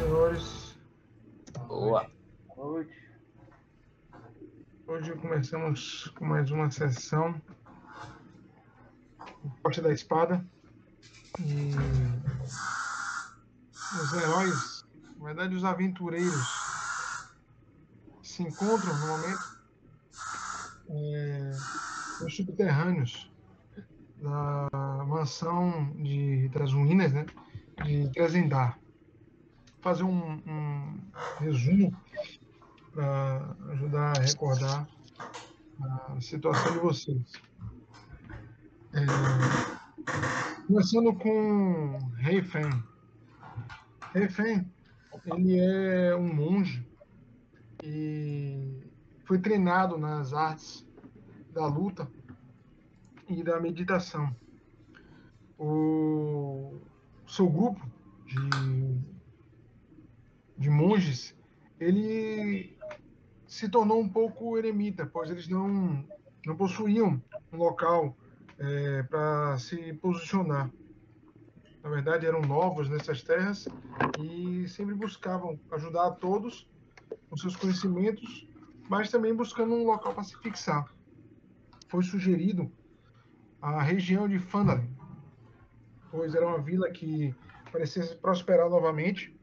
senhores. Boa. Boa noite. Hoje começamos com mais uma sessão Porte da Espada. E os heróis, na verdade os aventureiros, se encontram no momento é, nos subterrâneos da mansão de, das ruínas né, de Trezendar. Fazer um, um resumo para ajudar a recordar a situação de vocês. É, começando com Rei Fen. Rei Fen, ele é um monge e foi treinado nas artes da luta e da meditação. O seu grupo de, de monges, ele se tornou um pouco eremita, pois eles não, não possuíam um local é, para se posicionar. Na verdade, eram novos nessas terras e sempre buscavam ajudar a todos com seus conhecimentos, mas também buscando um local para se fixar. Foi sugerido a região de Fandalin, pois era uma vila que parecia prosperar novamente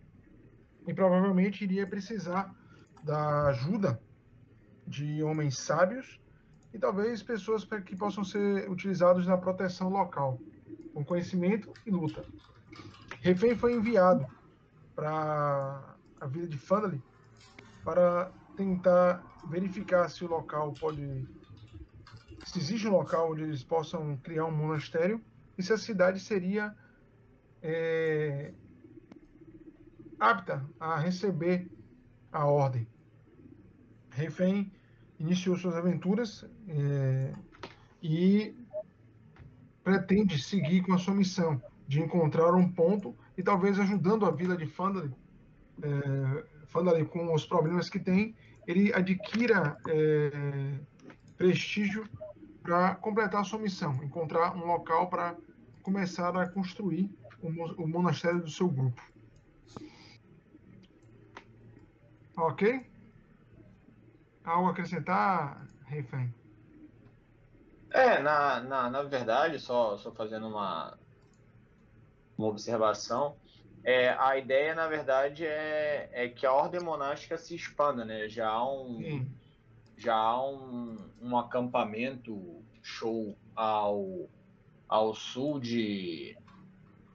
e provavelmente iria precisar da ajuda de homens sábios e talvez pessoas que possam ser utilizados na proteção local, com conhecimento e luta. Refém foi enviado para a vila de Fandalin para tentar verificar se o local pode se existe um local onde eles possam criar um monastério e se a cidade seria é, apta a receber a ordem. Refém iniciou suas aventuras é, e pretende seguir com a sua missão de encontrar um ponto e talvez ajudando a vila de Fandalin, é, Fandalin com os problemas que tem, ele adquira é, prestígio para completar a sua missão, encontrar um local para começar a construir o, o monastério do seu grupo. Ok? Algo a acrescentar, Refém? É, na, na, na verdade, só, só fazendo uma, uma observação, é, a ideia, na verdade, é, é que a ordem monástica se expanda, né? Já há um, Sim. já há um, um acampamento show ao, ao sul de.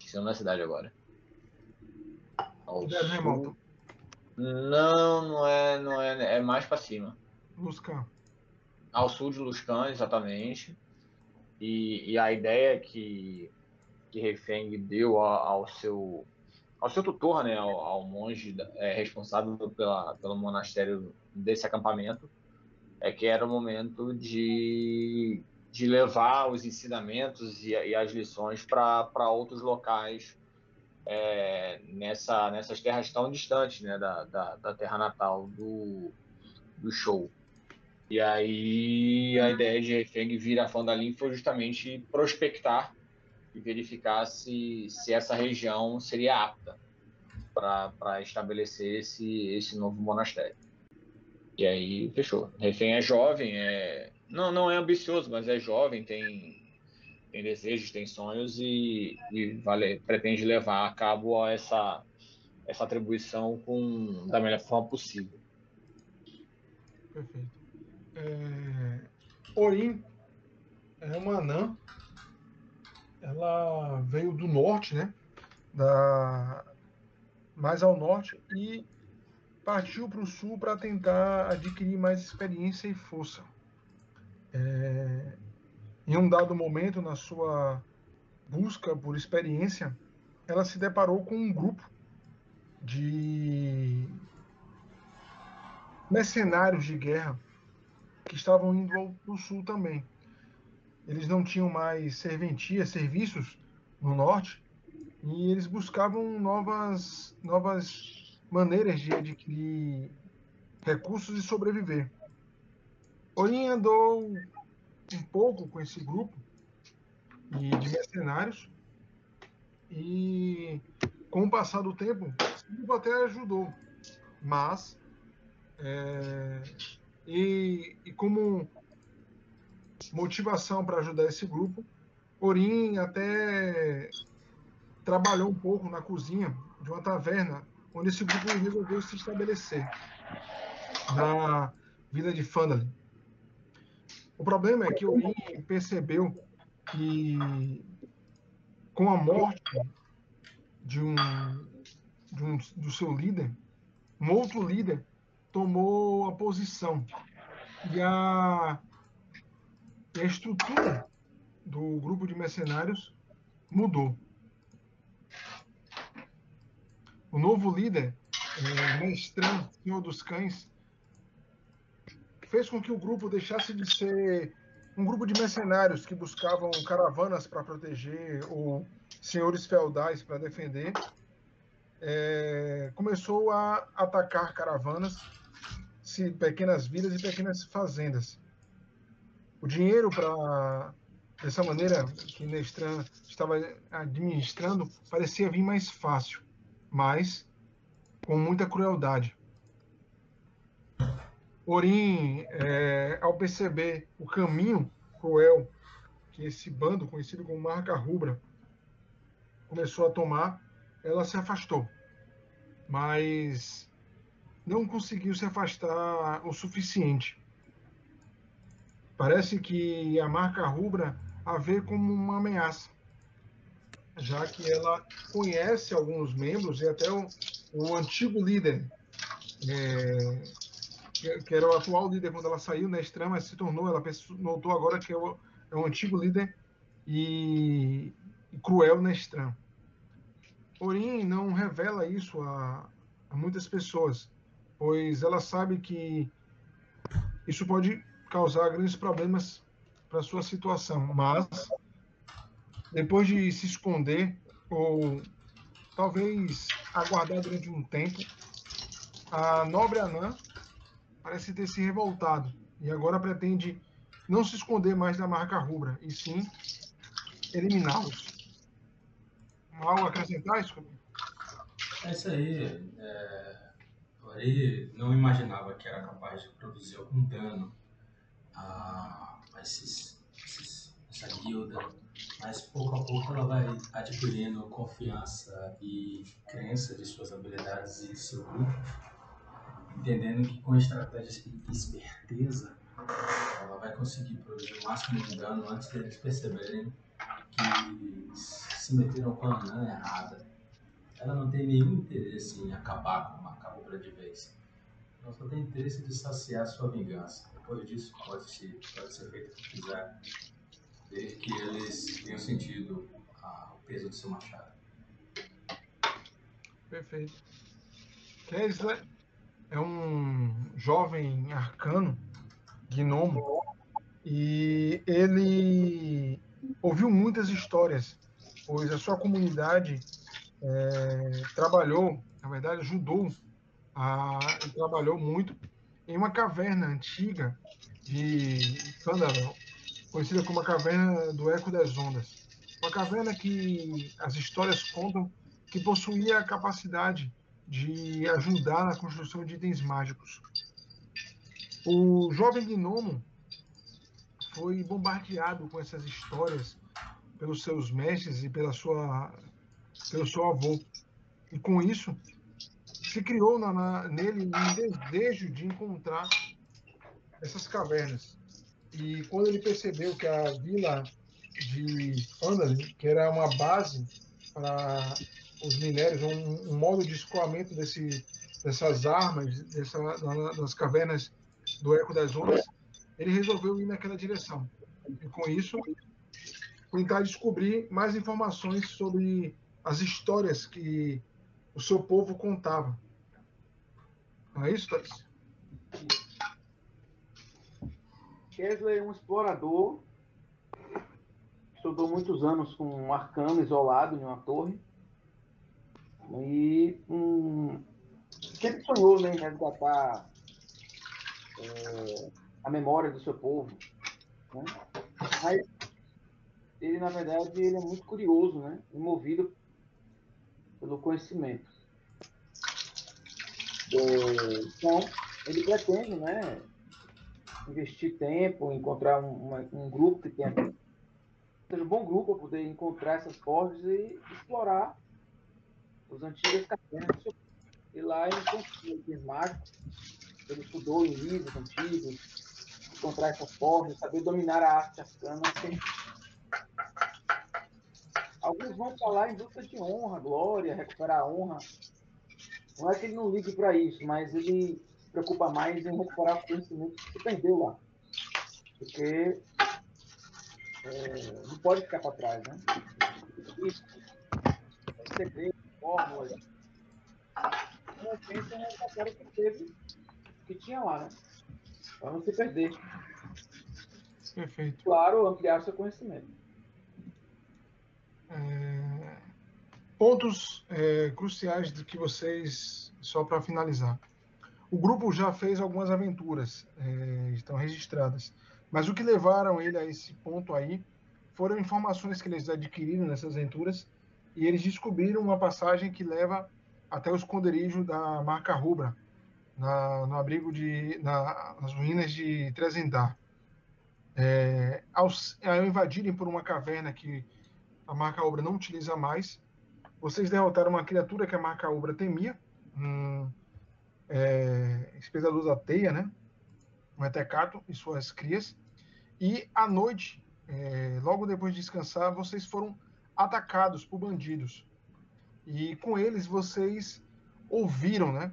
Esqueci da cidade agora. Ao sul. Não, não é, não é, é mais para cima. Luscan. Ao sul de Luscan, exatamente. E, e a ideia que, que Refeng deu ao, ao, seu ao seu tutor, né, ao, ao monge é, responsável pela, pelo monastério desse acampamento, é que era o momento de, de levar os ensinamentos e, e as lições para outros locais é, nessa, nessas terras tão distantes né, da, da, da terra natal do, do show. E aí a ideia de Refeng vir a Fandalin foi justamente prospectar e verificar se, se essa região seria apta para estabelecer esse, esse novo monastério. E aí fechou. Refém é jovem, é não, não é ambicioso, mas é jovem, tem, tem desejos, tem sonhos e, e vale, pretende levar a cabo essa, essa atribuição com, da melhor forma possível. Perfeito. É, é uma anã. Ela veio do norte, né? Da, mais ao norte e partiu para o sul para tentar adquirir mais experiência e força. É, em um dado momento na sua busca por experiência, ela se deparou com um grupo de mercenários de guerra que estavam indo para o sul também. Eles não tinham mais serventia, serviços no norte, e eles buscavam novas, novas maneiras de adquirir recursos e sobreviver. Orin andou um pouco com esse grupo de mercenários e com o passar do tempo, grupo até ajudou, mas é, e, e como motivação para ajudar esse grupo, Orin até trabalhou um pouco na cozinha de uma taverna onde esse grupo resolveu se estabelecer na vila de Fandalin. O problema é que Orin percebeu que com a morte de um, de um do seu líder, um outro líder tomou a posição e a, a estrutura do grupo de mercenários mudou. O novo líder, é, Mestran, Senhor dos Cães, fez com que o grupo deixasse de ser um grupo de mercenários que buscavam caravanas para proteger ou senhores feudais para defender. É, começou a atacar caravanas, pequenas vilas e pequenas fazendas. O dinheiro para dessa maneira que Nestran estava administrando parecia vir mais fácil, mas com muita crueldade. Orim, é, ao perceber o caminho cruel que esse bando, conhecido como Marca Rubra, começou a tomar, ela se afastou. Mas não conseguiu se afastar o suficiente. Parece que a marca rubra a vê como uma ameaça, já que ela conhece alguns membros e até o, o antigo líder, é, que, era o atual líder quando ela saiu na extrema, mas se tornou, ela notou agora que é o, é o antigo líder e, e cruel na extrema. Orin não revela isso a, a muitas pessoas, pois ela sabe que isso pode causar grandes problemas para sua situação, mas depois de se esconder ou talvez aguardar durante um tempo, a nobre Anã parece ter se revoltado e agora pretende não se esconder mais da marca rubra, e sim eliminá-los. Algo a acrescentar, isso? É isso aí. É... Não imaginava que era capaz de produzir algum dano a, a esses, esses, essa guilda, mas pouco a pouco ela vai adquirindo confiança e crença de suas habilidades e seu grupo, entendendo que com estratégias e esperteza ela vai conseguir produzir o máximo de dano antes deles perceberem que se meteram com a anã errada. Ela não tem nenhum interesse em acabar com uma cabra de vez. Ela só tem interesse de saciar sua vingança. Depois disso, pode ser, pode ser feito o que quiser, desde que eles tenham sentido a, o peso do seu machado. Perfeito. Kessler é um jovem arcano, gnomo, e ele ouviu muitas histórias, pois a sua comunidade é, trabalhou, na verdade, ajudou a, trabalhou muito em uma caverna antiga de Thunderwell, conhecida como a Caverna do Eco das Ondas. Uma caverna que as histórias contam que possuía a capacidade de ajudar na construção de itens mágicos. O jovem gnomo foi bombardeado com essas histórias pelos seus mestres e pela sua, pelo seu avô. E com isso, se criou na, na, nele um desejo de encontrar essas cavernas. E quando ele percebeu que a vila de Fandalin, que era uma base para os minérios, um, um modo de escoamento desse, dessas armas, dessa, das cavernas do Eco das Ondas, ele resolveu ir naquela direção. E com isso, tentar descobrir mais informações sobre as histórias que o seu povo contava. Não é isso, Thais? Kesley é um explorador, estudou muitos anos com um arcano isolado em uma torre, e um, sempre sonhou né, em resgatar é, a memória do seu povo. Né? Mas ele, na verdade, ele é muito curioso, né? movido pelo conhecimento. É, então, ele pretende, né, investir tempo, encontrar um, uma, um grupo que tenha seja um bom grupo para poder encontrar essas forjas e explorar os antigos cavernas. E lá ele aqueles mágicos, ele estudou em livros antigos, encontrar essas forjas, saber dominar a arte arcana. Assim. Alguns vão falar em busca de honra, glória, recuperar a honra. Não é que ele não ligue para isso, mas ele se preocupa mais em recuperar o conhecimento que se perdeu lá. Porque é, não pode ficar para trás, né? Isso, segredo, fórmulas. Não pensa no papel que teve, que tinha lá, né? Para não se perder. Perfeito. Claro, ampliar seu conhecimento. É, pontos é, cruciais que vocês, só para finalizar. O grupo já fez algumas aventuras, é, estão registradas. Mas o que levaram ele a esse ponto aí foram informações que eles adquiriram nessas aventuras e eles descobriram uma passagem que leva até o esconderijo da marca Rubra, na, no abrigo de na, nas ruínas de Trezendar. É, ao, ao, invadirem por uma caverna que a marca Rubra não utiliza mais, vocês derrotaram uma criatura que a marca Rubra temia, um é, espectador da teia, né? Um etecato e suas crias. E à noite, é, logo depois de descansar, vocês foram atacados por bandidos. E com eles vocês ouviram, né?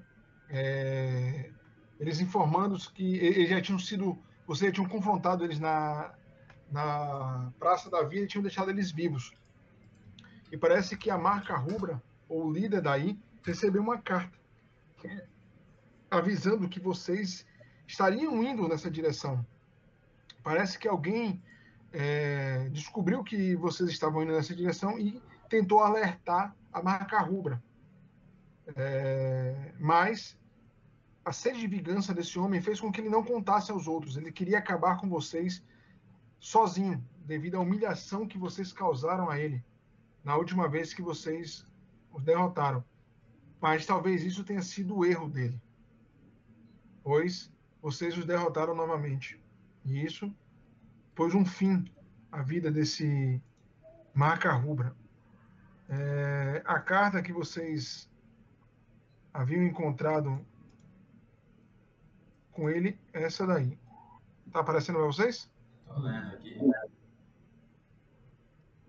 É, eles informando que eles já tinham sido, vocês já tinham confrontado eles na, na Praça da Vida e tinham deixado eles vivos. E parece que a marca rubra, ou líder daí, recebeu uma carta avisando que vocês estariam indo nessa direção parece que alguém é, descobriu que vocês estavam indo nessa direção e tentou alertar a marca rubra. É, mas a sede de vingança desse homem fez com que ele não contasse aos outros. Ele queria acabar com vocês sozinho, devido à humilhação que vocês causaram a ele na última vez que vocês os derrotaram. Mas talvez isso tenha sido o erro dele, pois vocês os derrotaram novamente. E isso pôs um fim à vida desse marca rubra. É, a carta que vocês haviam encontrado com ele é essa daí. Tá aparecendo para vocês? Tô lendo aqui.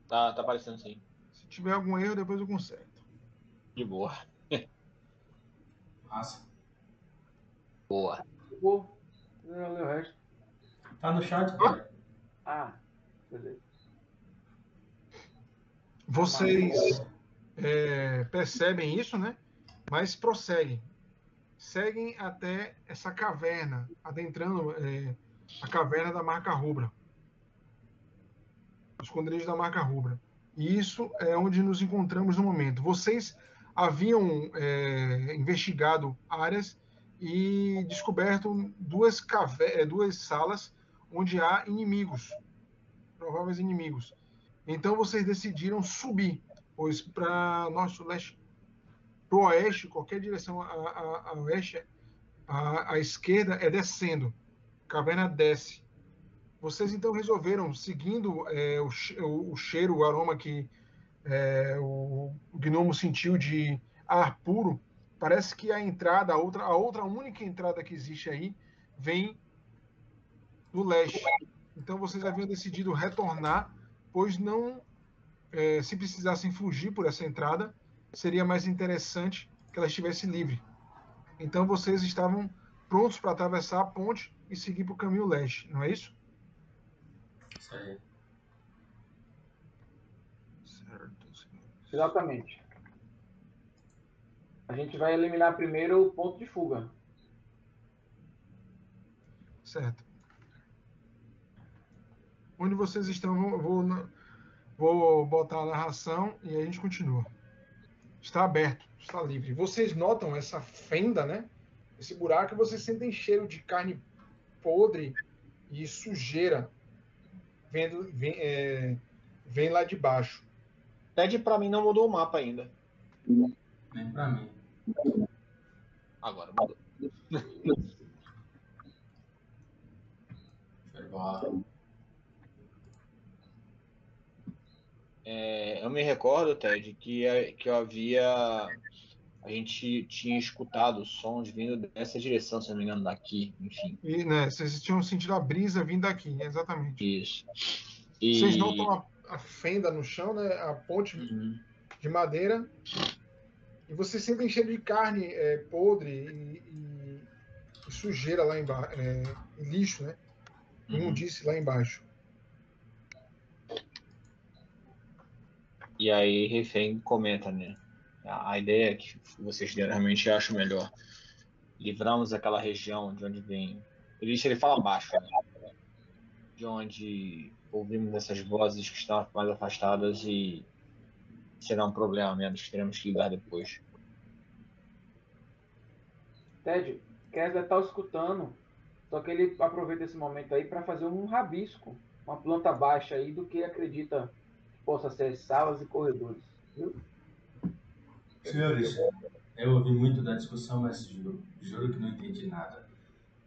Tá, tá aparecendo sim. Se tiver algum erro, depois eu conserto. De boa. Massa. Boa. Boa. O resto. Tá no chat, cara. Ah, beleza. Vocês é, percebem isso, né? Mas prosseguem. Seguem até essa caverna, adentrando é, a caverna da marca rubra. Os esconderijos da marca rubra. E isso é onde nos encontramos no momento. Vocês haviam é, investigado áreas e descoberto duas, é, duas salas onde há inimigos, prováveis inimigos. Então vocês decidiram subir, pois para norte, leste, para o oeste, qualquer direção a, a, a oeste, a, a, esquerda é descendo, caverna desce. Vocês então resolveram, seguindo é, o, o, cheiro, o aroma que é, o gnomo sentiu de ar puro, parece que a entrada, a outra, a outra única entrada que existe aí, vem do leste. Então vocês haviam decidido retornar, pois não, é, se precisassem fugir por essa entrada, seria mais interessante que ela estivesse livre. Então vocês estavam prontos para atravessar a ponte e seguir para o caminho leste, não é isso? Aí. Certo, Exatamente. A gente vai eliminar primeiro o ponto de fuga. Certo onde vocês estão, vou, vou botar a narração e a gente continua. Está aberto, está livre. Vocês notam essa fenda, né? Esse buraco, vocês sentem cheiro de carne podre e sujeira vendo, vem, é, vem lá de baixo. Pede para mim, não mudou o mapa ainda. Nem pra mim. Agora mudou. É, eu me recordo, Ted, que, que eu havia. A gente tinha escutado sons vindo dessa direção, se não me engano, daqui, enfim. E, né, vocês tinham sentido a brisa vindo daqui, exatamente. Isso. E... Vocês notam a, a fenda no chão, né? A ponte Uhum. de madeira. E vocês sentem cheiro de carne é, podre e, e- sujeira lá embaixo. É, lixo, né? Uhum. Imundice lá embaixo. E aí Refém comenta, né? A, a ideia que vocês eu acho melhor. Livramos aquela região de onde vem. Ele, ele fala baixo, né? De onde ouvimos essas vozes que estão mais afastadas e será um problema menos que teremos que lidar depois. Ted, Kessler tá escutando, só que ele aproveita esse momento aí para fazer um rabisco, uma planta baixa aí do que acredita possa ser salas e corredores. Viu? Senhores, eu ouvi muito da discussão, mas juro, juro que não entendi nada.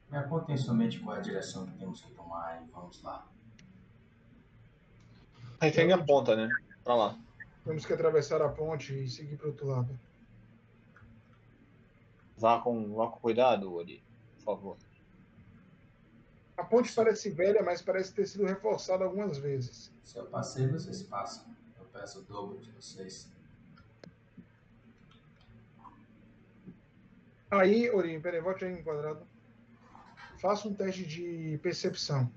Me apontem somente qual é a direção que temos que tomar e vamos lá. Refém aponta, né? Pra lá. Temos que atravessar a ponte e seguir para o outro lado. Vá com, vá com cuidado, Ori, por favor. A ponte parece velha, mas parece ter sido reforçada algumas vezes. Se eu passei, vocês passam. Eu peço o dobro de vocês. Aí, Orinho, peraí, volte aí em quadrado. Faça um teste de percepção.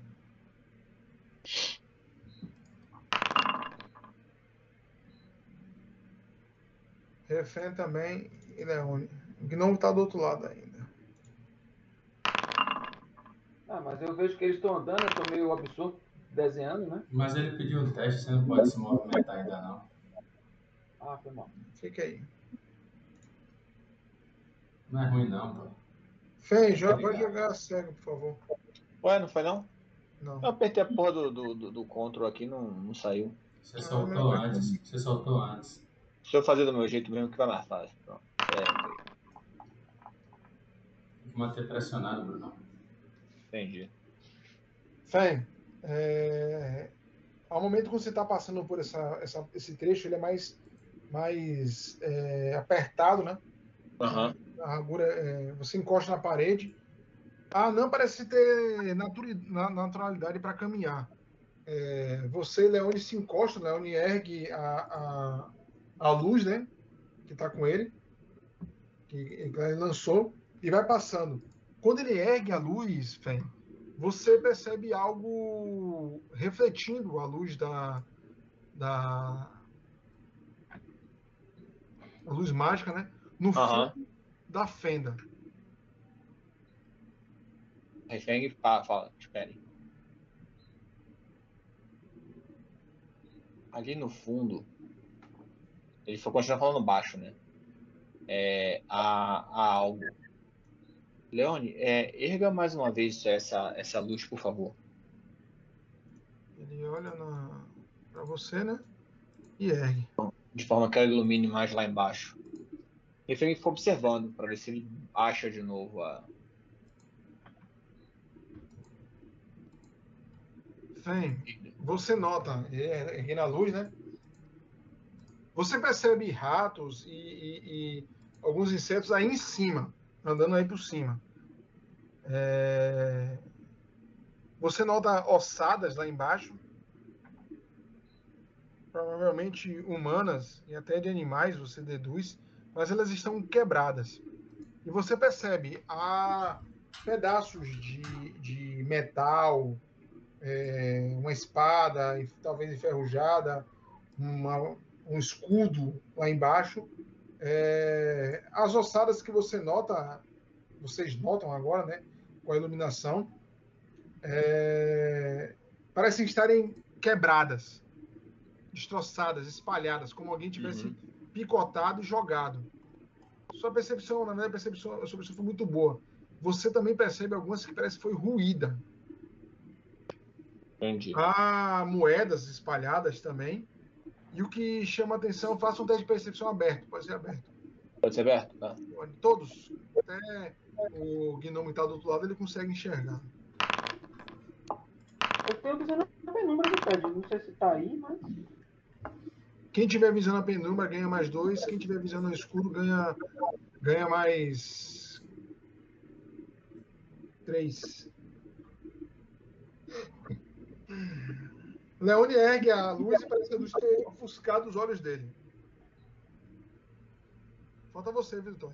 Refém também e Leone. Que não está do outro lado ainda. Ah, mas eu vejo que eles estão andando, eu tô meio absurdo desenhando, né? Mas ele pediu um teste, você não pode se movimentar ainda não. Ah, foi mal. Fica aí. Não é ruim não, pô. Fê, joga, pode jogar cego, por favor. Ué, não foi não? Não. Eu apertei a porra do, do, do, do control aqui não, não saiu. Você soltou antes. Você soltou antes. Se eu fazer do meu jeito mesmo que vai mais fácil. Pronto. É, Tem que manter pressionado, Bruno. Entendi. Fê, é... ao momento que você está passando por essa, essa- esse trecho, ele é mais, mais é, apertado, né? Aham. a é, você encosta na parede. A anã parece ter naturalidade para caminhar. É, você, Leone, se encosta, Leone ergue a, a, a luz, né? Que está com ele, que ele lançou, e vai passando. Quando ele ergue a luz, Fen, você percebe algo refletindo a luz da, da a luz mágica, né? No fundo da fenda. Refém fala, fala, espere. Ali no fundo, ele foi continuar falando baixo, né? É, há, há algo. Leone, é, erga mais uma vez essa, essa luz, por favor. Ele olha para você, né? E ergue. De forma que ela ilumine mais lá embaixo. Refém fica observando para ver se ele acha de novo a. Fen, você nota, é, ergue na luz, né? Você percebe ratos e, e- e alguns insetos aí em cima, andando aí por cima. É, Você nota ossadas lá embaixo, provavelmente humanas e até de animais, você deduz, mas elas estão quebradas. E você percebe há pedaços de, de metal, é, uma espada, talvez enferrujada, uma- um escudo lá embaixo. É, as ossadas que você nota, vocês notam agora, né, com a iluminação, é, parecem estarem quebradas, destroçadas, espalhadas, como alguém tivesse Uhum. picotado e jogado. Sua percepção, na verdade, a percepção, sua percepção foi muito boa. Você também percebe algumas que parece que foi ruída. Entendi. Há moedas espalhadas também E o que chama atenção, faça um teste de percepção aberto. Pode ser aberto. Pode ser aberto? Tá. Pode. Todos. Até o gnomo que tá do outro lado, ele consegue enxergar. Eu tenho visão na penumbra do Ted. Não sei se tá aí, mas. Quem tiver visão na penumbra ganha mais dois. Quem tiver visão no escuro ganha, ganha mais três. Leone ergue a luz e parece que a luz ter ofuscado os olhos dele. Falta você, Vitor.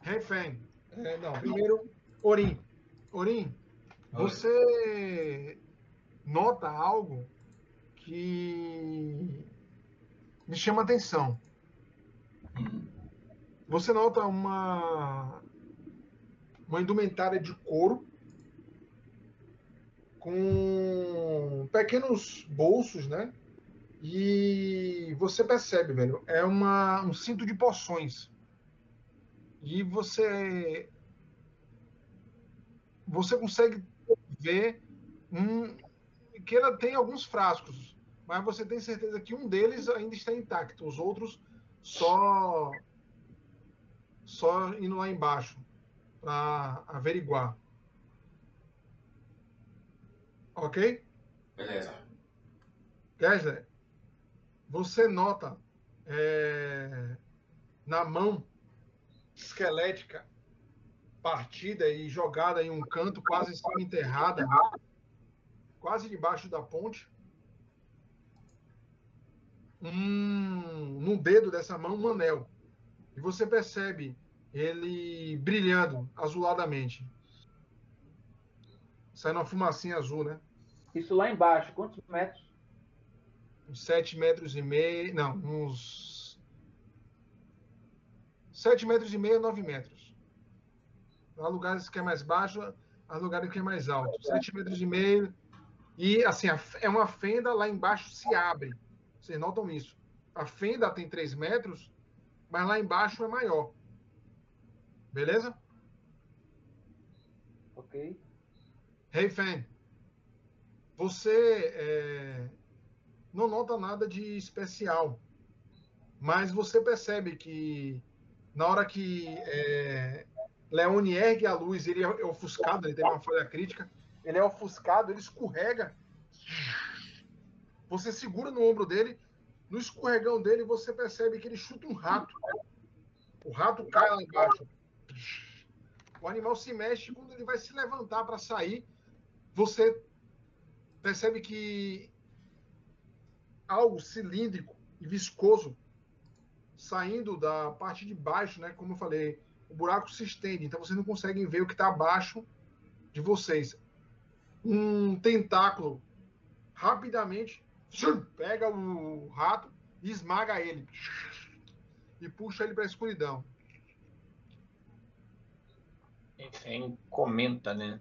Refém. É, não, primeiro, Orim. Orim, você nota algo que me chama atenção. Hum. Você nota uma uma indumentária de couro com pequenos bolsos, né? E você percebe, velho, é uma, um cinto de poções. E você você consegue ver um, que ela tem alguns frascos, mas você tem certeza que um deles ainda está intacto, os outros só só indo lá embaixo para averiguar. Ok? Beleza. Gessler, você nota é, na mão esquelética partida e jogada em um canto, quase enterrada, quase debaixo da ponte, um, no dedo dessa mão um anel. E você percebe ele brilhando azuladamente. Sai uma fumacinha azul, né? Isso lá embaixo, quantos metros? uns 7 metros e meio, não, uns 7 metros e meio a 9 metros. Há lugares que é mais baixo, há lugares que é mais alto. 7 metros e meio. E, assim, é uma fenda, lá embaixo se abre. Vocês notam isso. A fenda tem 3 metros, mas lá embaixo é maior. Beleza? Ok. Hey, Fan, você é, não nota nada de especial, mas você percebe que na hora que é, Leone ergue a luz, ele é ofuscado, ele tem uma falha crítica, ele é ofuscado, ele escorrega, você segura no ombro dele, no escorregão dele você percebe que ele chuta um rato. O rato cai lá embaixo. O animal se mexe quando ele vai se levantar para sair você percebe que algo cilíndrico e viscoso saindo da parte de baixo, né? Como eu falei, o buraco se estende, então vocês não conseguem ver o que está abaixo de vocês. Um tentáculo rapidamente pega o rato esmaga ele e puxa ele para a escuridão. Enfim, comenta, né?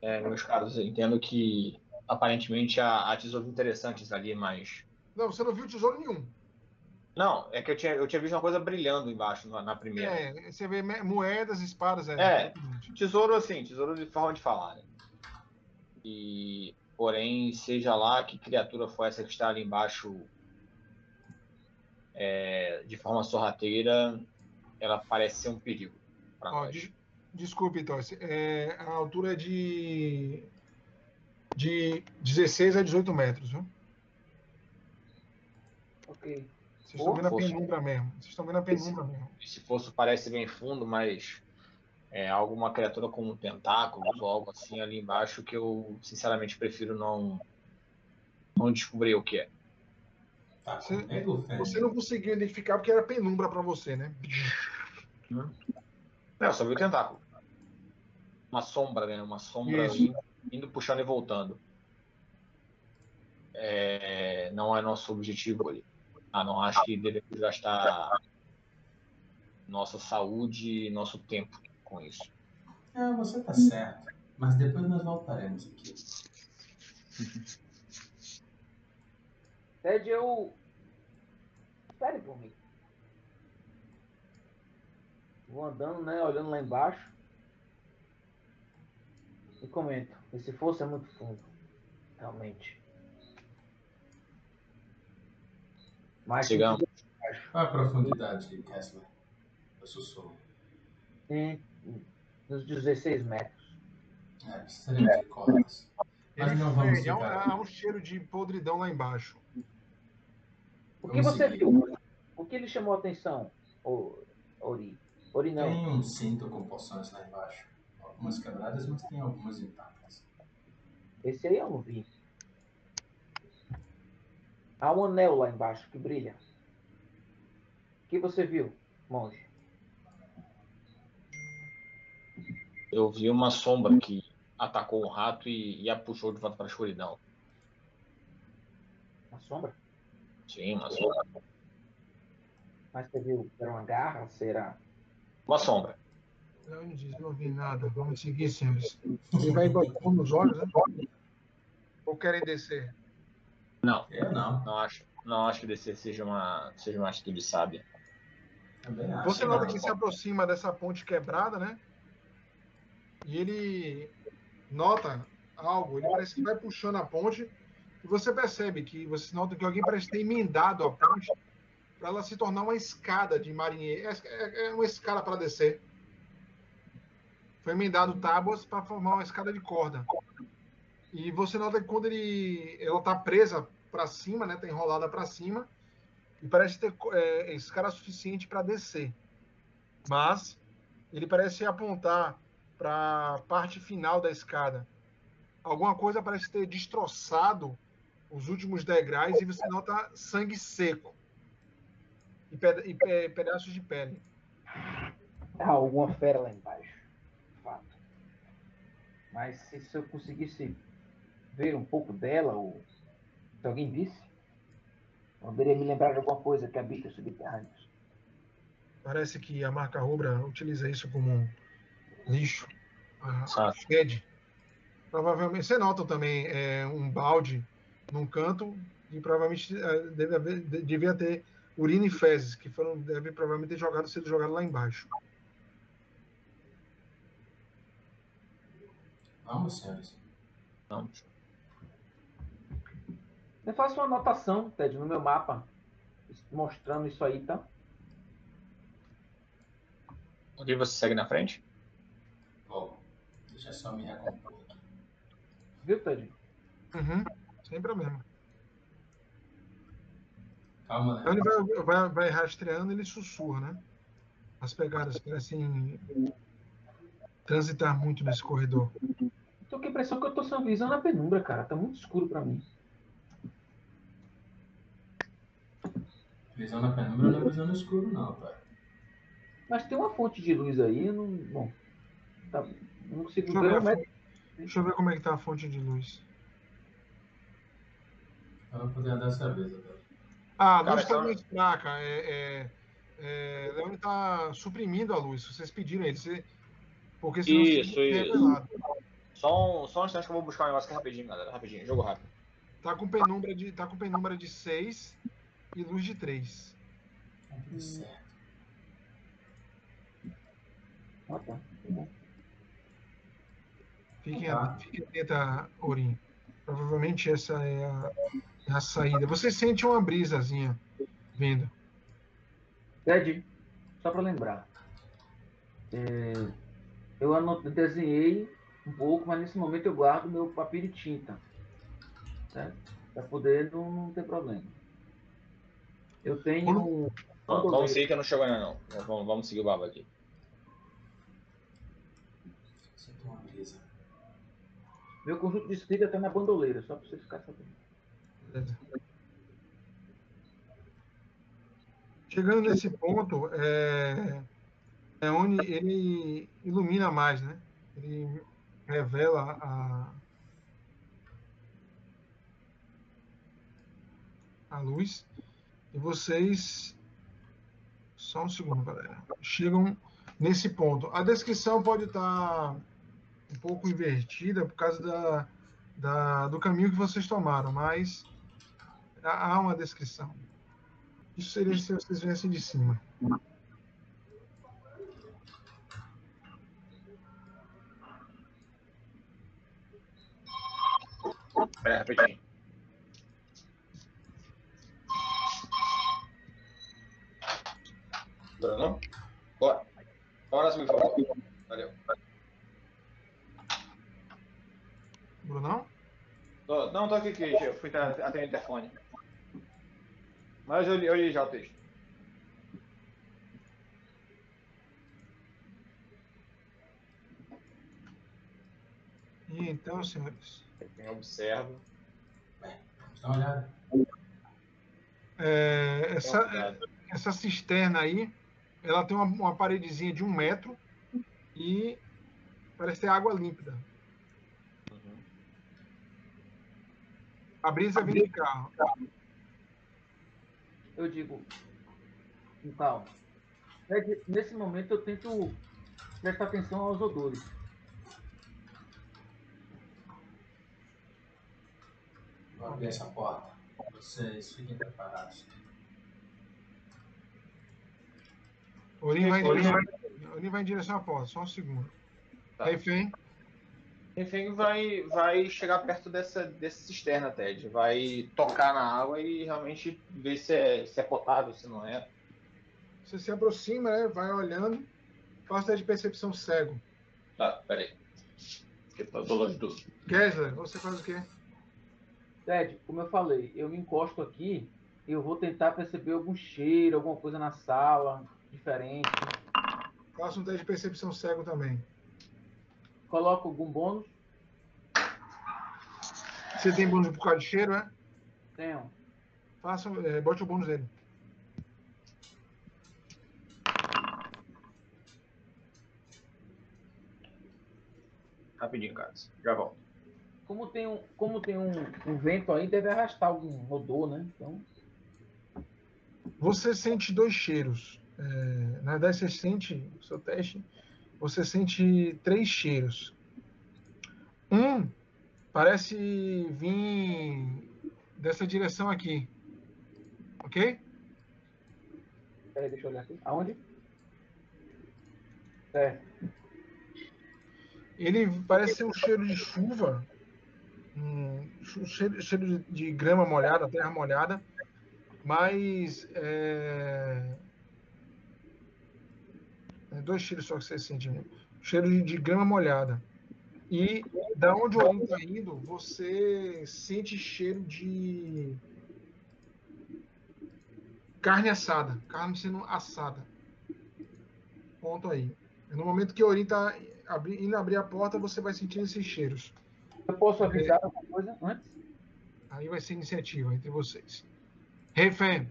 É, meus caros, eu entendo que aparentemente há, há tesouros interessantes ali, mas. Não, você não viu tesouro nenhum. Não, é que eu tinha, eu tinha visto uma coisa brilhando embaixo na, na primeira. É, você vê moedas, espadas, é. É. Tesouro, assim, tesouro de forma de falar, né? E, porém, seja lá que criatura foi essa que está ali embaixo é, de forma sorrateira, ela parece ser um perigo para nós. Des- desculpe, Tosse. É, a altura é de, de 16 a 18 metros, viu? Ok. Vocês estão vendo a penumbra mesmo. Vocês estão vendo a penumbra mesmo. Esse poço parece bem fundo, mas é alguma criatura com tentáculos ou algo assim ali embaixo que eu, sinceramente, prefiro não, não descobrir o que é. Tá Você- Fê? Você não conseguiu identificar porque era penumbra para você, né? Não, eu só vi o tentáculo. Uma sombra, né? Uma sombra indo, indo, puxando e voltando. É, não é nosso objetivo ali. Ah, não acho que devemos gastar nossa saúde e nosso tempo com isso. É, você tá certo. Mas depois nós voltaremos aqui. Ted, eu. Espere por mim. Vou andando, né? Olhando lá embaixo. E comento. Esse fosso é muito fundo. Realmente. Mas Chegamos. Qual a profundidade, Kessler? Eu sussurro. em, nos 16 metros. É, precisaremos de cordas. Mas Ele não vamos é, um, ficar. é um cheiro de podridão lá embaixo. O que Vamos você seguir. viu? O que lhe chamou a atenção, Ori? Ori não. Tem um cinto com poções lá embaixo. Algumas quebradas, mas tem algumas intactas. Esse aí eu não vi. Há um anel lá embaixo que brilha. O que você viu, monge? Eu vi uma sombra que atacou um rato e, e a puxou de volta para a escuridão. Uma sombra? Sim, uma sombra. Mas você viu que era uma garra? Será? Uma sombra. Leonides, não vi nada. Vamos seguir, senhores. Ele vai botar nos olhos, né? Ou querem descer? Não, Eu não. não acho, não acho que descer seja uma, seja uma atitude sábia. Você nota não. que se aproxima dessa ponte quebrada, né? E ele nota algo. Ele parece que vai puxando a ponte. E você percebe que você nota que alguém parece ter emendado a ponte para ela se tornar uma escada de marinheiro. É, é- é uma escada para descer. Foi emendado tábuas para formar uma escada de corda. E você nota que quando ele, ela está presa para cima, né? Está enrolada para cima e parece ter é, escada suficiente para descer. Mas ele parece apontar para a parte final da escada. Alguma coisa parece ter destroçado os últimos degraus e você nota sangue seco e, peda- e pe- pedaços de pele. Alguma fera lá embaixo. Mas se, se eu conseguisse ver um pouco dela, ou se alguém visse, poderia me lembrar de alguma coisa que habita os subterrâneos. Parece que a marca rubra utiliza isso como um lixo. A Sabe? fede. Provavelmente, você nota também é, um balde num canto e provavelmente é, deve haver, de- devia ter urina e fezes, que foram, deve provavelmente ter jogado, sido jogado lá embaixo. Vamos, senhores. Vamos. Eu faço uma anotação, Ted, no meu mapa, mostrando isso aí, tá? Onde você segue na frente? Vou. Deixa eu só me recompor aqui. Viu, Ted? Uhum, sem problema. Calma, Então né? ele vai, vai, vai rastreando ele sussurra, né? As pegadas parecem transitar muito nesse corredor. Tô com a impressão que eu tô sem visão na penumbra, cara. Tá muito escuro pra mim. Visão na penumbra não é visão no escuro, não, pai. Mas tem uma fonte de luz aí, eu não. Bom. Tá, eu não consigo Deixa eu, ver deixa eu ver como é que tá a fonte de luz. Eu vou poder andar dessa vez, agora. Ah, a Cara, luz está então- mais fraca. É, é, é, Leone está suprimindo a luz. Vocês pediram ele. Você, porque senão Isso, fica isso. revelado. Só um, só um instante que eu vou buscar um negócio aqui rapidinho, galera. Rapidinho, jogo rápido. Tá com penumbra de, tá com penumbra de 6 e luz de 3. Tá tudo certo. Ah, tá. Fiquem, Tá. fiquem atenta, Orim. Provavelmente essa é a, é a saída. Você sente uma brisazinha vindo. Ted, só para lembrar. é, eu anot- desenhei um pouco, mas nesse momento eu guardo meu papel e tinta. Certo? Para poder não, não ter problema. Eu tenho. um Vamos, vamos seguir que eu não chego ainda não. Vamos, vamos seguir o baba aqui. Sinto uma brisa. Meu conjunto de escrita tá na bandoleira, só para você ficar sabendo. Beleza. Chegando nesse ponto, é, é onde ele ilumina mais, né? Ele revela a, a luz. E vocês. Só um segundo, galera. Chegam nesse ponto. A descrição pode estar um pouco invertida por causa da, da, do caminho que vocês tomaram, mas há uma descrição. Isso seria se vocês viessem de cima. Pera, rapidinho. Bruno? Bora. Bora por favor. Valeu. Brunão? Tô- não, tô aqui, aqui. Eu fui atender o interfone. Mas eu li, eu li já o texto. E então, senhores, Eu observo. Vamos dar uma olhada. é, essa, essa cisterna aí, ela tem uma, uma paredezinha de um metro e parece ter água límpida. Uhum. A brisa vem de carro. Eu digo, então, Fred, nesse momento eu tento prestar atenção aos odores. Vou abrir essa porta. Vocês fiquem preparados. Orin vai, em Orin direção- Orin vai em direção à porta, só um segundo. Tá. Refém, Enfim, vai, vai chegar perto dessa, dessa cisterna, Ted. Vai tocar na água e realmente ver se é, se é potável, se não é. você se aproxima, né, vai olhando, faça de percepção cego. Tá, peraí. Que eu tô longe do. Kessler, você faz o quê? Ted, como eu falei, eu me encosto aqui e eu vou tentar perceber algum cheiro, alguma coisa na sala, diferente. Faça um teste de percepção cego também. Coloco algum bônus? Você tem bônus por causa de cheiro, é? Tenho. Faça, é, bote o bônus dele. Rapidinho, cara. Já volto. Como tem um, como tem um, um vento aí, deve arrastar algum odor, né? Então, Você sente dois cheiros. É, na verdade, você sente, no seu teste, você sente três cheiros. Um parece vir dessa direção aqui. Ok? peraí, deixa eu olhar aqui. Aonde? É, Ele parece ser um cheiro de chuva, um cheiro, cheiro de, grama molhada, terra molhada, mas é, é dois cheiros só que você sente, né? cheiro de, de grama molhada. E da onde o Orin está indo, você sente cheiro de carne assada, carne sendo assada. Ponto aí. No momento que o Orin está indo abrir a porta, você vai sentir esses cheiros. Eu posso avisar alguma coisa antes? Aí vai ser iniciativa entre vocês. Refém.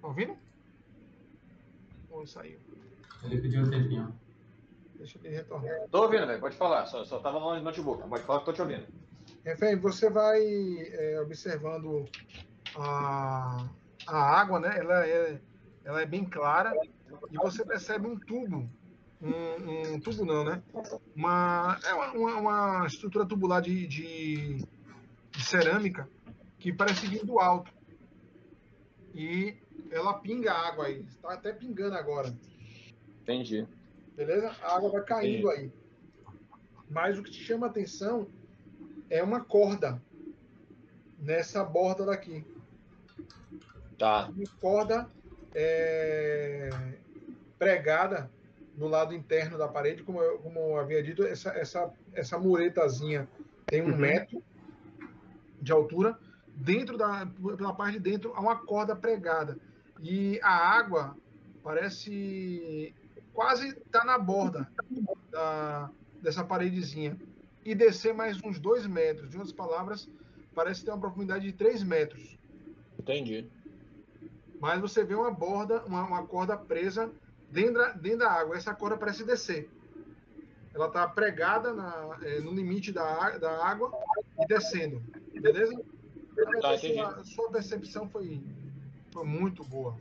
Tá ouvindo? Ou saiu? Ele pediu um tempinho. Deixa ele retornar. Tô ouvindo, velho. Pode falar. Só, só tava longe do notebook. Pode falar que tô te ouvindo. Refém, você vai é, observando a, a água, né? Ela é, ela é bem clara e você percebe um tubo. Um, um tubo não, né? Uma, é uma, uma- estrutura tubular de, de, de cerâmica que parece vir do alto. E ela pinga água aí. Está até pingando agora. Entendi. Beleza? A água vai caindo aí. Mas o que te chama a atenção é uma corda nessa borda daqui. Tá. Uma corda é, pregada no lado interno da parede, como eu, como eu havia dito, essa, essa, essa muretazinha tem um Uhum. metro de altura. Dentro da pela parte de dentro há uma corda pregada e a água parece quase estar na borda da, dessa paredezinha e descer mais uns dois metros. De outras palavras, parece ter uma profundidade de três metros. Entendi. Mas você vê uma borda, uma, uma corda presa dentro da, dentro da água. Essa corda parece descer. Ela está pregada na, eh, no limite da, da água e descendo. Beleza? Tá, a sua, sua percepção foi, foi muito boa.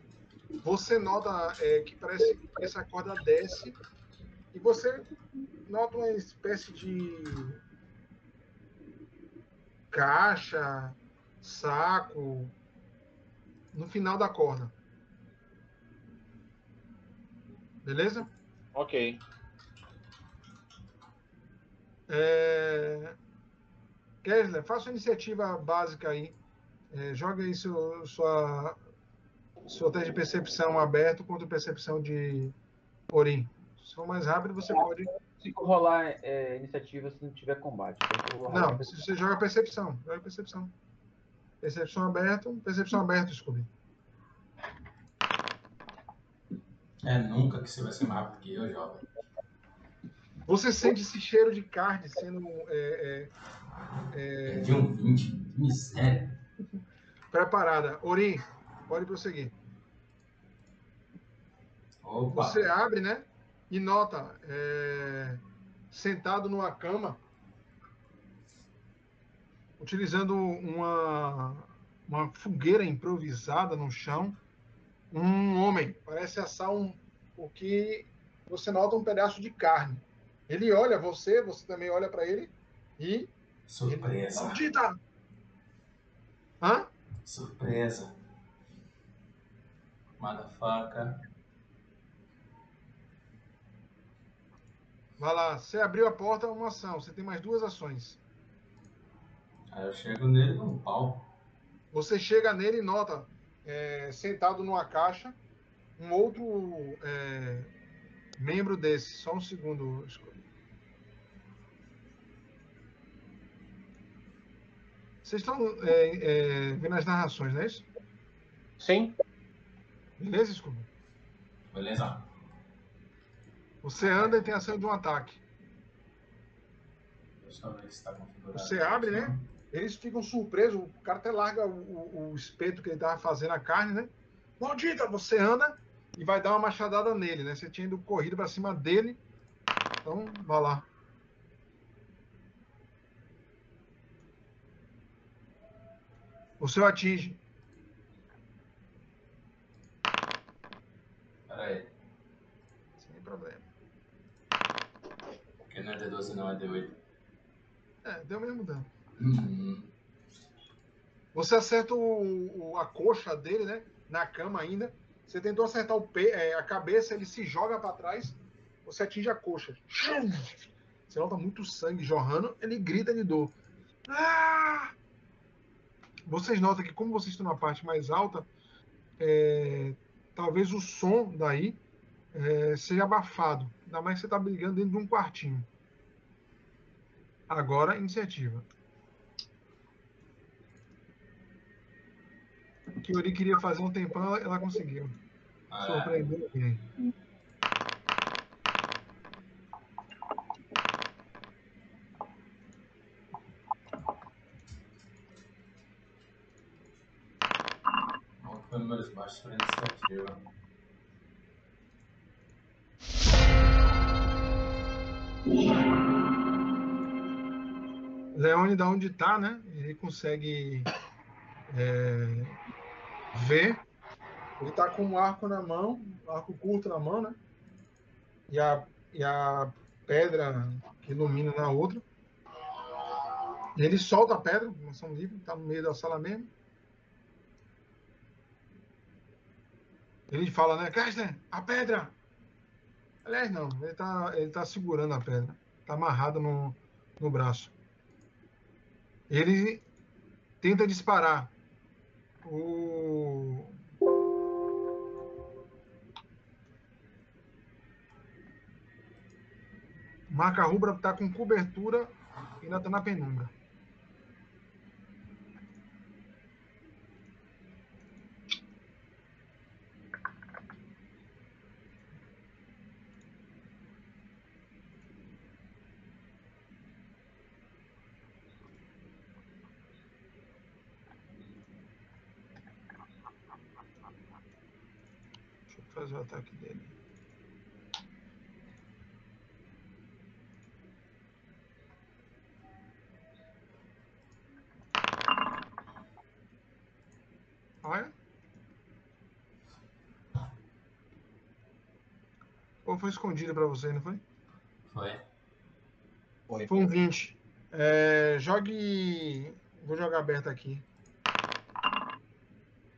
Você nota eh, que parece que essa corda desce e você nota uma espécie de caixa, saco, no final da corda. Beleza? Ok. É... Kessler, faça uma iniciativa básica aí. É, joga aí seu, sua, sua teste de percepção aberto contra percepção de Orim. Se for mais rápido, você pode. Se rolar é, iniciativa se não tiver combate. Não, você joga percepção. Joga percepção. Percepção aberto, percepção aberto, Scooby. É nunca que você vai ser mais rápido que eu, jovem. Você sente esse cheiro de carne sendo. É, é, é... De um 20, miséria. Preparada. Ori, pode prosseguir. Opa. Você abre, né? E nota, é, sentado numa cama, utilizando uma, uma fogueira improvisada no chão, um homem parece assar um, o que você nota um pedaço de carne. Ele olha você, você também olha para ele e. Surpresa. Maldita! Hã? Surpresa. Motherfucker. Vai lá, você abriu a porta, uma ação. Você tem mais duas ações. Aí eu chego nele no pau. Você chega nele e nota, é, sentado numa caixa, um outro é, membro desse. Só um segundo, Vocês estão é, é, vendo as narrações, não é isso? Sim. Beleza, Scooby? Beleza. Você anda e tem ação de um ataque. Tá Você abre, né? Eles ficam surpresos. O cara até larga o, o, espeto que ele estava fazendo a carne, né? Maldita! Você anda e vai dar uma machadada nele, né? Você tinha ido corrido para cima dele. Então, vá lá. O o atinge. Peraí. Sem problema. Porque não é D12 não, é D8. É, deu mesmo dano. Uhum. Você acerta o, o, a coxa dele, né? Na cama ainda. Você tentou acertar o pe é, a cabeça, ele se joga para trás. Você atinge a coxa. Você nota muito sangue jorrando. Ele grita de dor. Ah! vocês notam que como vocês estão na parte mais alta, é, talvez o som daí é, seja abafado. Ainda mais que você está brigando dentro de um quartinho. Agora, iniciativa. O que Yuri queria fazer um tempão, ela, ela conseguiu. Ah, é? Surpreendeu alguém. números baixos para iniciativa. Leone, da onde está, né? Ele consegue é, ver. Ele está com um arco na mão, um arco curto na mão, né? E a, e a pedra que ilumina na outra. Ele solta a pedra, noção livre, está no meio da sala mesmo. Ele fala, né? Kessler, a pedra! Aliás, não, ele tá, ele tá segurando a pedra. Tá amarrada no, no braço. Ele tenta disparar. O. Marca rubra tá com cobertura e ainda tá na penumbra. fazer o ataque dele. Olha. Ou foi escondido para você, não foi? Foi. Foi, foi um 20. É, jogue. Vou jogar aberto aqui.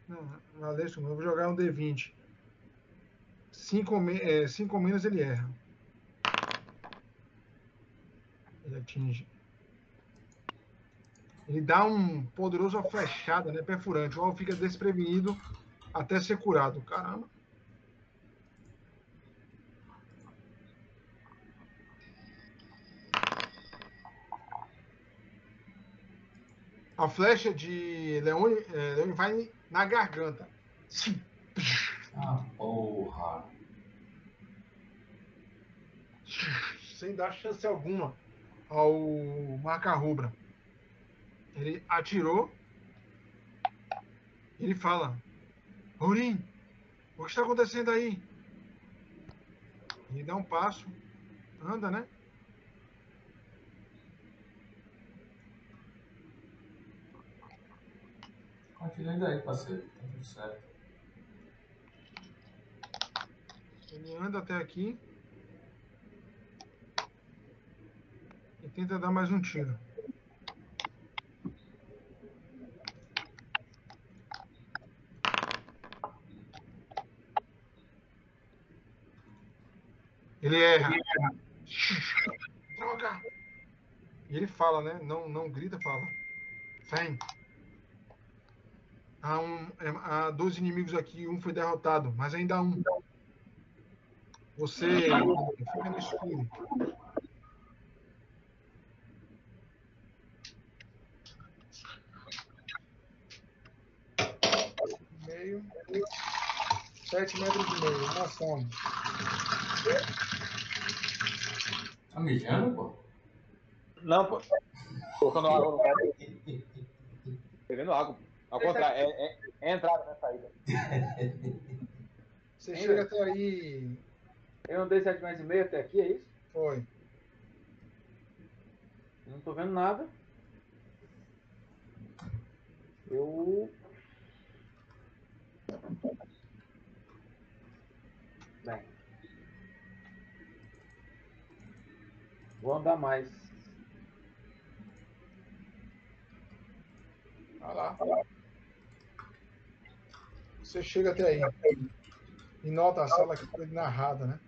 Não, valeu, eu vou jogar um D20. Cinco, é, cinco menos ele erra. Ele atinge. Ele dá um poderoso flechada, né? Perfurante. O alvo fica desprevenido até ser curado. Caramba. A flecha de Leone, é, Leone vai na garganta. Ah, porra. Sem dar chance alguma ao Marca Rubra. Ele atirou. Ele fala: Aurim, o que está acontecendo aí? Ele dá um passo, anda, né? Continue daí, parceiro. Tá tudo certo. Ele anda até aqui. E tenta dar mais um tiro. Ele erra. Droga! E ele fala, né? Não, não grita, fala. Vem. Há, um, é, há dois inimigos aqui, um foi derrotado, mas ainda há um. Você fica no escuro. Meio. Sete metros e meio. Uma ação. Tá mijando, pô? Não, pô. Colocando água no cara. Bebendo água. Ao contrário, é, é, é entrada, né? Saída. Você chega até aí. Eu andei 7 mais e meio até aqui, é isso? Foi. Não tô vendo nada. Eu. Bem. Vou andar mais. Vai lá. Você chega até aí. E nota a sala que foi narrada, né?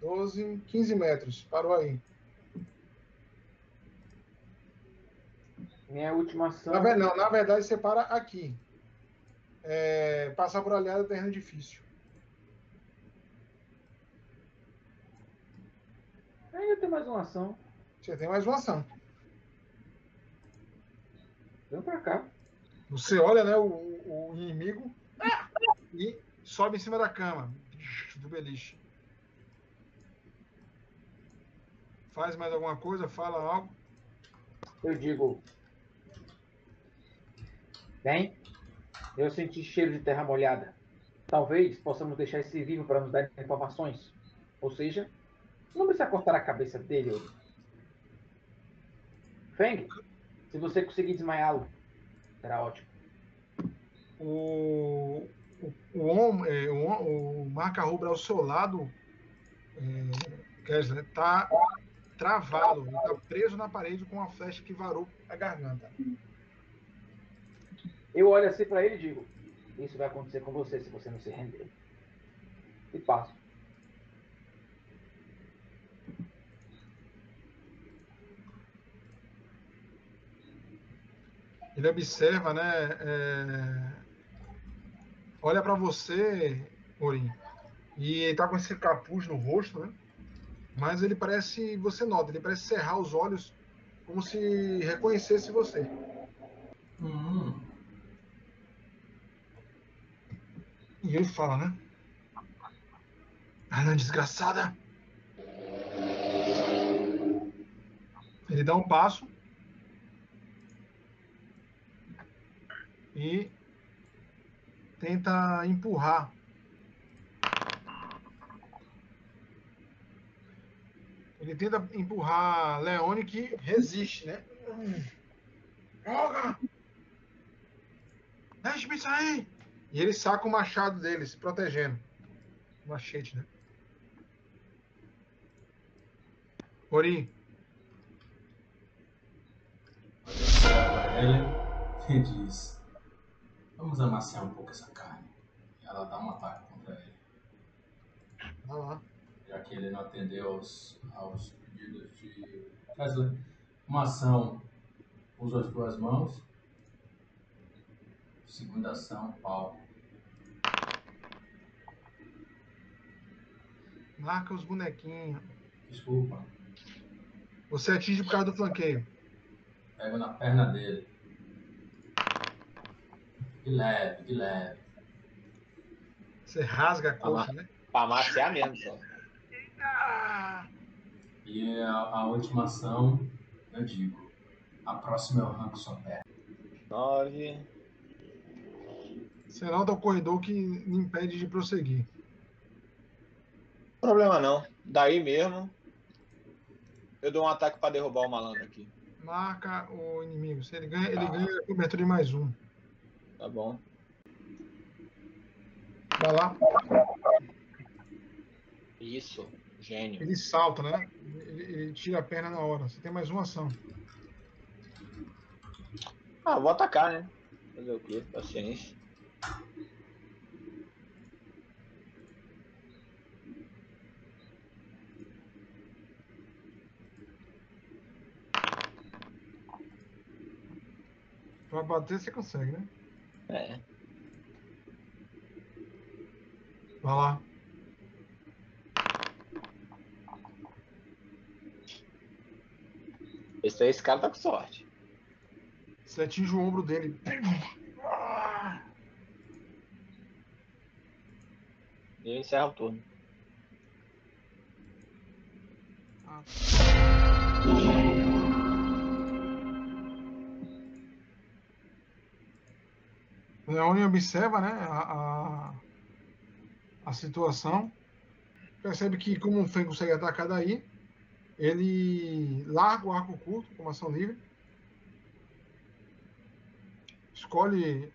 12, 15 metros. Parou aí. Minha última ação. Na, não, na verdade, você para aqui. É, passar por aliado é terreno difícil. Ainda tem mais uma ação. Você tem mais uma ação. Vem pra cá. Você olha, né, o, o inimigo e sobe em cima da cama do beliche. Faz mais alguma coisa, fala algo. Eu digo. Bem, eu senti cheiro de terra molhada. Talvez possamos deixar esse vivo para nos dar informações. Ou seja, não precisa cortar a cabeça dele. Feng, se você conseguir desmaiá-lo, será ótimo. O, o, o, hom- é, o, seu lado, é, Kessler, tá travado, ele tá preso na parede com uma flecha que varou a garganta. Eu olho assim para ele e digo: Isso vai acontecer com você se você não se render. E passo. Ele observa, né? é, olha para você, Orin, e ele tá com esse capuz no rosto, né? Mas ele parece, você nota, ele parece cerrar os olhos como se reconhecesse você. Hum, E ele fala, né? Ana desgraçada. Ele dá um passo. E tenta empurrar. Ele tenta empurrar Leone que resiste, né? Joga! Deixa-me sair! E ele saca o machado dele, se protegendo. Machete, né? Ori, ele e diz: Vamos amaciar um pouco essa carne. Ela dá um ataque contra ele. vai lá. Já que ele não atendeu aos, aos pedidos de Tesla. Uma ação Usa as duas mãos. Segunda ação, pau. Marca os bonequinhos. Desculpa. Você atinge por causa do flanqueio. Pego na perna dele. De leve, de leve. Você rasga a coxa, né? Pra maciar mesmo, só. Ah! E a, a última ação, eu digo. A próxima eu arranco sua perna. 9. Você nota o corredor que me impede de prosseguir. Problema não. Daí mesmo. Eu dou um ataque pra derrubar o malandro aqui. Marca o inimigo. Se ele ganha, ele Tá. ganha cobertura de mais um. Tá bom. Vai lá. Isso. Gênio. Ele salta, né? Ele, ele tira a perna na hora. Você tem mais uma ação. Ah, vou atacar, né? Fazer o quê? Paciência. Pra bater, você consegue, né? É. Vai lá. Esse, esse cara tá com sorte. Você atinge o ombro dele. E eu encerro o turno. O Leone observa né, a, a, a situação. Percebe que, como o Fen consegue atacar daí, ele larga o arco curto como ação livre. Escolhe.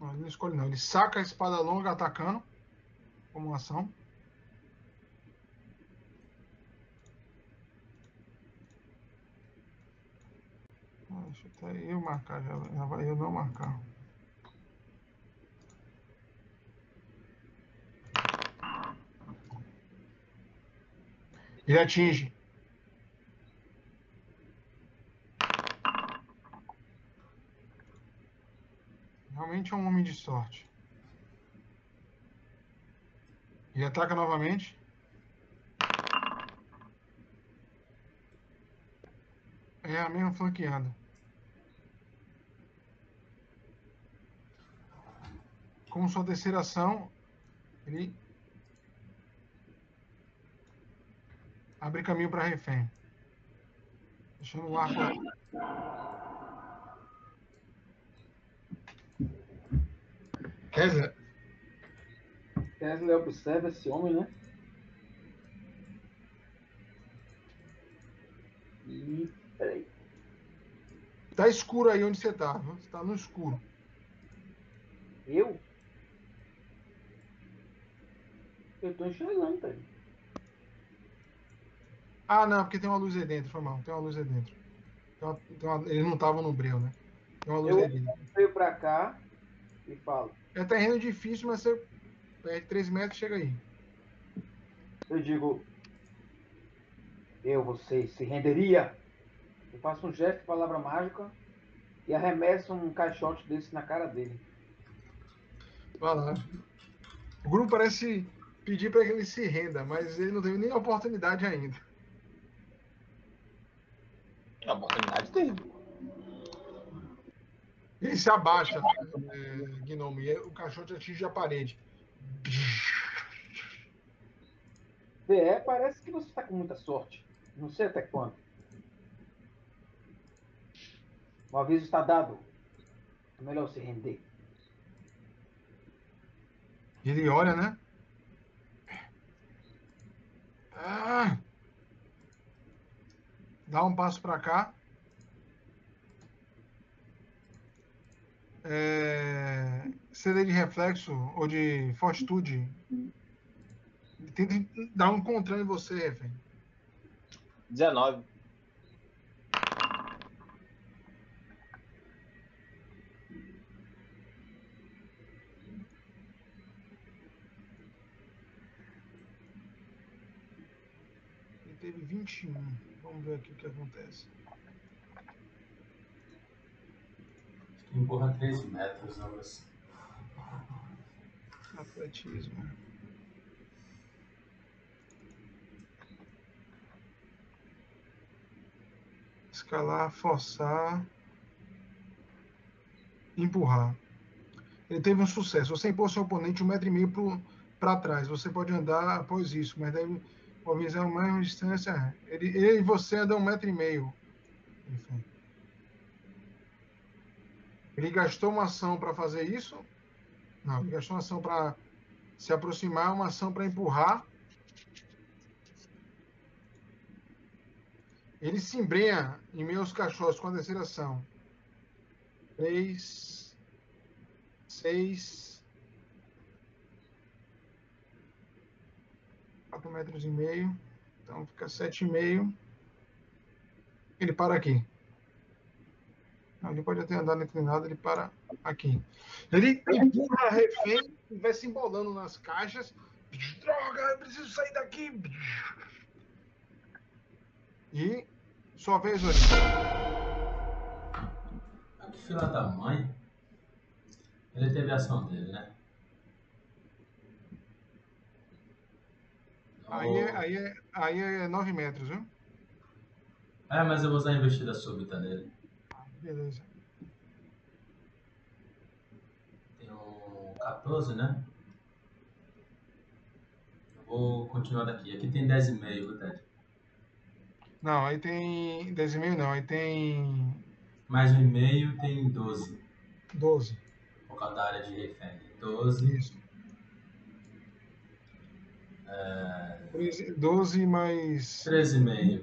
Não, ele não escolhe, não. Ele saca a espada longa atacando como ação. Ah, Deixa até eu marcar, já, já vai eu não marcar. Ele atinge. Realmente é um homem de sorte. Ele ataca novamente. É a mesma flanqueada. Com sua terceira ação, ele abre caminho para refém. Deixando o arco. Kessler, Tesla observa esse homem, né? E. Peraí. tá escuro aí onde você tá. Você tá no escuro. Eu? Eu tô enxergando, velho. Ah, não, porque tem uma luz aí dentro, foi mal. Tem uma luz aí dentro. Tem uma- tem uma- ele não tava no breu, né? Tem uma luz Eu- aí dentro. Veio pra cá e falo. É terreno difícil, mas você perde 3 metros e chega aí. Eu digo. Eu, você, se renderia? Eu faço um gesto de palavra mágica e arremesso um caixote desse na cara dele. Vai lá. O grupo parece pedir para que ele se renda, mas ele não teve nem a oportunidade ainda. Uma oportunidade dele. Ele se abaixa, é, Gnome, e o caixote atinge a parede. VE, parece que você está com muita sorte. Não sei até quando. O aviso está dado. É melhor se render. Ele olha, né? Ah! Dá um passo para cá. É... CD de reflexo ou de fortitude. Tenta dar um controle em você, refém. 19. Ele teve 21. Vamos ver aqui o que acontece. Empurra 13 metros, algo assim. Atletismo. Escalar, forçar. Empurrar. Ele teve um sucesso. Você impôs seu oponente um metro e meio para trás. Você pode andar após isso, mas deve mobilizar uma distância. Ele, ele e você andam um metro e meio. Enfim. Ele gastou uma ação para fazer isso? Não, ele gastou uma ação para se aproximar, uma ação para empurrar. Ele se embrenha em aos cachorros com a terceira ação. Três, seis, quatro metros e meio. Então fica sete e meio. Ele para aqui. Ele pode até andar inclinado, ele para aqui. Ele empurra refém e vai se embolando nas caixas. Droga, eu preciso sair daqui. E sua vez, Ori. Que filha da mãe. Ele teve a ação dele, né? Aí é, aí, é, aí é 9 metros, viu? É, mas eu vou usar a investida súbita nele. Beleza. Tem um 14, né? Eu vou continuar daqui. Aqui tem 10,5, viu, Ted? Não, aí tem 10,5 não, aí tem Mais um e-mail tem 12. 12. Por causa da área de refém. 12. Isso. É, 13, 12 mais. 13,5.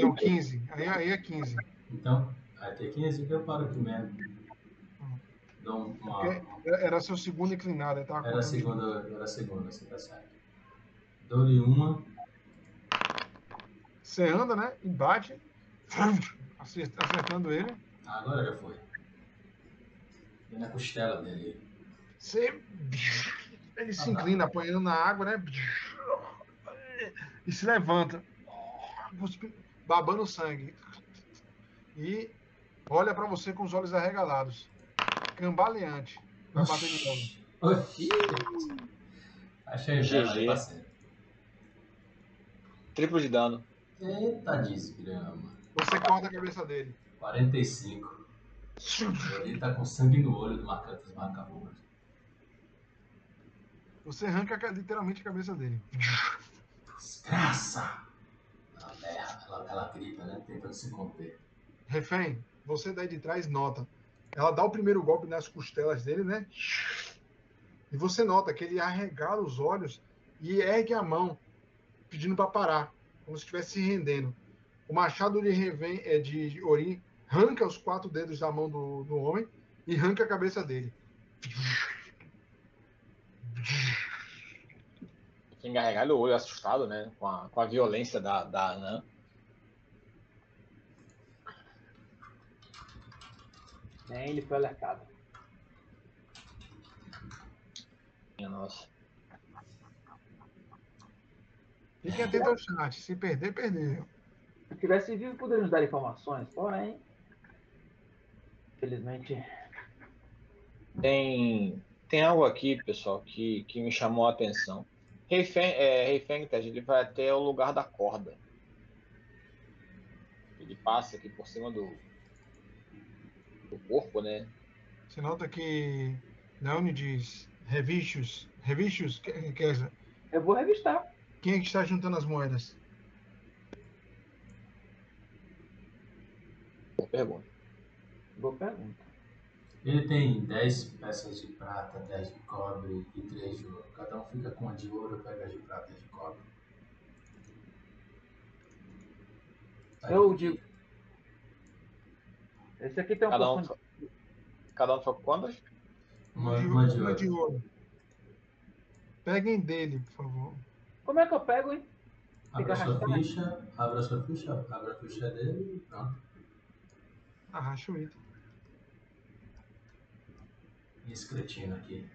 Não, 15. Aí, aí é 15. Então, vai ter 15 que eu paro aqui mesmo. Dou um- uma. Era seu segundo inclinado, tava Era a segunda, era a segunda, você tá certo. Dou-lhe uma. Você anda, né? E bate. acert- Acertando ele. Ah, agora já foi. E na costela dele. Você. Ele se inclina apanhando na água, né? E se levanta. Babando sangue. E olha pra você com os olhos arregalados. Cambaleante. Vai bater de novo. Oxi! Achei GG. Triplo de dano. Eita desgrama. Você corta a cabeça dele. 45. Ele tá com sangue no olho do Marcantas Macabras. Você arranca literalmente a cabeça dele. Desgraça! Ela berra, ela, ela grita, né? Tentando se conter. Refém, você daí de trás nota. Ela dá o primeiro golpe nas costelas dele, né? E você nota que ele arregala os olhos e ergue a mão, pedindo para parar, como se estivesse se rendendo. O machado de, Reven, é, de Ori arranca os quatro dedos da mão do, do homem e arranca a cabeça dele. Engarregado o olho, assustado, né? Com a, com a violência da, da Anã. Nem ele foi alertado. Minha nossa. Fiquem atentos ao chat. Se perder, perdeu. Se tivesse vivo, poderia nos dar informações, porém. Infelizmente. Tem, tem algo aqui, pessoal, que, que me chamou a atenção. Refém, é, Refém, Ted, ele vai até o lugar da corda. Ele passa aqui por cima do, do corpo, né? Você nota que Leone diz Revichos. Revichos, que- que- Eu vou revistar. quem é que está juntando as moedas? Boa pergunta. Boa pergunta. Ele tem 10 peças de prata, 10 de cobre e 3 de ouro. Cada um fica com uma de ouro, pega de prata e de cobre. Tá Eu dividido. digo. Esse aqui tem um Cada um, pouco. cada um quantas? Uma, uma de Uma de ouro. ouro. Peguem dele, por favor. Como é que eu pego, hein? Abra sua ficha, abra sua ficha, abra a ficha dele e pronto. Arracha o item. E esse cretino aqui.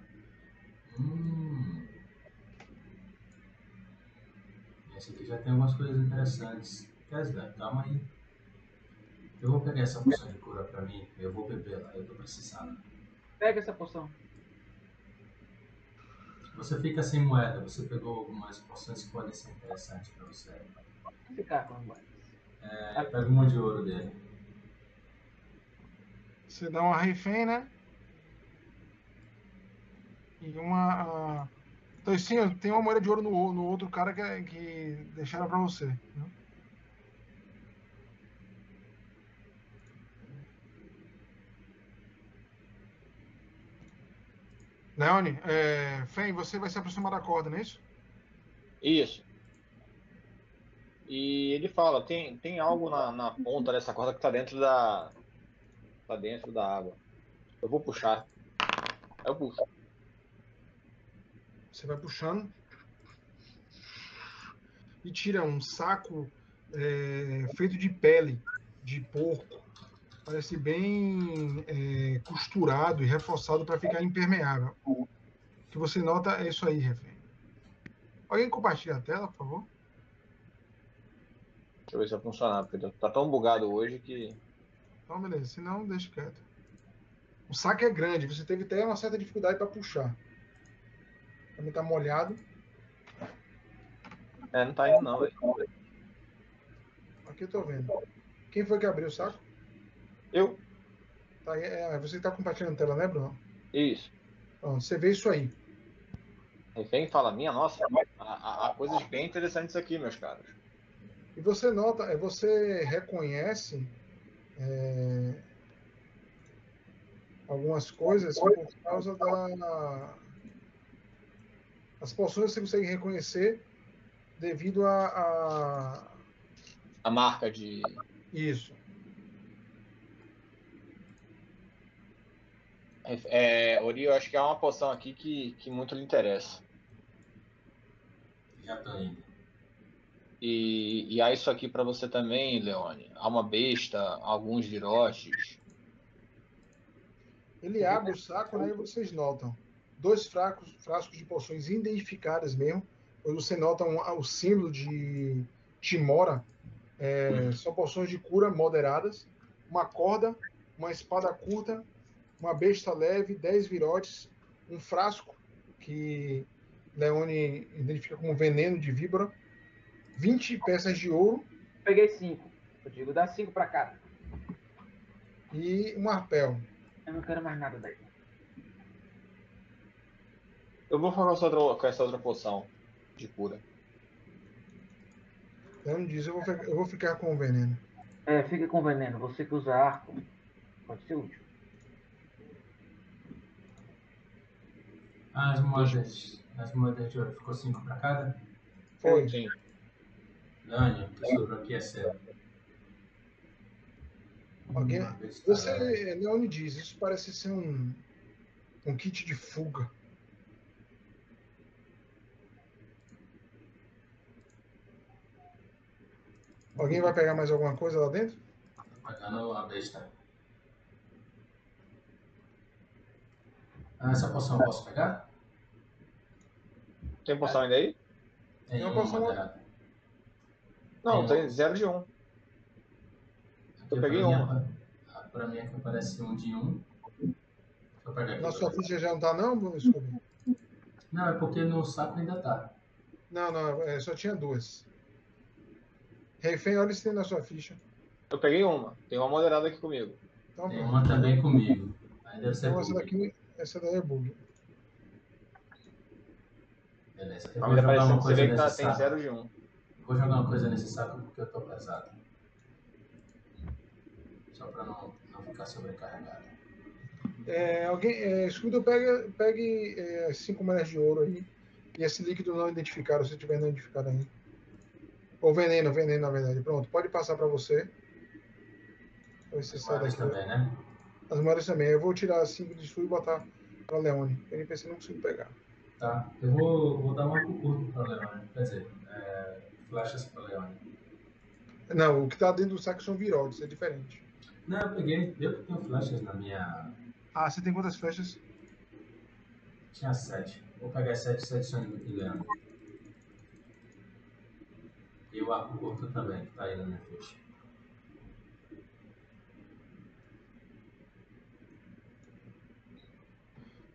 Hum. Esse aqui já tem algumas coisas interessantes. Kesler, calma aí. Eu vou pegar essa poção de cura pra mim. Eu vou beber ela. Eu tô precisando. Pega essa poção. Você fica sem moeda. Você pegou algumas poções que podem ser interessantes pra você. Ficar com as moedas. É, pega uma de ouro dele. Você dá uma refém, né? E uma. ah, Então, sim, tem uma moeda de ouro no, no outro cara que, que deixaram pra você. né? Leone, é, Fen, você vai se aproximar da corda, não é isso? Isso. E ele fala, tem, tem algo na, na ponta dessa corda que tá dentro da. tá dentro da água. Eu vou puxar. Eu puxo. Você vai puxando e tira um saco é, feito de pele de porco. Parece bem é, costurado e reforçado para ficar impermeável. O que você nota é isso aí, refém. Alguém compartilha a tela, por favor? Deixa eu ver se vai funcionar, porque tá tão bugado hoje que. Então, beleza. Se não, deixa quieto. O saco é grande. Você teve até uma certa dificuldade para puxar. Também tá molhado. É, não tá indo não, velho. Aqui eu tô vendo. Quem foi que abriu o saco? Eu? Tá, é, você está compartilhando a tela, né, Bruno? Isso. Pronto, você vê isso aí. Refém fala, minha nossa, há, há- há coisas bem interessantes aqui, meus caros. E você nota, é, você reconhece é, algumas coisas por causa da. As poções você consegue reconhecer devido a, a A marca de. isso. É, Ori, eu acho que há uma poção aqui que, que muito lhe interessa. Já tô indo. E, e há isso aqui pra você também, Leone. Há uma besta, alguns virotes. Ele abre o saco, né, e vocês notam dois frascos, frascos de poções identificadas mesmo. Quando você nota um- o símbolo de Timora, é, são poções de cura moderadas, uma corda, uma espada curta, uma besta leve, 10 virotes, um frasco que Leone identifica como veneno de víbora, 20 peças de ouro Peguei cinco. Eu digo, dá cinco pra cada. e um arpel. Eu não quero mais nada daí. Eu vou falar com essa outra, com essa outra poção de cura. Leone diz: eu vou, eu vou ficar com o veneno. É, fica com veneno. Você que usa arco, pode ser útil. Ah, as moedas. As moedas de ouro. Ficou 5 pra cada? Foi. Sim. Dani, o que sobrou aqui é seu. Alguém- Uma besta Você, leve. Leone diz, isso parece ser um, um kit de fuga. Alguém vai pegar mais alguma coisa lá dentro? Pagando a besta. Ah, essa poção eu posso pegar? Tem poção ainda aí? Tem uma moderada. Não, Tem tem zero de um. Eu peguei pra mim, uma. ah, Pra mim aqui aparece um de um. Na sua ficha já não tá não, Scooby? Não, é porque no saco ainda tá. Não, não, é, só tinha duas. Refém, olha se tem na sua ficha. Eu peguei uma. Tem uma moderada aqui comigo. Então, Tem uma também comigo. Aí deve ser Então essa daqui, essa daí é bug. Beleza. Eu Tá vou jogar uma aparecendo, você coisa vê que tá, tem saco. zero de um. Vou jogar uma coisa nesse saco porque eu tô pesado. Só pra não, não ficar sobrecarregado. É, alguém, é, Scooby, pega, pegue é, cinco moedas de ouro aí. E esse líquido não identificado, se tiver não identificado aí. Ou veneno, veneno na verdade. Pronto, pode passar para você. Pra ver se As sai daqui. também, né? As moedas também. Eu vou tirar as cinco de sua e botar para Leone. O NPC não consigo pegar. Tá. Eu vou, vou dar um curto pra Leone. Quer dizer, é, flechas pra Leone. Não, o que tá dentro do saco são virotes, é diferente. Não, eu peguei. Eu que tenho flechas na minha. Ah, você tem quantas flechas? Tinha sete. Vou pegar sete, sete são em Leone. E o arco curto também, que tá aí na minha ficha.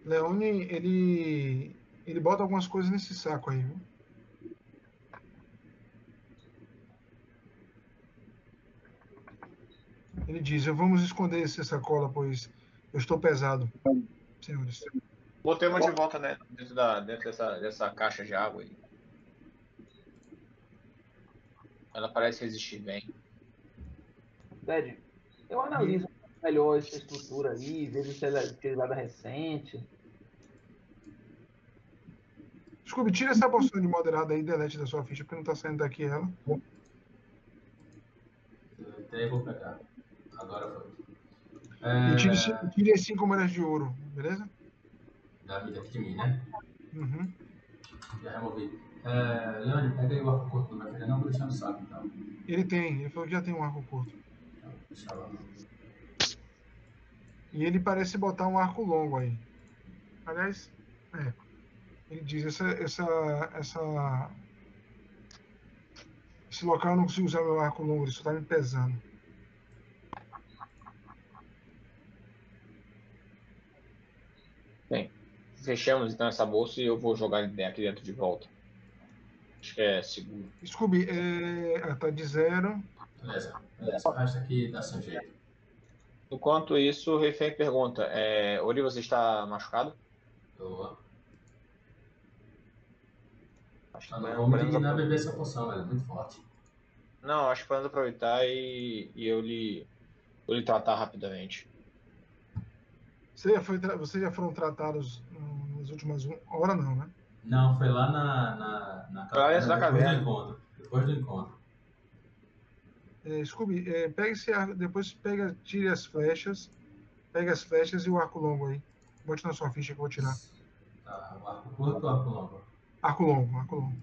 Leone, ele. Ele bota algumas coisas nesse saco aí, viu? Ele diz: Vamos esconder essa sacola, pois eu estou pesado, senhores. Botei uma de volta né, dentro, da, dentro dessa, dessa caixa de água aí. Ela parece resistir bem. Ted, eu analiso melhor essa estrutura aí, vejo se ela é utilizada recente. Scooby, tira essa porção de moderada aí e delete da sua ficha, porque não tá saindo daqui ela. Até eu vou pegar. Agora foi. E tire, É, ci- tire as cinco moedas de ouro, beleza? da vida aqui de mim, né? Uhum. Já removi. É, Leone, pega aí o arco curto, não vai querer não, vou deixar no saco então. Ele tem, ele falou que já tem um arco curto. Então, Deixa lá. E ele parece botar um arco longo aí. Aliás, é. Ele diz, essa, essa, essa, esse local eu não consigo usar meu arco longo, isso tá me pesando. Fechamos então essa bolsa e eu vou jogar ele aqui dentro de volta. Acho que é seguro. Scooby, é, ah, tá de zero. Beleza, beleza. O resto aqui dá seu jeito. Enquanto isso, o refém pergunta: é, Ori, você está machucado? Eu Acho que não apro- beber essa poção, ela é muito forte. Não, acho que podemos aproveitar e, e eu lhe, eu lhe tratar rapidamente. Você já foi, vocês já foram tratados nas últimas um- horas, não, né? Não, foi lá na, na, na dentro da depois caverna. do encontro. Depois do encontro. É, Scooby, é, pega esse arco, depois pega, tire as flechas, pega as flechas e o arco longo aí. Bote na sua ficha que eu vou tirar. Tá, o arco curto ou arco longo? Arco longo, arco longo.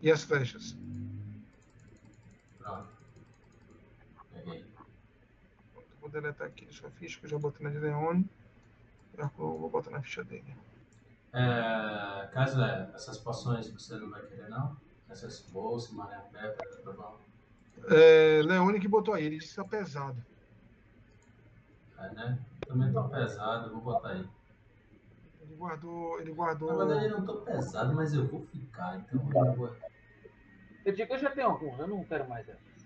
E as flechas. Pronto. Peguei. Vou deletar aqui sua ficha, que eu já botei na de Leone. E arco longo vou botar na ficha dele. É, caso é, essas poções você não vai querer não? Essas bolsas, mané pé, pedra trovão. É, Leone que botou aí, ele disse que tá pesado. É, né? Também tô pesado, vou botar aí. Ele guardou. Ele guardou. Na verdade eu não tô pesado, mas eu vou ficar, então eu vou. Eu digo que eu já tenho alguns, eu não quero mais essas.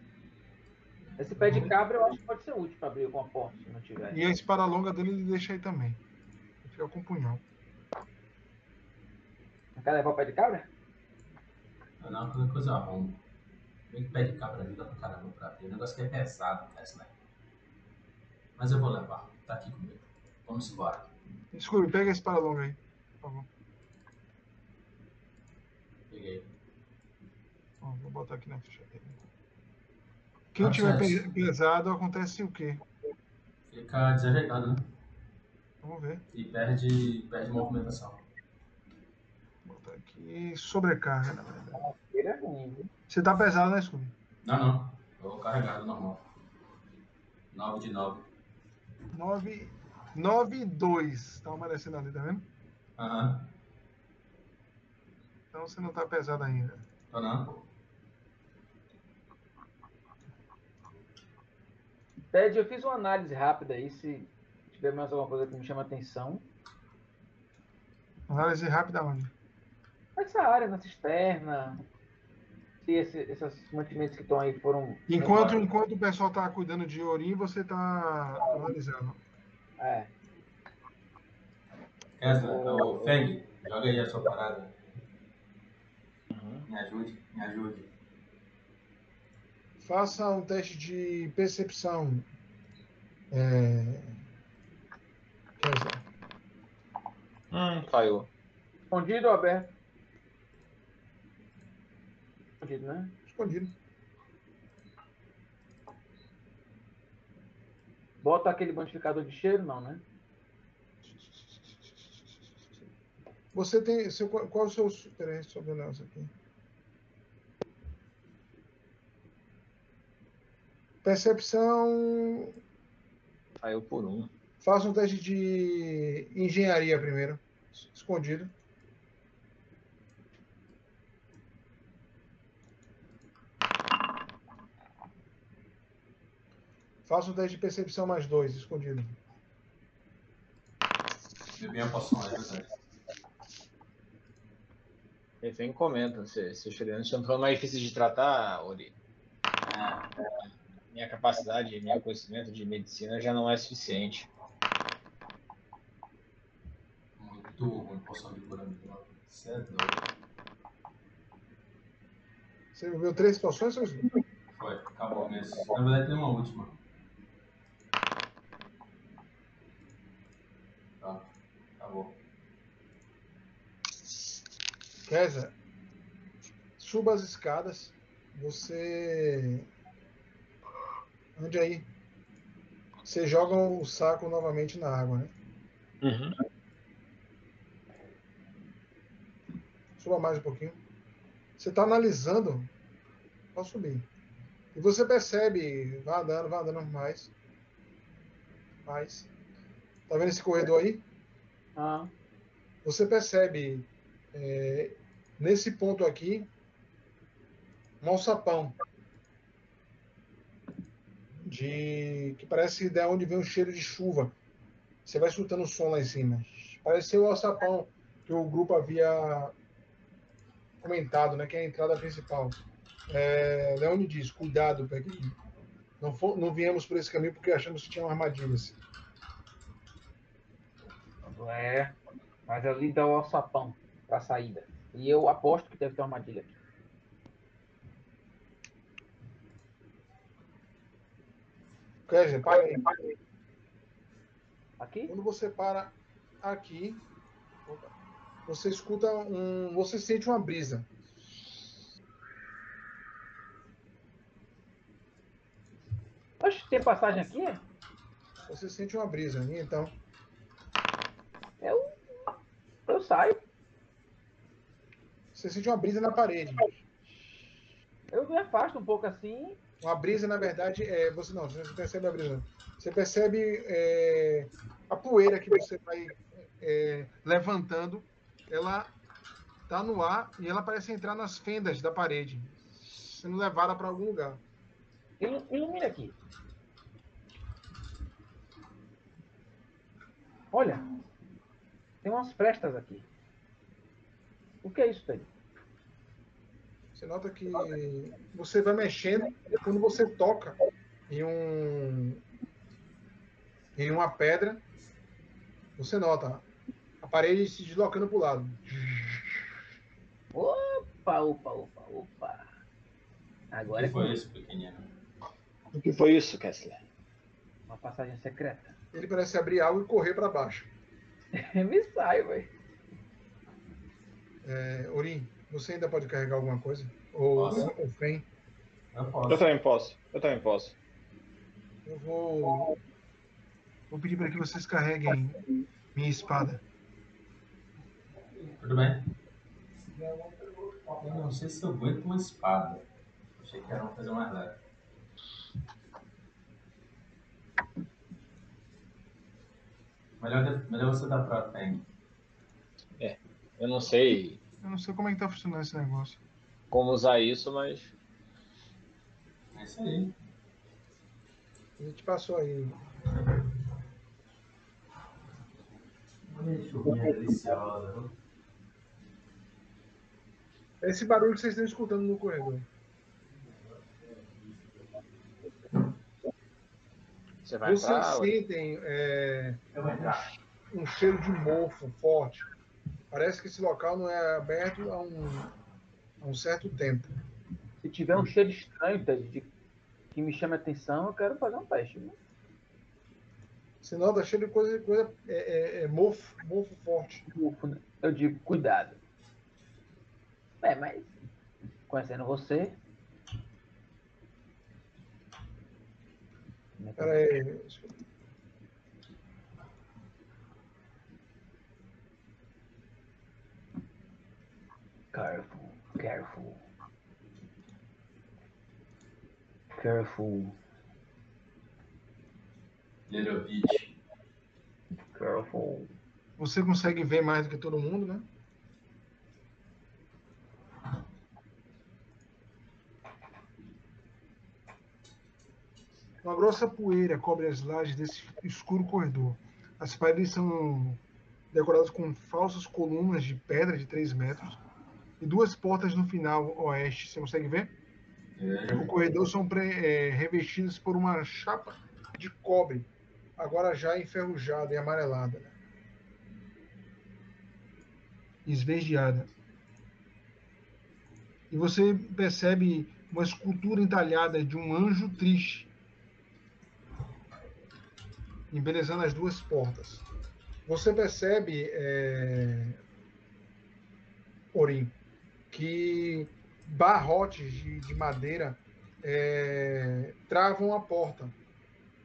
Esse pé de cabra eu acho que pode ser útil para abrir alguma porta, se não tiver. E a espada longa dele ele deixa aí também. Fica com o punhal. Quer levar o pé de cabra? Eu não, qualquer coisa eu arrumo. Bem que pé de cabra ajuda pra caramba pra abrir. O negócio que é pesado, Tesla. Mas eu vou levar. Tá aqui comigo. Vamos embora. Scooby, pega a espada longa aí, por favor. Peguei. Ó, vou botar aqui na ficha dele. Quem Ah, tiver pesado, acontece o quê? Fica desajeitado, né? Vamos ver. E perde, perde movimentação. Vou botar aqui. Sobrecarga, na verdade. Ele é ruim, viu? Você tá pesado, né, Scooby? Não, não. Vou carregado normal. 9 de 9. 9, 9 e 2. Tá aparecendo ali, tá vendo? Aham. Então você não tá pesado ainda. Tô não. Ted, eu fiz uma análise rápida aí, se tiver mais alguma coisa que me chama atenção. Análise rápida onde? Essa área, na cisterna, se esse, esses mantimentos que estão aí foram. Enquanto, enquanto o pessoal tá cuidando de Orim, você tá analisando. É. Kesna, ô Feng, joga aí a sua parada. Me ajude, me ajude. Faça um teste de percepção. É... Dizer, Hum, falhou. Escondido ou aberto? Escondido, né? escondido. Bota aquele modificador de cheiro, não, né? Você tem. Seu, qual qual é o seu. Peraí, deixa eu ver aqui. Percepção. Saiu por um. Faça um teste de engenharia primeiro. Escondido. Faça um teste de percepção mais dois, escondido. Bebi a poção, é verdade. Refém comenta, se, se os ferianos estão ficando mais difíceis de tratar, Ori. É, Minha capacidade, meu conhecimento de medicina já não é suficiente. muito ruim poção de cura mil. Você é doido. Você bebeu três poções, Foi, acabou mesmo. Na verdade tem uma última. Kézia, suba as escadas. Você. Ande aí. Você joga o saco novamente na água, né? Suba mais um pouquinho. Você está analisando. Pode subir. E você percebe. Vai andando, vai andando mais. Mais. Tá vendo esse corredor aí? Ah, Você percebe. é, nesse ponto aqui. Um alçapão. De. Que parece de onde vem o cheiro de chuva. Você vai escutando o som lá em cima. Parece ser o alçapão que o grupo havia comentado, né? Que é a entrada principal. É, Leone diz: cuidado, porque não, for, não viemos por esse caminho porque achamos que tinham armadilhas. é. Mas ali dá o alçapão pra saída. E eu aposto que deve ter uma armadilha aqui. Kézia, para aí. Aqui? Quando você para aqui, você escuta um. Você sente uma brisa. Oxe, tem passagem aqui? Você sente uma brisa. E então, Eu. Eu saio. Você sente uma brisa na parede. Eu me afasto um pouco assim. Uma brisa, na verdade, é. Você não, você não percebe a brisa. Você percebe é, a poeira que você vai é, levantando. Ela tá no ar e ela parece entrar nas fendas da parede, sendo levada para algum lugar. Ilu- Ilumina aqui. Olha. Tem umas frestas aqui. O que é isso aí? Você nota que você vai mexendo e quando você toca em um em uma pedra, você nota a parede se deslocando para o lado. Opa, opa, opa, opa. O Agora é que foi com isso, pequenino? O que foi isso, Kessler? uma passagem secreta. Ele parece abrir algo e correr para baixo. me saio, velho. É, Orim, você ainda pode carregar alguma coisa? Ou Posso. o Fen? Eu Eu posso. também posso. Eu também posso. Eu vou vou pedir para que vocês carreguem minha espada. Tudo bem? Eu não sei se eu aguento uma espada. Achei que era uma coisa mais leve. Melhor, melhor você dar pra Feng. Eu não sei Eu não sei como é que tá funcionando esse negócio. como usar isso, mas É isso aí. A gente passou aí. Esse barulho que vocês estão escutando no corredor. você vai Vocês sentem é, um cheiro de mofo forte. Parece que esse local não é aberto há um, há um certo tempo. Se tiver um cheiro estranho, Ted, de- que me chame a atenção, eu quero fazer um teste. né? Você nota cheiro de coisa, coisa é, é- é mofo, mofo forte. Ufo, né? Eu digo, cuidado. É, mas conhecendo você. né, Pera aí. Careful, careful. Careful, Little Beach. careful. Você consegue ver mais do que todo mundo, né? Uma grossa poeira cobre as lajes desse escuro corredor. As paredes são decoradas com falsas colunas de pedra de 3 metros e duas portas no final oeste. Você consegue ver? É, O corredor são é, revestidos por uma chapa de cobre, agora já enferrujada e amarelada. né? Esverdeada. E você percebe uma escultura entalhada de um anjo triste, embelezando as duas portas. Você percebe, é... Orim, que barrotes de, de madeira é, travam a porta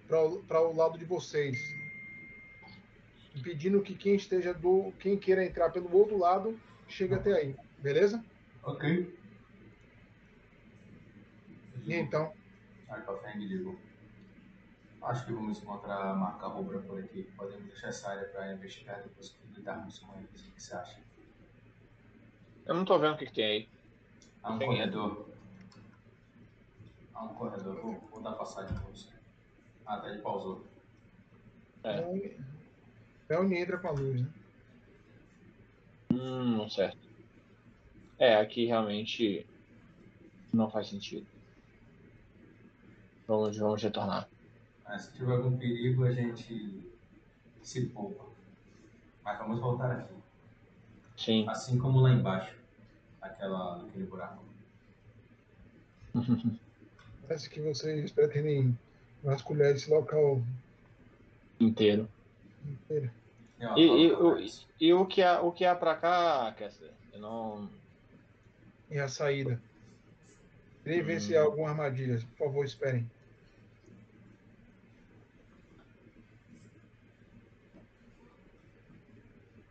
para o lado de vocês, impedindo que quem esteja do quem queira entrar pelo outro lado chegue até aí, beleza? Ok. E então, frente ligou. Acho que vamos encontrar a marca rubra por aqui. Podemos deixar essa área para investigar depois que lidarmos com eles. O que você acha? Eu não tô vendo o que, que tem aí. Há um Tem corredor. Há um corredor. Vou, vou dar passagem pra você. Ah, tá, ele pausou. É. é onde entra com a luz, né? Hum, certo. É, aqui realmente não faz sentido. Vamos, vamos retornar. Mas se tiver algum perigo, a gente se poupa. Mas vamos voltar aqui. Sim. Assim como lá embaixo. Naquela, naquele buraco. Parece que vocês pretendem vasculhar esse local Inteiro. inteiro. Uma E, e, o- e o que há, o que há pra cá, Kessler? Eu não. e a saída. Queria ver se há alguma armadilha. Por favor, esperem.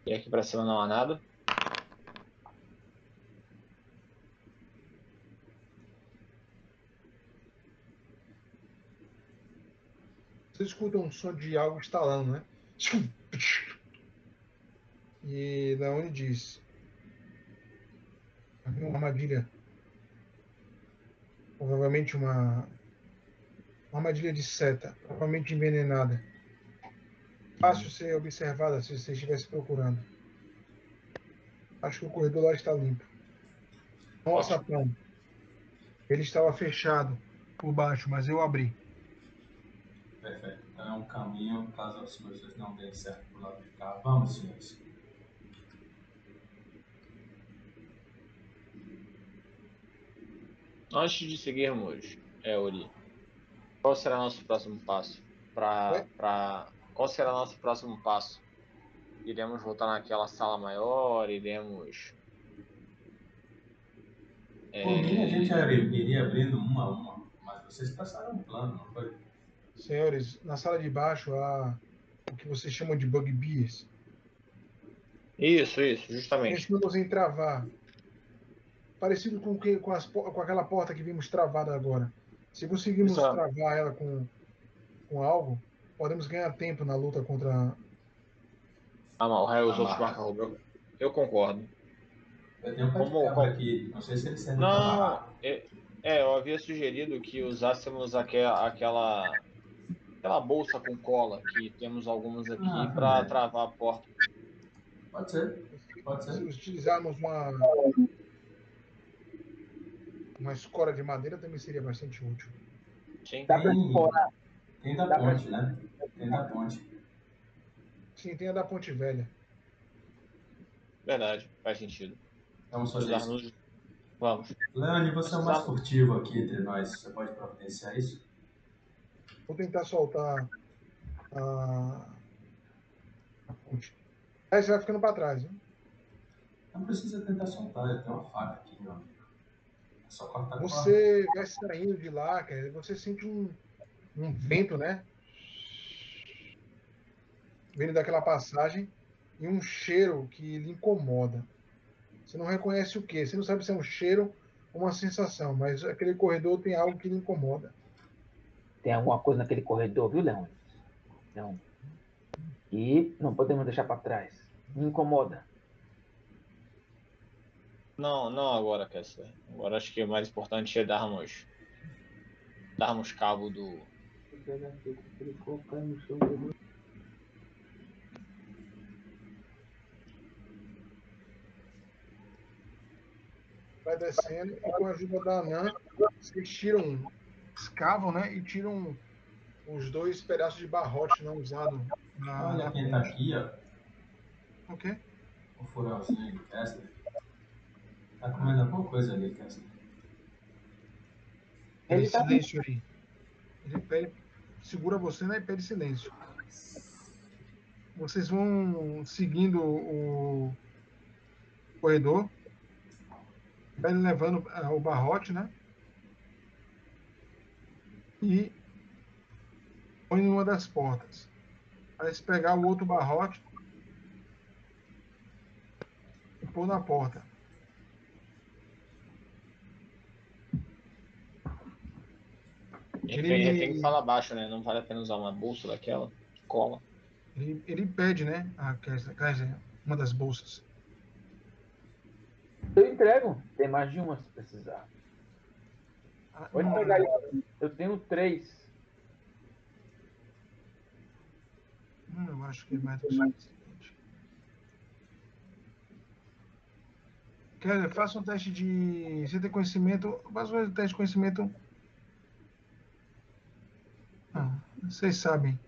E aqui pra cima não há nada. Vocês escutam um som de algo estalando, né? E da onde diz? Havia uma armadilha. Provavelmente uma, uma armadilha de seta, provavelmente envenenada. Fácil ser observada se você estivesse procurando. Acho que o corredor lá está limpo. Não Ótimo. sapão. Ele estava fechado por baixo, mas eu abri. Perfeito. Então é um caminho, caso as coisas não deem certo pro lado de cá. Vamos, senhores. Antes de seguirmos, é, Ori, qual será nosso próximo passo? Pra, pra, qual será nosso próximo passo? Iremos voltar naquela sala maior? Iremos. É, Por mim, a gente iria abrindo uma a uma. Mas vocês passaram um plano, não foi? Senhores, na sala de baixo há o que vocês chamam de bugbears. Isso, isso, Eles justamente. mandam entravar. Parecido com, que, com, as com aquela porta que vimos travada agora. Se conseguirmos Isso é. travar ela com, com algo, podemos ganhar tempo na luta contra. Amarrar os Amarra. outros marca rubra. Eu concordo. Eu tenho um Como- aqui. Não sei se eles servem Não, é, é, eu havia sugerido que usássemos aquela, aquela, aquela bolsa com cola que temos algumas aqui Ah, para é. travar a porta. Pode ser. Pode Se ser. utilizarmos uma. Uma escora de madeira também seria bastante útil. Sim. Dá pra Tem- explorar. Tem da Dá pra- ponte, né? Tem da ponte. Sim, tem a da Ponte Velha. Verdade, faz sentido. Vamos fazer isso. Vamos. Leone, você é o mais furtivo aqui entre nós. Você pode providenciar isso? Vou tentar soltar a. Aí você vai ficando para trás, né? Não precisa tentar soltar. Eu tenho uma faca aqui, meu amigo. É só cortar Você vai saindo de lá, cara, você sente um, um vento, né? Vindo daquela passagem e um cheiro que lhe incomoda. Você não reconhece o que, você não sabe se é um cheiro ou uma sensação, mas aquele corredor tem algo que lhe incomoda. Tem alguma coisa naquele corredor, viu, Leão? Então, e não podemos deixar para trás. Me incomoda. Não, não agora, Kessler. Agora acho que o mais importante é darmos darmos cabo do. Vai descendo e com a ajuda da Anã, vocês tiram escavam, né? E tiram os dois pedaços de barrote não usado na. Olha na quem tá aqui, ó. O quê? O furãozinho do Kessler. Tá comendo alguma coisa ali, Kessler. Ele Ele tá silêncio aí. Ele pede, segura você né, e pede silêncio. Vocês vão seguindo o corredor. Vai levando ah, o barrote, né? E põe em uma das portas. Aí se pegar o outro barrote e pôr na porta. Refém, refém fala baixo, né? Não vale a pena usar uma bolsa daquela que cola. Ele, ele pede, né? A uma das bolsas. Eu entrego. Tem mais de uma se precisar. Ah, Pode pegar. Eu tenho três. Hum, eu acho que é mais do suficiente. Keller, faça um teste de. Você tem conhecimento. Faça um teste de conhecimento. Não, vocês sabem.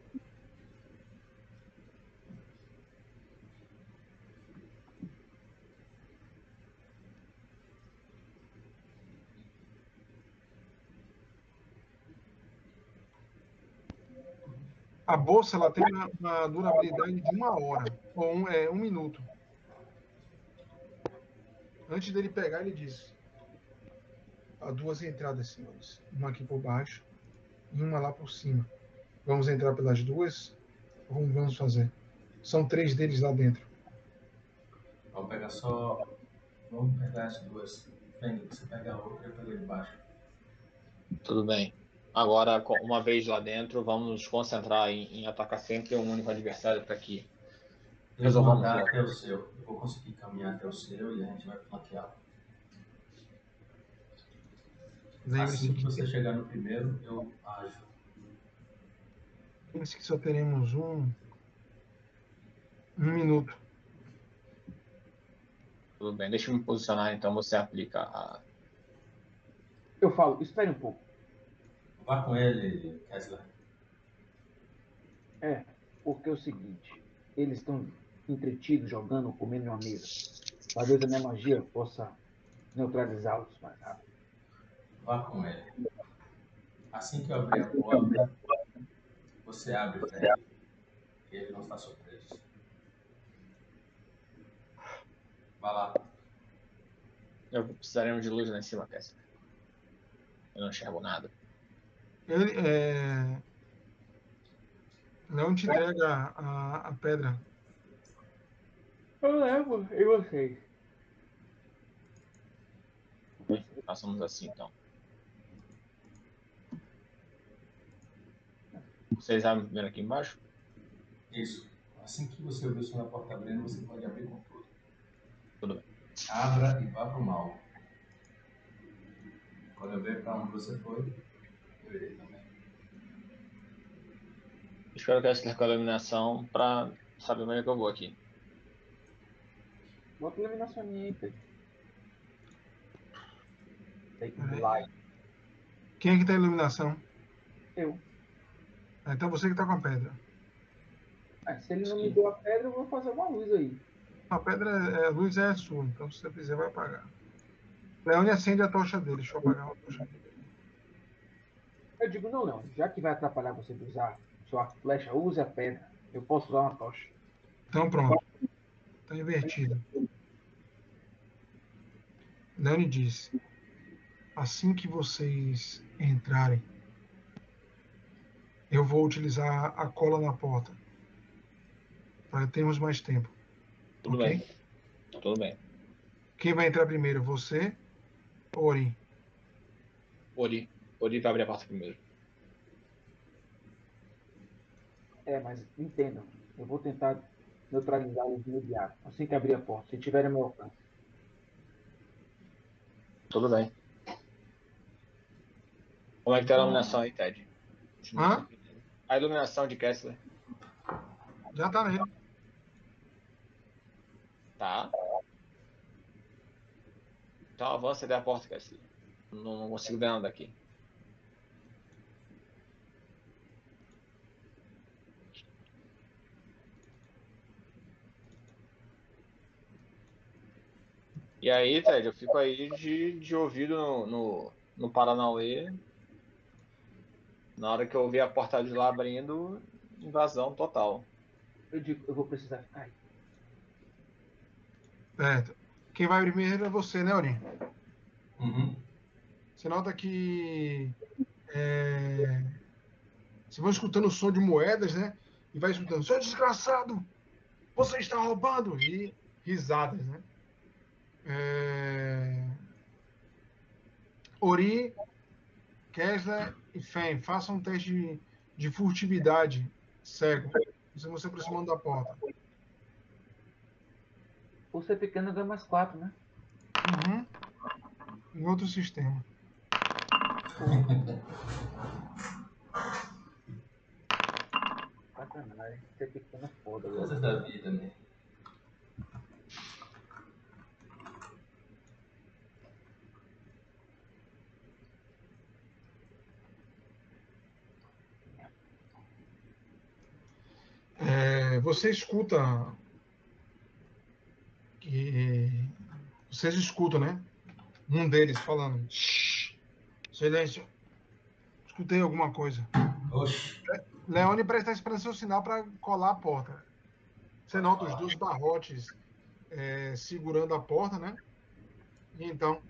A bolsa ela tem uma, uma durabilidade de uma hora, ou um, é, um minuto. Antes dele pegar, ele diz: há duas entradas, senhores. Uma aqui por baixo e uma lá por cima. Vamos entrar pelas duas? Ou Como vamos fazer? São três deles lá dentro. Vamos pegar só. Vamos pegar as duas. Vem, você pega a outra e eu pego de baixo. Tudo bem. Agora, uma vez lá dentro, vamos nos concentrar em, em atacar sempre um único adversário para que Eu vou Resolvamos andar logo. até o seu. Eu vou conseguir caminhar até o seu e a gente vai flanquear. Lembre-se Assim que você chegar no primeiro, eu ajo. lembre-se que só teremos um, um minuto. tudo bem. Deixa eu me posicionar, então você aplica a. Eu falo, espere um pouco. Vá com ele, Kessler. É, porque é o seguinte, eles estão entretidos jogando ou comendo em uma mesa. Talvez a minha magia possa neutralizá-los mais rápido. Vá com ele. Assim que eu abrir a porta, você abre pra ele. E ele não está surpreso. Vá lá. Eu precisaremos de luz lá em cima, Kessler. Eu não enxergo nada. Ele é. Não te entrega a, a pedra. Eu levo, e vocês? Façamos assim, então. Vocês abrem primeiro aqui embaixo? Isso. Assim que você ouvir da porta abrindo, você pode abrir com tudo. Tudo bem. Abra e vá pro mal. Quando eu ver pra onde você foi. Espero que Kessler com a iluminação para saber onde é que eu vou aqui. Bota iluminação minha aí, Pedro. Take light. Quem é que tá a iluminação? Eu. Ah, Então você que tá com a pedra. Ah, se ele não me deu a pedra, eu vou fazer uma luz aí. A pedra, é, a luz é sua, então se você fizer, vai apagar. Leone acende a tocha dele. Deixa eu apagar a tocha dele. Eu digo, não, não. Já que vai atrapalhar você de usar sua arco flecha, use a pedra. Eu posso usar uma tocha. Então pronto. Tá invertido. Leone disse: assim que vocês entrarem, eu vou utilizar a cola na porta. Para termos mais tempo. Tudo Ok? bem. Tudo bem. Quem vai entrar primeiro? Você ou Ori? Ori. Ori vai abrir a porta primeiro. É, mas entendam. Eu vou tentar neutralizá-los de imediato. Assim que abrir a porta. Se tiverem meu alcance. Tudo bem. Como é que tá a iluminação aí, Ted? Hã? A iluminação de Kessler. Já tá nele. Tá. Então avança até a porta, Cassie. Não, não consigo ver nada daqui. E aí, Ted, eu fico aí de, de ouvido no, no, no Paranauê. Na hora que eu ouvir a porta de lá abrindo, invasão total. Eu digo, eu vou precisar ficar aí. Certo. Quem vai primeiro é você, né, Aurim? Uhum. Você nota que é, você vai escutando o som de moedas, né? E vai escutando, seu desgraçado, você está roubando! E risadas, né? É... Ori, Kessler e Fen, façam um teste de, de furtividade cego. Você não se aproximando da porta. Por ser pequeno, ganha mais 4, né? Uhum. Em outro sistema. Sacanagem. Ser pequeno é foda. Coisas da vida, né? É, você escuta que vocês escutam, né? Um deles falando. "Shh, silêncio. Escutei alguma coisa. Oxi. Leone presta seu sinal para colar a porta. Você nota os dois barrotes é, segurando a porta, né? E então,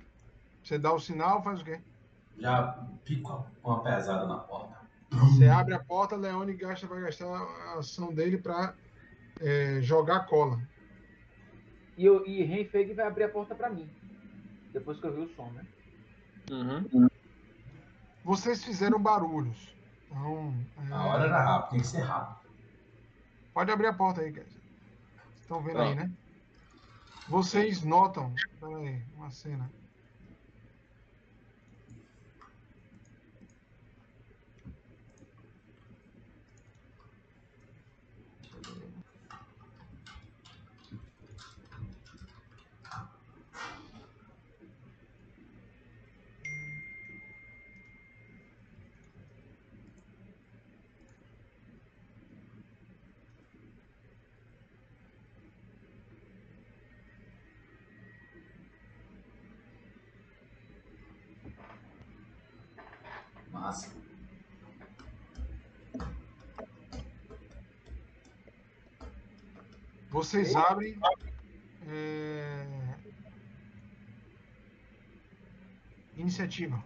você dá o sinal, faz o quê? Já pico uma pesada na porta. Você abre a porta, Leone gasta, vai gastar a ação dele para jogar cola. E, eu, e Renfeg vai abrir a porta pra mim. Depois que eu vi o som, né? Uhum. Vocês fizeram barulhos. Então, é, A hora era rápida, tem que ser rápido. pode abrir a porta aí, guys. Estão vendo aí, né? Vocês notam. Pera aí, uma cena. Massa. Vocês abrem. é, Iniciativa.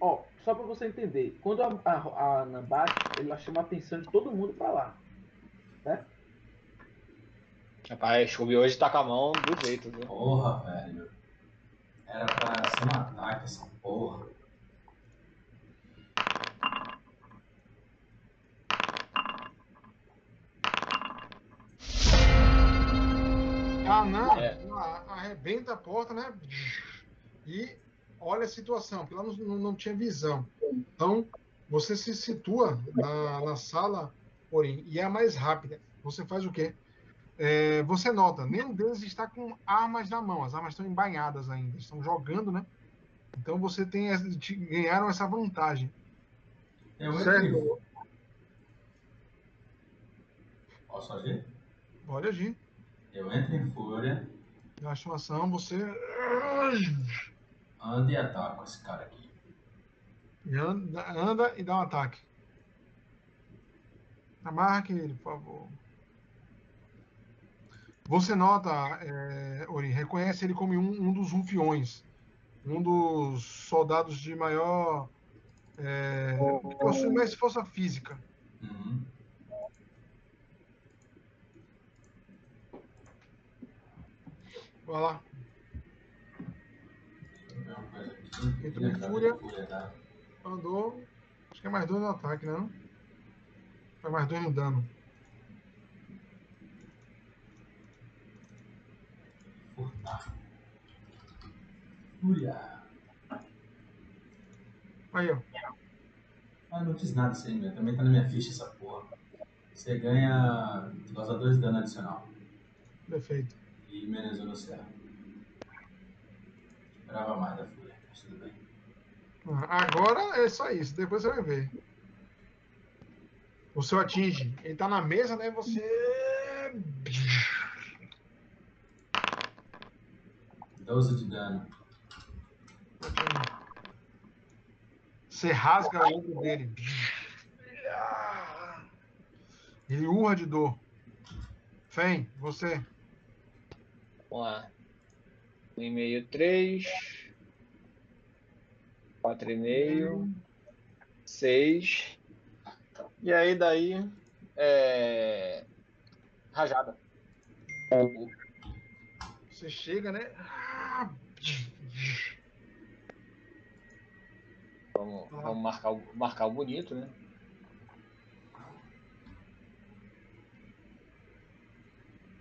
Ó, só pra você entender. Quando a, a, a Ana bate, ela chama a atenção de todo mundo pra lá. Né? Rapaz, Scooby hoje tá com a mão do jeito, viu? Porra, velho. Era pra ser um ataque essa porra. Arrebenta a porta, né? E olha a situação, porque ela não, não, tinha visão. Então, você se situa na, na sala, porém, e é a mais rápida. Você faz o quê? É, você nota, nenhum deles está com armas na mão, as armas estão embainhadas ainda, estão jogando, né? Então você tem ganharam essa vantagem. Eu Certo. Posso agir? Pode agir. Eu entro em fúria, Gasta uma ação, você ando e ataco esse cara aqui. E anda, anda e dá um ataque. Amarque ele, por favor. Você nota, é, Ori, reconhece ele como um, um dos rufiões. Um dos soldados de maior. É, que possui mais força física. Uhum. Vai lá. Entrou em fúria. Andou. Acho que é mais dois no ataque, não? É mais dois no dano. Furtar. Fúria. Aí, ó. Ah, não diz nada isso aí, meu. Também tá na minha ficha essa porra. Você ganha. Causa 2 de dano adicional. Defeito. E no céu. lembrava mais da fúria, mas tudo bem. Agora é só isso, depois você vai ver. O seu atinge. Ele tá na mesa, né? Você. 12 de dano. Você rasga o ombro dele. Ele urra de dor. Fen, você. Vamos lá. 1,5, 3. 4,5. 6. E aí daí. É. Rajada. Você chega, né? Vamos, vamos marcar, o- marcar o bonito, né?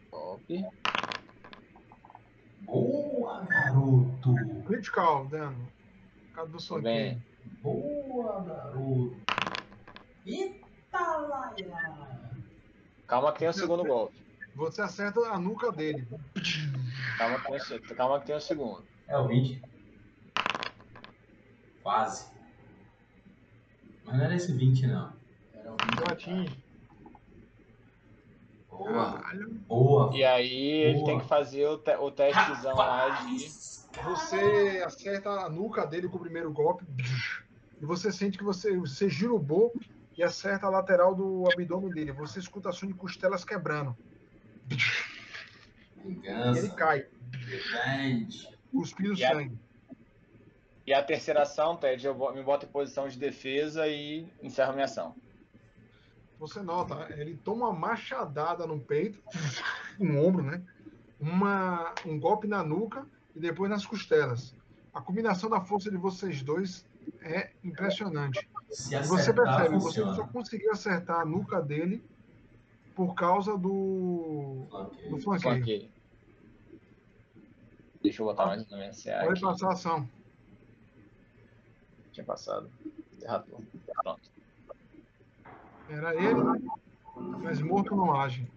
Top. Boa, garoto! Critical, dano. Cada do soquinho. Boa, garoto! Eita, laia! Calma que tem o segundo golpe. Você acerta a nuca dele. Calma que tem o, calma que tem o segundo. É o 20. Quase. Mas não era esse 20, não. Era o 20. Você atinge. Boa, boa. E aí ele Boa. tem que fazer o, te, o testzão lá de. Rapaz, Você acerta a nuca dele com o primeiro golpe. E você sente que você, você gira o bo e acerta a lateral do abdômen dele. Você escuta som de costelas quebrando. E ele Vingança. cai, Revenge. cuspindo E a- sangue. E a terceira ação, Ted, eu me boto em posição de defesa e encerro minha ação. Você nota, ele toma uma machadada no peito, no ombro, né? Uma, um golpe na nuca e depois nas costelas. A combinação da força de vocês dois é impressionante. Se E você acertar, percebe, você funciona. só conseguiu acertar a nuca dele por causa do, Ok. do flanqueio. Flanqueio. Deixa eu botar mais na minha CA Pode aqui. passar a ação. Tinha passado. Errado. Era ele, mas morto não age.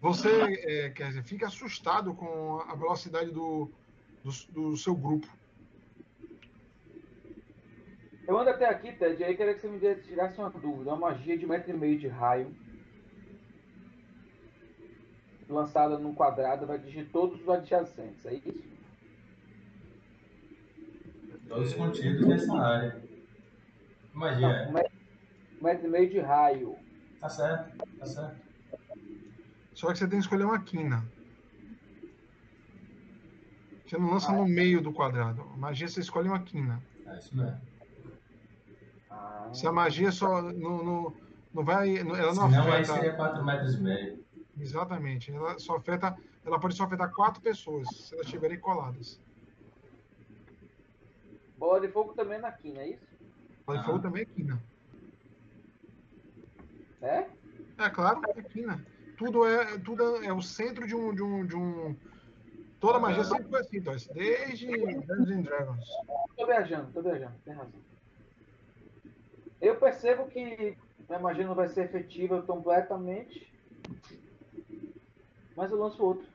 Você, é, quer dizer, fica assustado com a velocidade do, do, do seu grupo. Eu ando até aqui, Ted, e aí queria que você me tirasse uma dúvida. Uma magia de metro e meio de raio. Lançada num quadrado, vai atingir todos os adjacentes, é isso? Todos contidos nessa área. Magia. Não, um metro, e meio de raio. Tá certo, tá certo. Só que você tem que escolher uma quina. Você não lança no meio do quadrado. A magia você escolhe uma quina. É isso mesmo. Ah, Se a magia só não, não, não vai. Ela não Senão aí afeta. seria 4 metros e meio. Exatamente. Ela só afeta. Ela pode só afetar quatro pessoas, se elas estiverem coladas. bola de fogo também na quina, é isso? Ela Ah. falou também é quina. É? É claro, é quina. Tudo é, tudo é o centro de um. De um, de um... Toda magia sempre foi assim, Toys. Desde Dungeons and Dragons. Tô viajando, tô viajando, tem razão. Eu percebo que minha magia não vai ser efetiva completamente. Mas eu lanço outro.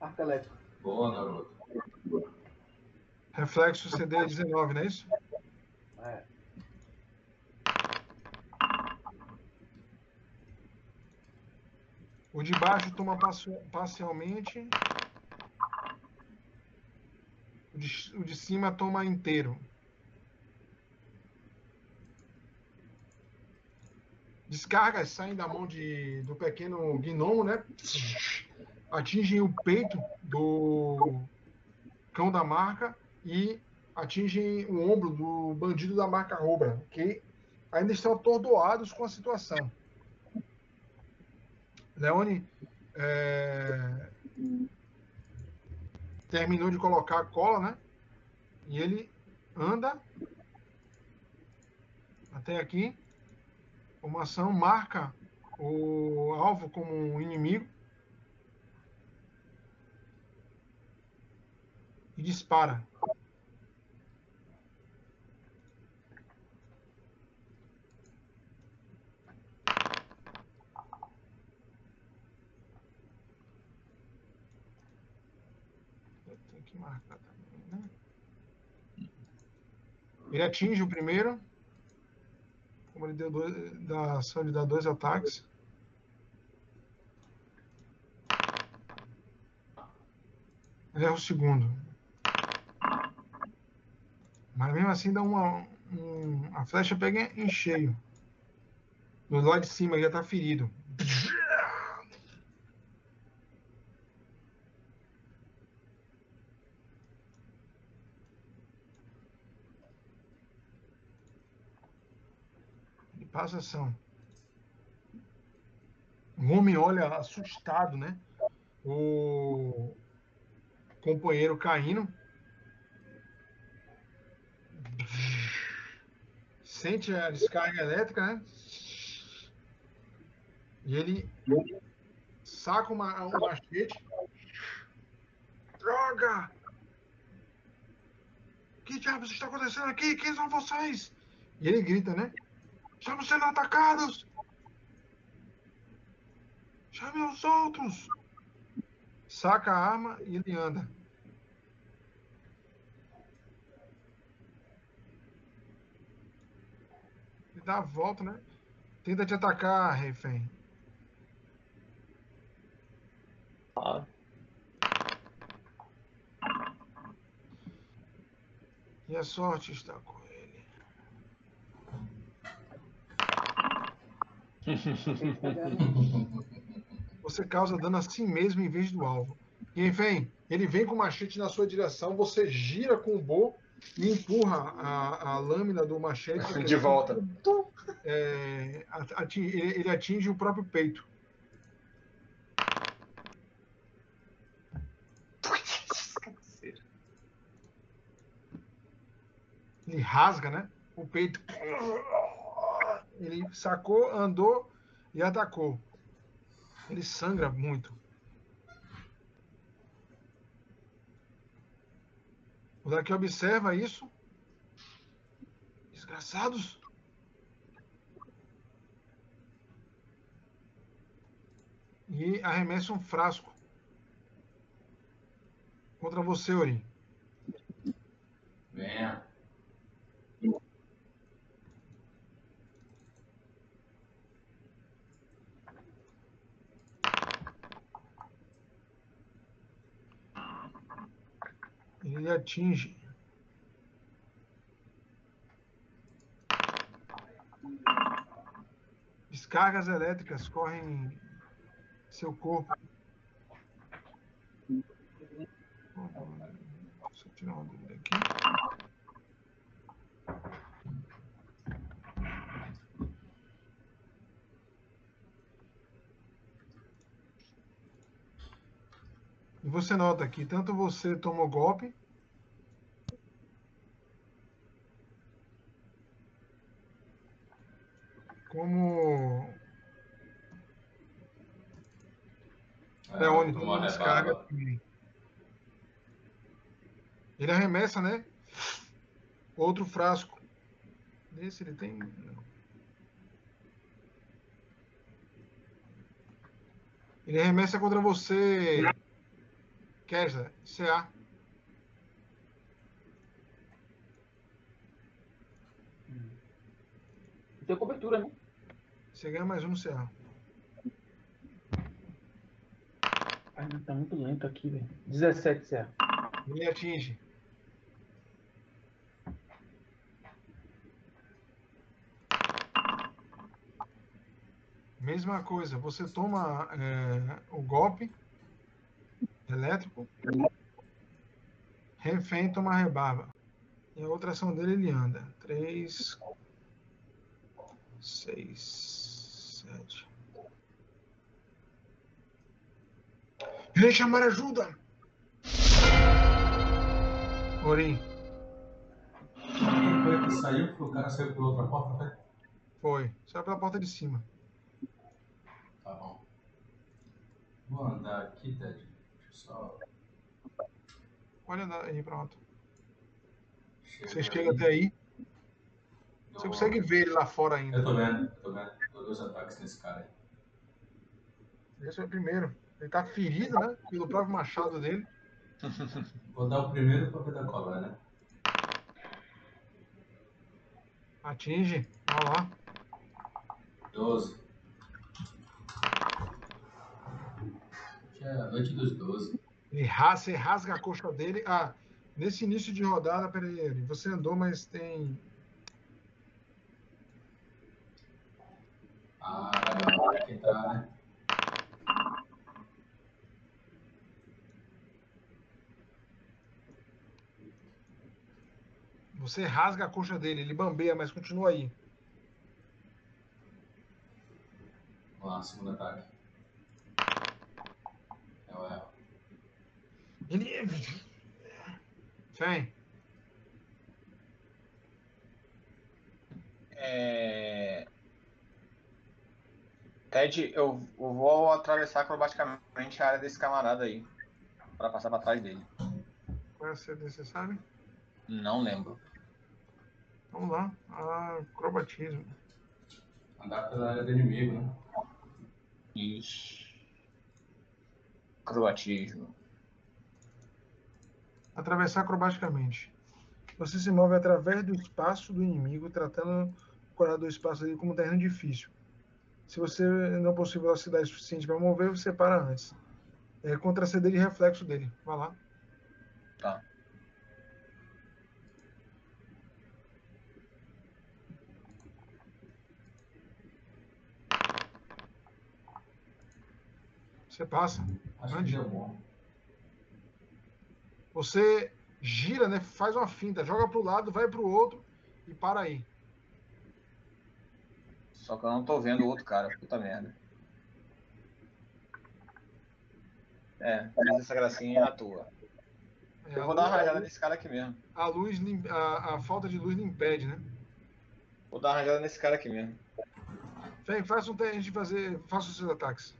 Arca elétrico. Boa, garoto. Reflexo CD 19, não é isso? É. O de baixo toma parcialmente. O de, o de cima toma inteiro. Descargas saem da mão de, do pequeno gnomo, né? Atingem o peito do cão da marca e atingem o ombro do bandido da marca Robra, que ainda estão atordoados com a situação. Leone é, terminou de colocar a cola, né? E ele anda até aqui. Uma ação marca o alvo como um inimigo e dispara. Marcar também, né? Ele atinge o primeiro. Como ele deu dois, da ação de dar dois ataques. Ele erra o segundo. Mas mesmo assim dá uma. Um, a flecha pega em cheio. Do lado de cima ele já tá ferido. Ele passa ação. O homem olha assustado, né? O companheiro caindo. Sente a descarga elétrica, né? E ele saca uma, um machete. Droga! Que diabos está acontecendo aqui? Quem são vocês? E ele grita, né? Estamos sendo atacados! Chame os outros! Saca a arma e ele anda. Ele dá a volta, né? Tenta te atacar, refém. Ah, E a sorte está com ele. Você causa dano a si mesmo em vez do alvo. E enfim, ele vem com o machete na sua direção, você gira com o bo e empurra a, a lâmina do machete. de volta. É, ele atinge o próprio peito. Ele rasga, né? O peito. Ele sacou, andou e atacou. Ele sangra muito. O daqui observa isso. Desgraçados. E arremessa um frasco contra você, Ori. Venha. Ele atinge. Descargas elétricas correm em seu corpo. Deixa eu tirar uma dúvida aqui. E você nota que tanto você tomou golpe, como Leone tomou tomou uma descarga rebarba. também. Ele arremessa, né? Outro frasco. Desse ele tem. Ele arremessa contra você. Kesla, CA. Tem cobertura, né? Você ganha mais um no CA. Ai, mas tá muito lento aqui, velho. 17 CA. Ele atinge. Mesma coisa, você toma é, o golpe elétrico, refém toma a rebarba. E a outra ação dele ele anda. 3, 6, 7. Irei chamar ajuda! Quem foi que saiu? O cara saiu pela outra porta, né? foi. Saiu pela porta de cima. Tá bom. Vou andar aqui, Ted. Deixa eu só. Pode andar aí, pronto. chegar Você chega até aí. Você Dou- consegue ver ele lá fora ainda. Eu tô vendo, eu tô vendo. Dou dois ataques nesse cara aí. Esse é o primeiro. Ele tá ferido, né? Pelo próprio machado dele. Vou dar o primeiro pra ver da cola, né? Atinge. Olha lá. 12. Hoje é a noite dos 12. Ele rasga, você rasga a coxa dele. Ah, nesse início de rodada, peraí, você andou, mas tem. Ah, que entrar, né? Você rasga a coxa dele, ele bambeia, mas continua aí. Vamos lá, segundo ataque. É. Ele. Vem. É... Ted, eu eu vou atravessar acrobaticamente a área desse camarada aí. Pra passar pra trás dele. Qual é a CD, você sabe? Não lembro. Vamos lá. Acrobatismo. Andar pela área do inimigo, né? Isso. Croatismo. Atravessar acrobaticamente. Você se move através do espaço do inimigo, tratando o corredor do espaço dele como um terreno difícil. Se você não possui velocidade suficiente para mover, você para antes. É contra CD de reflexo dele. Vai lá. Tá. Você passa. Acho deu bom. Você gira, né? Faz uma finta, joga pro lado, vai pro outro e para aí. Só que eu não tô vendo o outro cara. Puta merda. É, faz essa gracinha à toa. É, Eu a vou dar uma rajada nesse cara aqui mesmo. A luz, a, a falta de luz lhe impede, né? Vou dar uma rajada nesse cara aqui mesmo. Vem, faça um teste de fazer. Faça os seus ataques.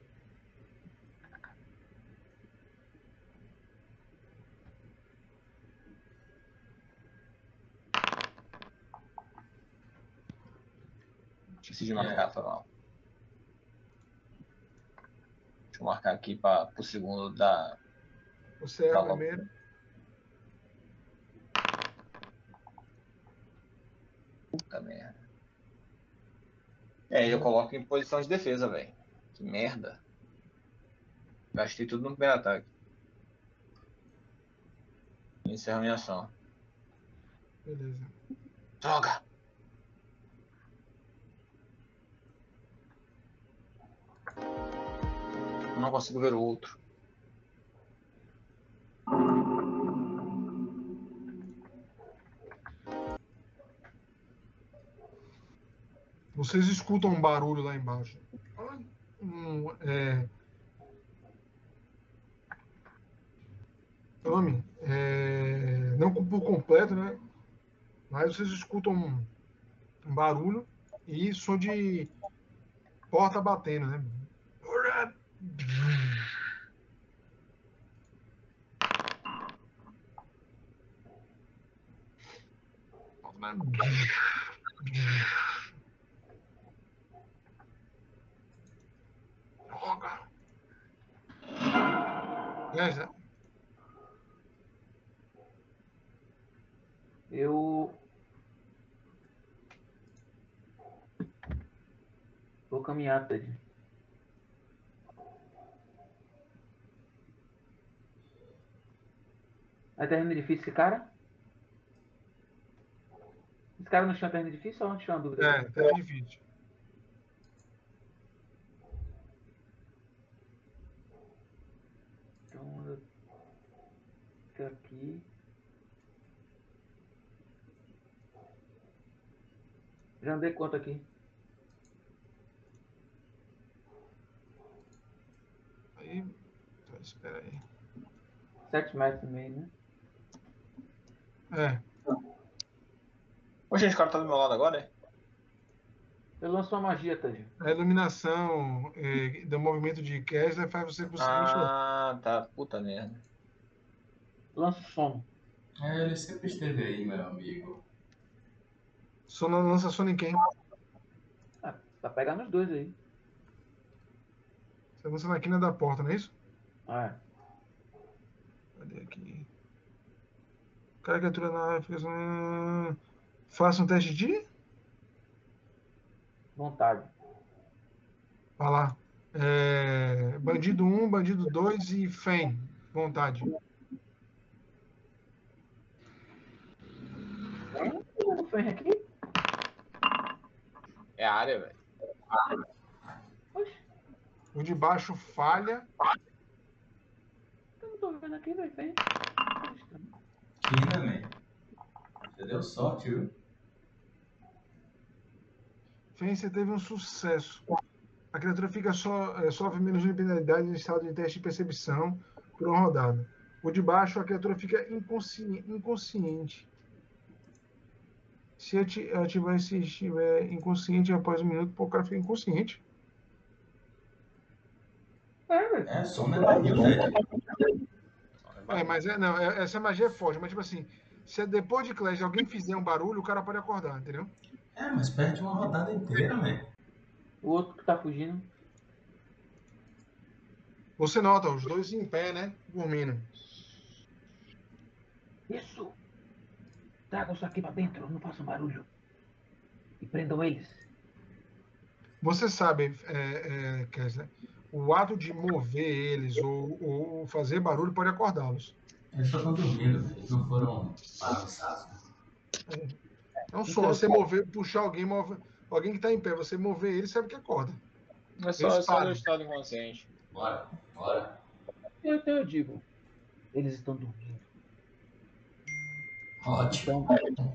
Esqueci de marcar, foi mal. Deixa eu marcar aqui para o segundo da. Você é Tá o bom. primeiro. Puta merda. É, eu coloco em posição de defesa, velho. Que merda. Gastei tudo no primeiro ataque. Encerro minha ação. Beleza. Droga! Não consigo ver o outro. Vocês escutam um barulho lá embaixo. Um, é... Tome, é... não por completo, né? Mas vocês escutam um, um barulho e som de porta batendo, né? Eu. Vou caminhar, Ted. É terreno difícil esse cara? Esse cara não chama terreno difícil ou não tinha uma dúvida? É, tá difícil. Então eu fico aqui. Já andei quanto aqui? Aí, espera aí. 7 metros e meio, né? É, Ô, gente, o cara tá do meu lado agora, é? Eu lanço uma magia, Ted. a iluminação é, do movimento de Kessler faz você conseguir enxergar. Ah, tá. Puta merda. Lanço som. É, ele sempre esteve aí, meu amigo. Só não lança som em quem? Ah, tá pegando os dois aí. Você lança na quina da porta, não é isso? Ah, é. Cadê aqui? aqui. Caricatura na fica- Faça um teste de. Vontade. Vai lá. É, bandido 1, bandido 2 e FEM. Vontade. O Fen aqui? É a área, velho. O de baixo falha. eu não tô vendo aqui, velho. Fen. Quina, man. Você deu sorte, viu? Você teve um sucesso. A criatura fica só, é, sofre menos de penalidade em estado de teste de percepção por uma rodada. O de baixo, a criatura fica inconsci- inconsciente. Se ati- ativar se estiver inconsciente após um minuto, o cara fica inconsciente. É. É, só um negocinho, velho. É, mas é, não, é- essa magia é forte, mas tipo assim, se depois de Clash alguém fizer um barulho, o cara pode acordar, entendeu? É, mas perde uma rodada inteira, man. O outro que tá fugindo. Você nota, os dois em pé, né? Dormindo. Isso! Tragam isso aqui pra dentro, não façam barulho. E prendam eles. Você sabe, é, é, Kessler, o ato de mover eles ou, ou fazer barulho pode acordá-los. Eles só estão dormindo, velho. Eles não foram balançados. É um som, você mover, puxar alguém, mover, alguém que está em pé, você mover ele, sabe que acorda. É só, Eles é só no estado inconsciente. Bora, bora. Então eu digo, eles estão dormindo. Ótimo. Então,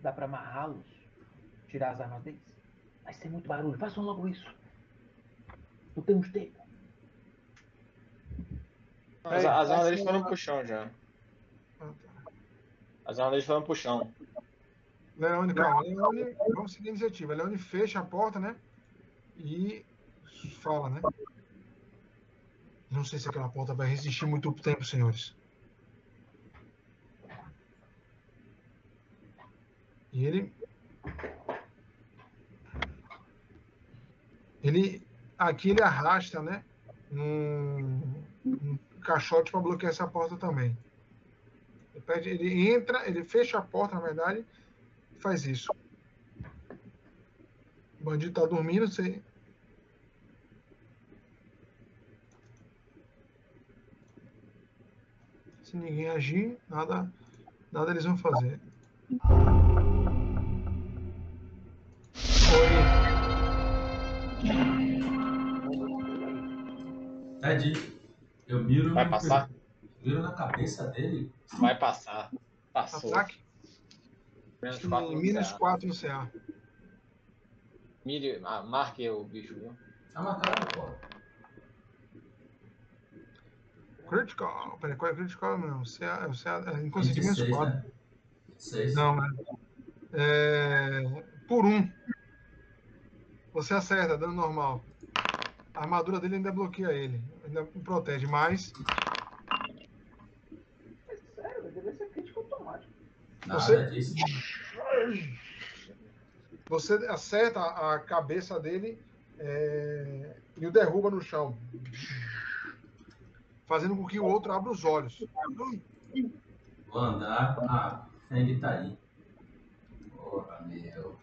dá pra amarrá-los, tirar as armas deles. Vai ser muito barulho, façam logo isso. Não temos tempo. As, as armas deles foram pro chão já. As armas deles foram pro chão. Leone, calma. Leone, vamos seguir a iniciativa. Leone fecha a porta, né? E fala, né? Não sei se aquela porta vai resistir muito tempo, senhores. E ele. Ele. Aqui ele arrasta, né? Um, um caixote para bloquear essa porta também. Ele, pede, ele entra, ele fecha a porta, na verdade, e faz isso. O bandido tá dormindo, você. Se ninguém agir, nada, nada eles vão fazer. Oi. Ted, eu miro. Vai passar? Miro na cabeça dele. Vai passar. Passou. Ataque. Menos Sim, 4 no Menos CA. 4 no CA. Mire, ah, marque o bicho, viu? Tá marcado, pô. Critical. Peraí, qual é critical? Não, CA, é o CA, é inconsciente menos 26, 4. né? 26. Não, né? É, por um. Você acerta, dano normal. A armadura dele ainda bloqueia ele. Ainda protege, mas É sério, deve ser crítico automático. Nada Você- disso. você acerta a cabeça dele é, e o derruba no chão. Fazendo com que o outro abra os olhos. Vou andar. Ah, Feng tá aí. Porra, meu.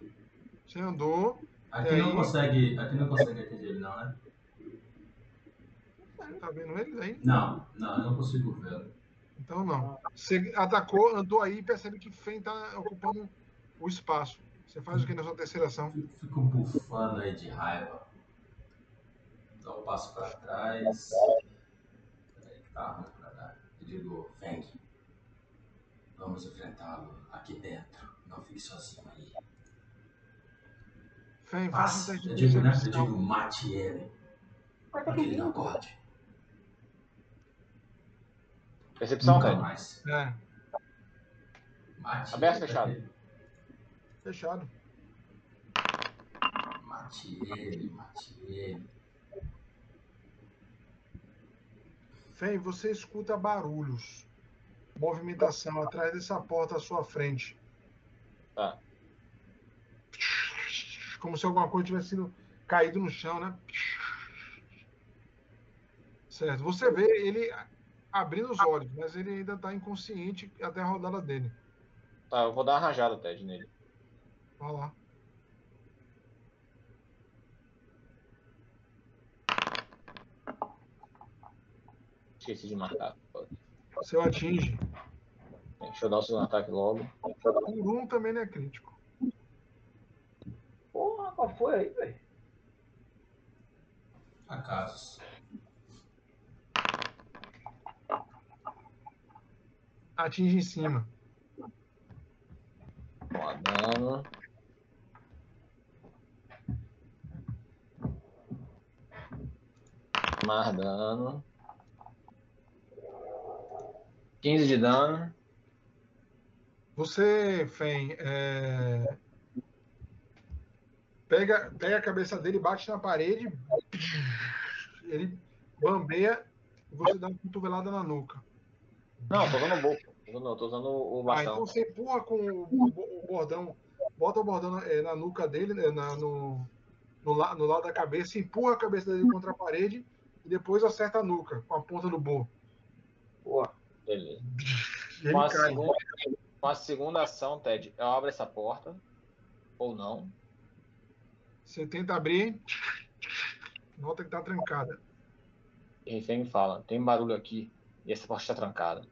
Você andou, Aqui não aí? consegue. Aqui não consegue atingir ele, não, né? Você tá vendo ele aí? Não, não, eu não consigo vê-lo. Então não. Você atacou, andou aí e percebe que Fen tá ocupando o espaço. Você faz o que na sua terceira ação? Fico, bufando aí de raiva. Dá um passo pra trás. Peraí tá ruim pra dar. Eu digo, Feng. Vamos enfrentá-lo aqui dentro. Não fique sozinho aí. Fen, faça um Eu digo, né? Eu digo, mate ele. Mas tá Pra que ele não dormindo. Percepção, Nunca Ted. mais. É, Mate Aberto, ele, fechado? fechado. Mate ele, mate ele. Fen, você escuta barulhos. Movimentação atrás dessa porta à sua frente. Tá. Como se alguma coisa tivesse sido caído no chão, né? Certo. Você vê ele abrindo os olhos, mas ele ainda está inconsciente até a rodada dele. Tá, eu vou dar uma rajada, Ted, nele. Vai lá. Esqueci de marcar. Você o atinge. Deixa eu dar o segundo ataque logo. Por um também não é crítico. Porra, qual foi aí, velho? Acasos. Atinge em cima. Ó, dano. Mais dano. 15 de dano. Você, Fen, é... pega, pega a cabeça dele, bate na parede, ele bambeia e você dá uma cotovelada na nuca. Não, tô usando o Tô usando, tô usando o Ah, bastão. então você empurra com o, bordão, bota o bordão na, é, na nuca dele, né, na- no, no, la- no lado da cabeça, empurra a cabeça dele contra a parede e depois acerta a nuca com a ponta do bo. Porra. Beleza. Ele Com a, cai. segunda, com a segunda ação, Ted, eu abro essa porta. Ou não. Você tenta abrir, nota que tá trancada. E Refém fala, tem barulho aqui. E essa porta está trancada.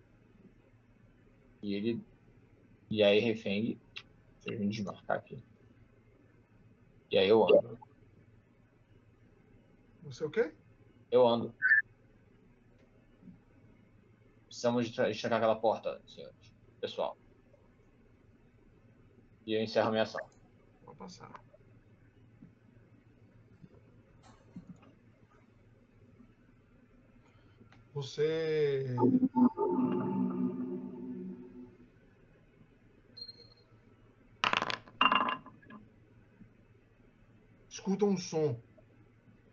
E ele. E aí Refeng. Deixa eu desmarcar aqui. E aí eu ando. Você o quê? Eu ando. Precisamos de trancar aquela porta, senhores. Pessoal. E eu encerro a minha ação. Vou passar. Você. Escuta um som.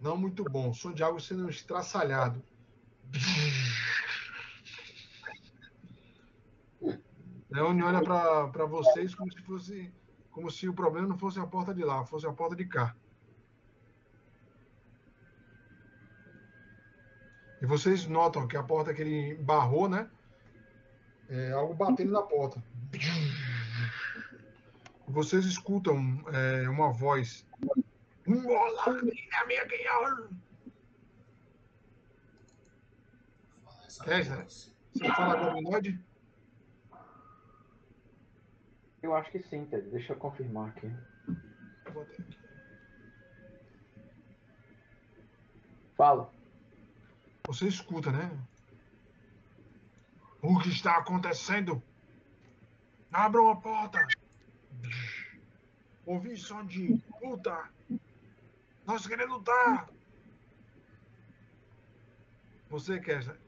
Não muito bom. Som de algo sendo estraçalhado. Leone olha para vocês como se fosse como se o problema não fosse a porta de lá, fosse a porta de cá. E vocês notam que a porta que ele barrou, né? É algo batendo na porta. Vocês escutam é, uma voz. Olá, minha É, voz. Você fala goblinoide? Eu acho que sim, Ted. Deixa eu confirmar aqui. Eu aqui. Fala. Você escuta, né? O que está acontecendo? Abram a porta! Ouvi som de luta! Nós queremos lutar! Você quer?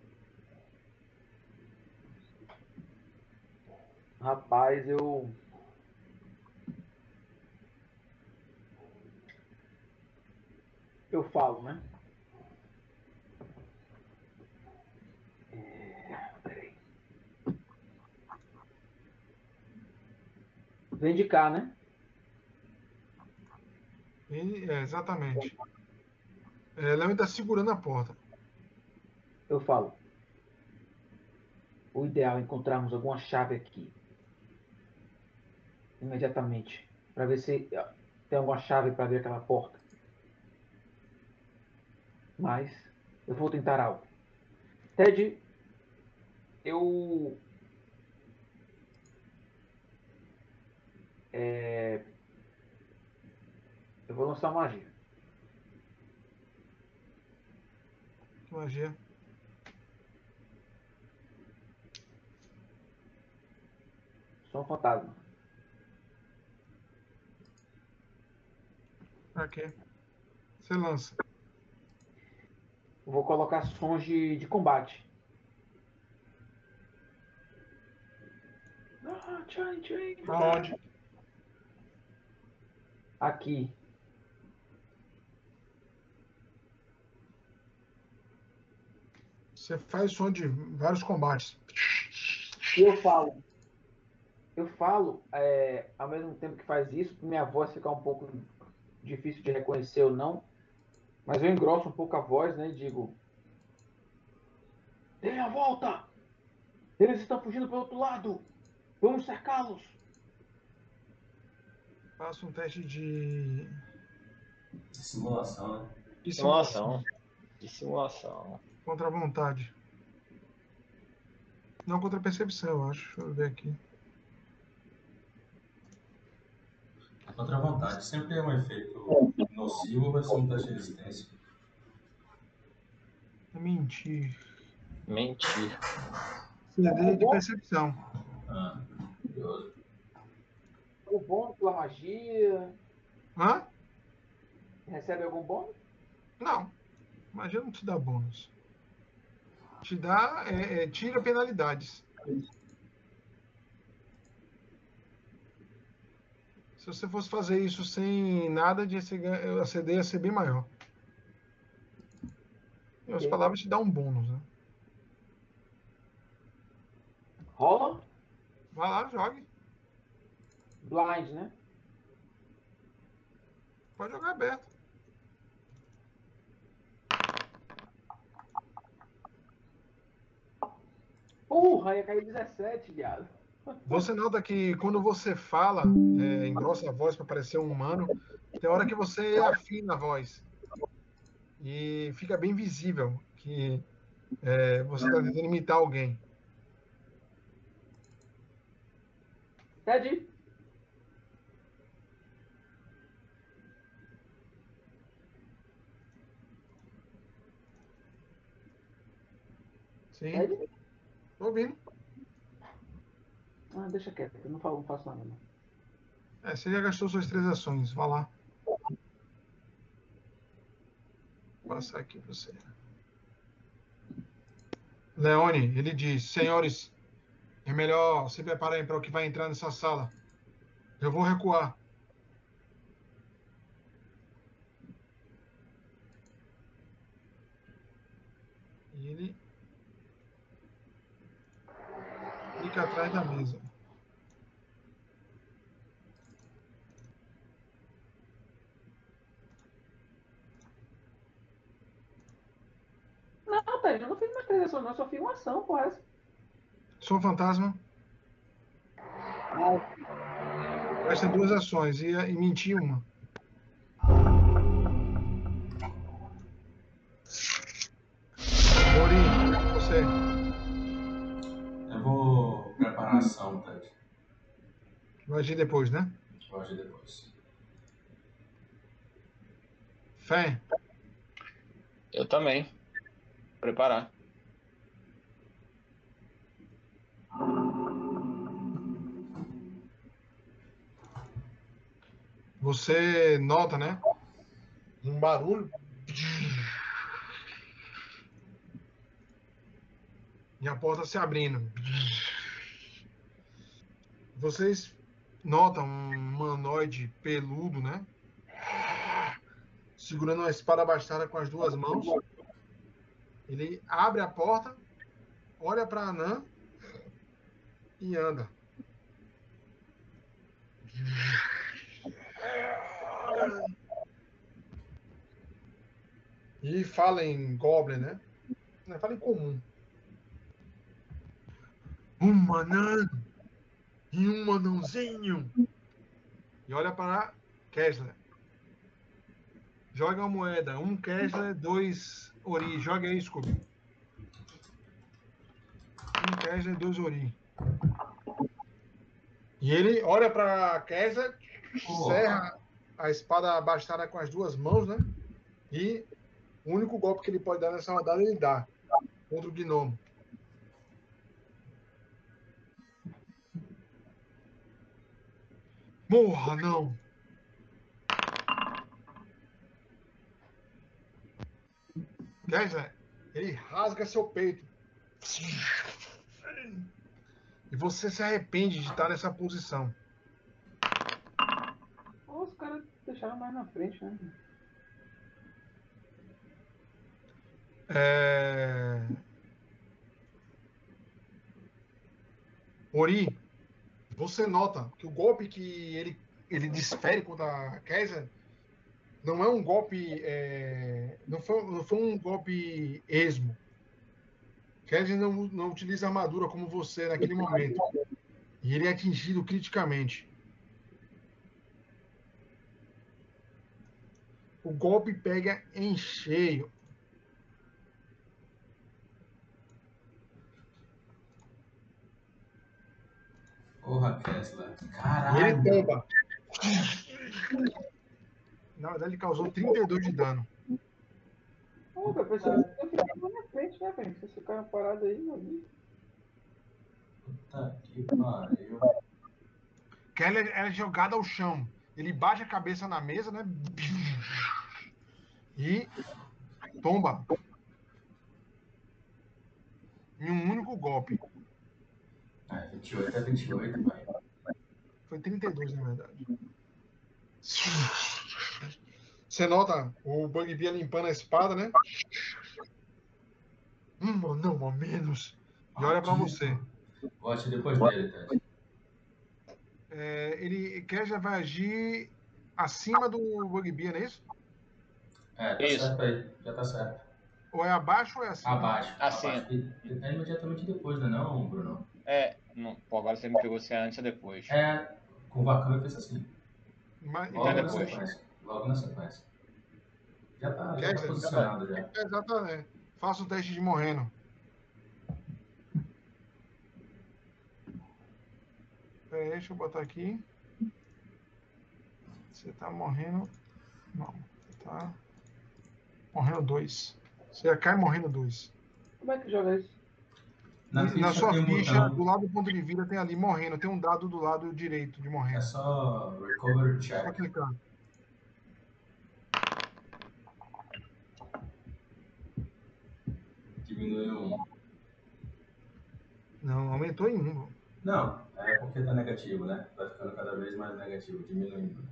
Rapaz, eu. Eu falo, né? É. Vem de cá, né? É, exatamente. É, Léo está segurando a porta. Eu falo. O ideal é encontrarmos alguma chave aqui. Imediatamente. Para ver se tem alguma chave para abrir aquela porta. Mas eu vou tentar algo. Ted, eu. É, eu vou lançar magia. Magia. Sou um fantasma. Quê? Você lança. Eu vou colocar sons de, de combate. Ah. Aonde? Aqui. Você faz som de vários combates. E eu falo. Eu falo, é, ao mesmo tempo que faz isso, minha voz ficar um pouco difícil de reconhecer ou não. Mas eu engrosso um pouco a voz, né? E digo. Dê a volta! Eles estão fugindo pelo outro lado! Vamos cercá-los! Faça um teste de. Simulação, né? de Simulação. De simulação. Contra a vontade. Não contra a percepção, eu acho. Deixa eu ver aqui. Contra a vontade. Sempre é um efeito nocivo, vai ser um teste de resistência. É mentir. Mentir. CD de percepção. Ah, curioso. O bônus pela magia. Hã? Recebe algum bônus? Não. Magia não te dá bônus. Te dá. É, é, tira penalidades. Se você fosse fazer isso sem nada de CD ia ser bem maior. Outras Ok. palavras, te dá um bônus, né? Rola? Vai lá, jogue. Blind, né? Pode jogar aberto. Porra, ia cair 17, viado. Você nota que quando você fala, é, engrossa a voz para parecer um humano, tem hora que você afina a voz. E fica bem visível que é, você está tentando imitar alguém. Ted? Sim, Ted? Tô ouvindo. Ah, deixa quieto, eu não, falo, não faço nada. Não. É, você já gastou suas três ações, vá lá. Vou passar aqui para você. Leone, ele diz: Senhores, é melhor se preparem para o que vai entrar nessa sala. Eu vou recuar. E ele fica atrás da mesa. Não, Ted, eu não fiz três ações, não, eu só fiz uma ação, essa. Sou um fantasma. Gasta duas ações e, e mentir uma. Mori, você. Eu vou preparar a ação, Ted. Vai agir depois, né? Vou agir depois. Fé. Eu também. Preparar. Você nota, né? Um barulho. E a porta se abrindo. Vocês notam um humanoide peludo, né? Segurando uma espada bastada com as duas mãos. Ele abre a porta, olha para Anã e anda. E fala em Goblin, né? Fala em comum. Um anã e um anãozinho. E olha para Kessler. Joga uma moeda. Um Kessler, dois Ori. Joga aí, Scooby. Um Kessler, dois Ori. E ele olha para Kessler, serra a espada bastada com as duas mãos, né? E o único golpe que ele pode dar nessa rodada ele dá contra o gnomo. Morra, não! Kessler, ele rasga seu peito. E você se arrepende de estar nessa posição. Os caras deixaram mais na frente, né? É... Ori, você nota que o golpe que ele, ele desfere contra a Kaiser não é um golpe. é, Não, foi, não foi um golpe esmo. Kessler não, não utiliza armadura como você naquele momento. E ele é atingido criticamente. O golpe pega em cheio. Porra, Kessler. E ele Caralho. tomba. Na verdade, ele causou 32 de dano. Pensei que eu ficava na frente, né, velho? Vocês ficaram parados aí, meu amigo. Puta que pariu. Keller é jogado ao chão. Ele bate a cabeça na mesa, né? E tomba. Em um único golpe. É, 28 é 28, pai. Foi 32, na verdade. Você nota o Bugbear limpando a espada, né? Um não, ao menos. E olha pra você. Vote depois dele, Ted. É, ele quer já vai agir acima do Bugbear, não é isso? É, tá Isso. certo aí. Já tá certo. Ou é abaixo ou é acima? Abaixo. Assim. abaixo. É imediatamente depois, né, não, Bruno? É, não, pô, agora você me pegou se é antes ou depois. É, com o Vacão eu fiz assim. Mas- Logo É na depois. sequência. Logo na sequência. Já tá, já Quer tá dizer, posicionado já. Exatamente. Faça o teste de morrendo. Pera aí, deixa eu botar aqui. Você tá morrendo. Não, você tá morrendo dois. Você cai morrendo dois. Como é que joga isso? Na, Na, ficha sua tem um ficha, do lado do ponto de vida, tem ali morrendo. Tem um dado do lado direito de É morrendo. só recover Só check. clicar. Diminui um. Não, aumentou em um. Não, é porque tá negativo, né? Vai ficando cada vez mais negativo, diminuindo.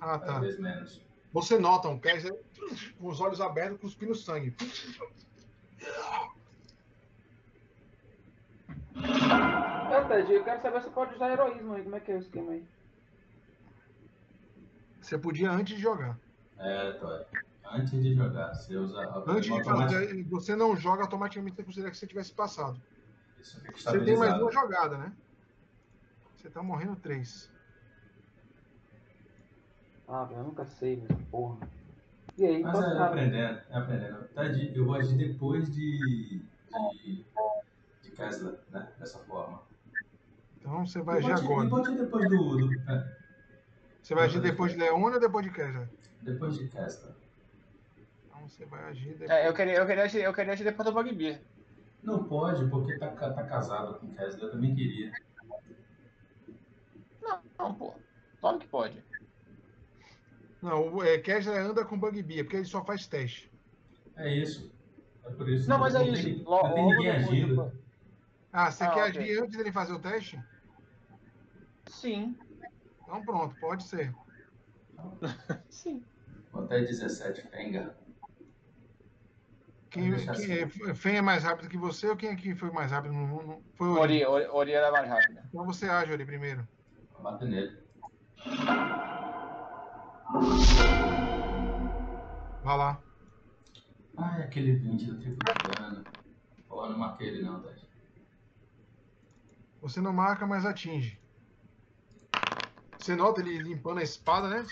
Ah, Cada tá. vez menos. Você nota um Kaiser com os olhos abertos, cuspindo sangue. É, Ted, eu quero saber se pode usar heroísmo aí. Como é que é o esquema aí? Você podia antes de jogar. É, Tori. Antes de jogar, você usa Antes de fazer, você não joga automaticamente, você considera que você tivesse passado. Isso fica Você tem mais uma jogada, né? Você tá morrendo três. Ah, eu nunca sei, velho. Porra. E aí, Mas é falar? aprendendo, é aprendendo. Tá, eu vou agir depois de. de. de Kessler, né? Dessa forma. Então você vai agir agora. Pode ir depois do. do é, Você vai agir depois de Leone ou depois de Kessler? depois de Kessler. Então você vai agir depois. É, eu queria, eu queria, agir- eu queria agir depois do Bugbear. Não pode, porque tá, tá casado com Kessler. Eu também queria. Não, não, pô. Claro que pode. Não, o é, anda com Bugbear, porque ele só faz teste. É isso. É por isso. Não, mas é tem- isso. Não Logo, tem ninguém agindo. do- Ah, você Ah, quer ok. agir antes dele fazer o teste? Sim. Então pronto, pode ser. Sim. Até 17, Fenga. Quem, quem assim. é, Fen é mais rápido que você ou quem aqui foi mais rápido? No, no- foi Ori, Ori. Ori, Ori era mais rápida. Então você age, Ori, primeiro. Bate nele. Vai lá. Ai, aquele 20 do triplo de dano. Pô, não marquei ele não, Ted. Você não marca, mas atinge. Você nota ele limpando a espada, né?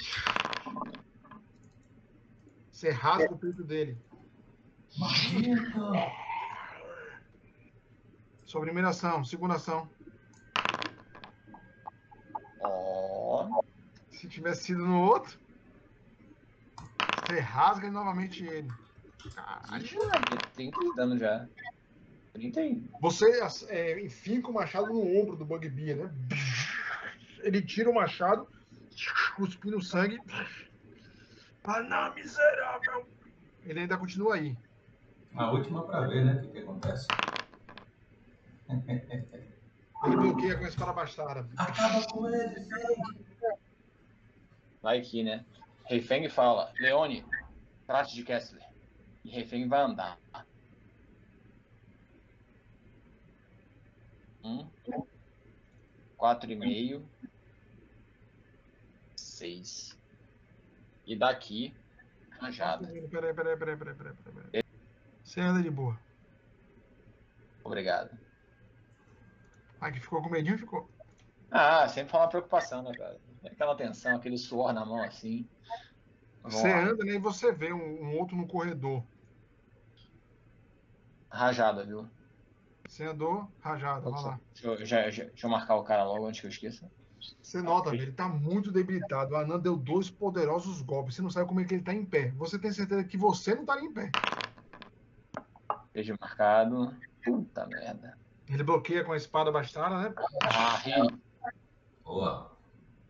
Você rasga o peito dele. Maldito! Sua primeira ação, segunda ação. Ó. Se tivesse sido no outro, você rasga novamente ele. Caralho. Ixi, 30 de dano já. 31. Você é, enfinca o machado no ombro do Bugbear, né? Ele tira o machado, cuspindo sangue. Ah, não, miserável! Ele ainda continua aí. A última pra ver, né? O que, que acontece. Ele bloqueia com a espada bastarda. Acaba com ele, Feng! Vai aqui, né? Reifeng fala, Leone, trate de Kessler. E Reifeng vai andar. Um. Quatro e meio. E daqui, rajada. Peraí, peraí, peraí, peraí, peraí, peraí, peraí. Você anda de boa. Obrigado. Ah, que ficou com medinho, ficou. Ah, sempre foi uma preocupação, né, cara? Aquela tensão, aquele suor na mão assim. Vamos Você lá. anda né, e você vê um, um outro no corredor. Rajada, viu? Você andou rajado, vai lá. Deixa eu, já- já- deixa eu marcar o cara logo antes que eu esqueça. Você nota, ele tá muito debilitado. O Anan deu dois poderosos golpes. Você não sabe como é que ele tá em pé. Você tem certeza que você não tá em pé. Vejo marcado. Puta merda. Ele bloqueia com a espada bastarda, né? Ah, ri. Boa.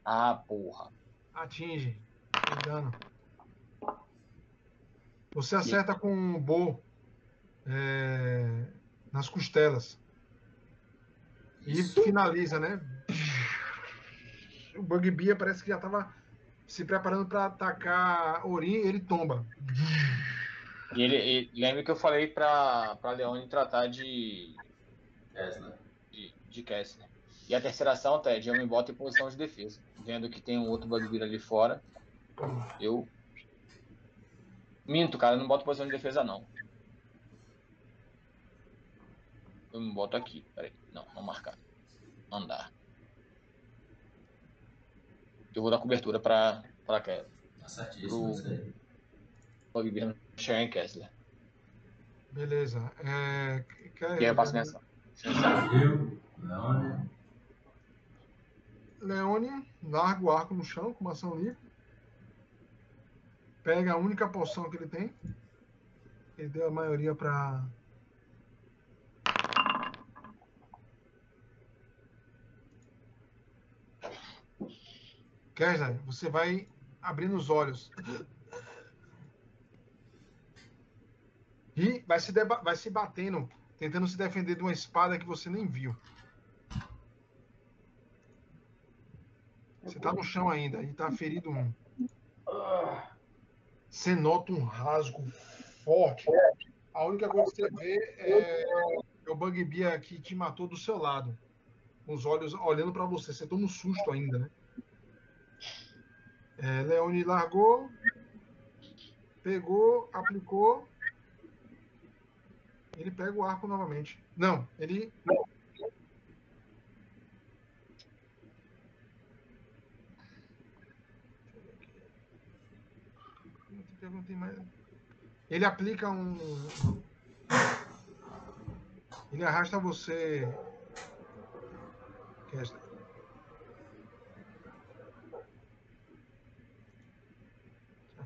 ah porra. Atinge. Tem dano. Você acerta com um bo é, nas costelas. E finaliza, né? O Bugbear parece que já tava se preparando para atacar Ori, ele tomba. E ele, e lembra que eu falei pra, pra Leone tratar de, Tesla. de, de Kessler. E a terceira ação, Ted, eu me boto em posição de defesa. Vendo que tem um outro bugbear ali fora, eu. Minto, cara, eu não boto em posição de defesa, não. Eu me boto aqui, peraí. Não, não marcar. Andar. Eu vou dar cobertura pra, pra Kessler. Tá certíssimo isso aí. Bugbear não chegar em Kessler. Beleza. É, quer- E aí eu passo. Eu, Leone, Leone larga o arco no chão com uma ação livre. Pega a única poção que ele tem. Ele deu a maioria para. Kersner, você vai abrindo os olhos. E vai se, vai se batendo, tentando se defender de uma espada que você nem viu. Você tá no chão ainda e tá ferido um. Você nota um rasgo forte. A única coisa que você vê é, é o Bugbear que te matou do seu lado. Com os olhos olhando pra você. Você toma um susto ainda, né? É, Leone largou. Pegou, aplicou. Ele pega o arco novamente. Não, ele. Não mais- Ele aplica um. Ele arrasta você. Kessler.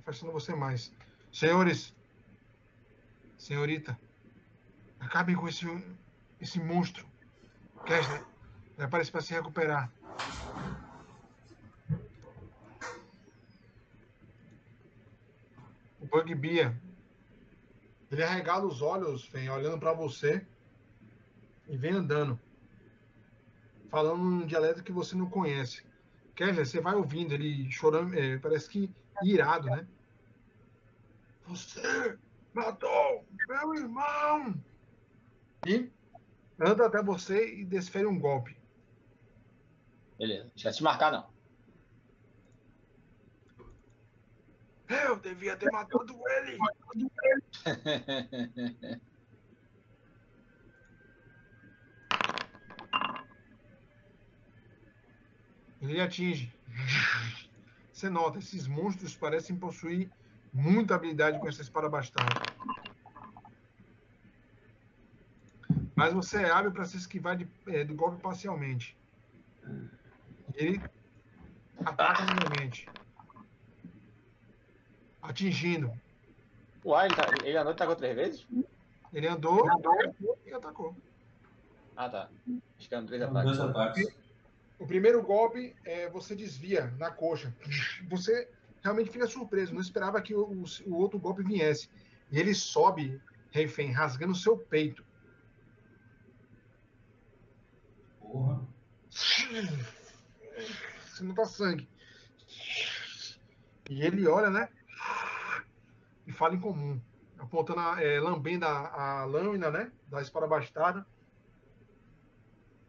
Afastando você mais. Senhores. Senhorita. Acabem com esse, esse monstro. Kessler. Ele aparece para se recuperar. O Bugbear. Ele arregala os olhos, Fen, olhando para você e vem andando. Falando um dialeto que você não conhece. Kessler, você vai ouvindo ele chorando, é, parece que irado, né? Você matou meu irmão! E anda até você e desfere um golpe. Beleza. Já se marcar, não. Eu devia ter matado ele! Ele atinge. Você nota, esses monstros parecem possuir muita habilidade com essa espada bastarda. Mas você é hábil para se esquivar de- eh, do golpe parcialmente. Ele ataca novamente. Atingindo. Uai, ele, tá, ele andou e tacou três vezes? Ele andou e atacou. Ah, tá. Acho que eram três ataques. dois ataques. O primeiro golpe é, você desvia na coxa. Você realmente fica surpreso, não esperava que o, o- outro golpe viesse. E ele sobe, refém, rasgando o seu peito. Porra. Você não tá sangue. E ele olha, né? E fala em comum. Apontando, a, é, lambendo a, a lâmina, né? Da espada bastarda.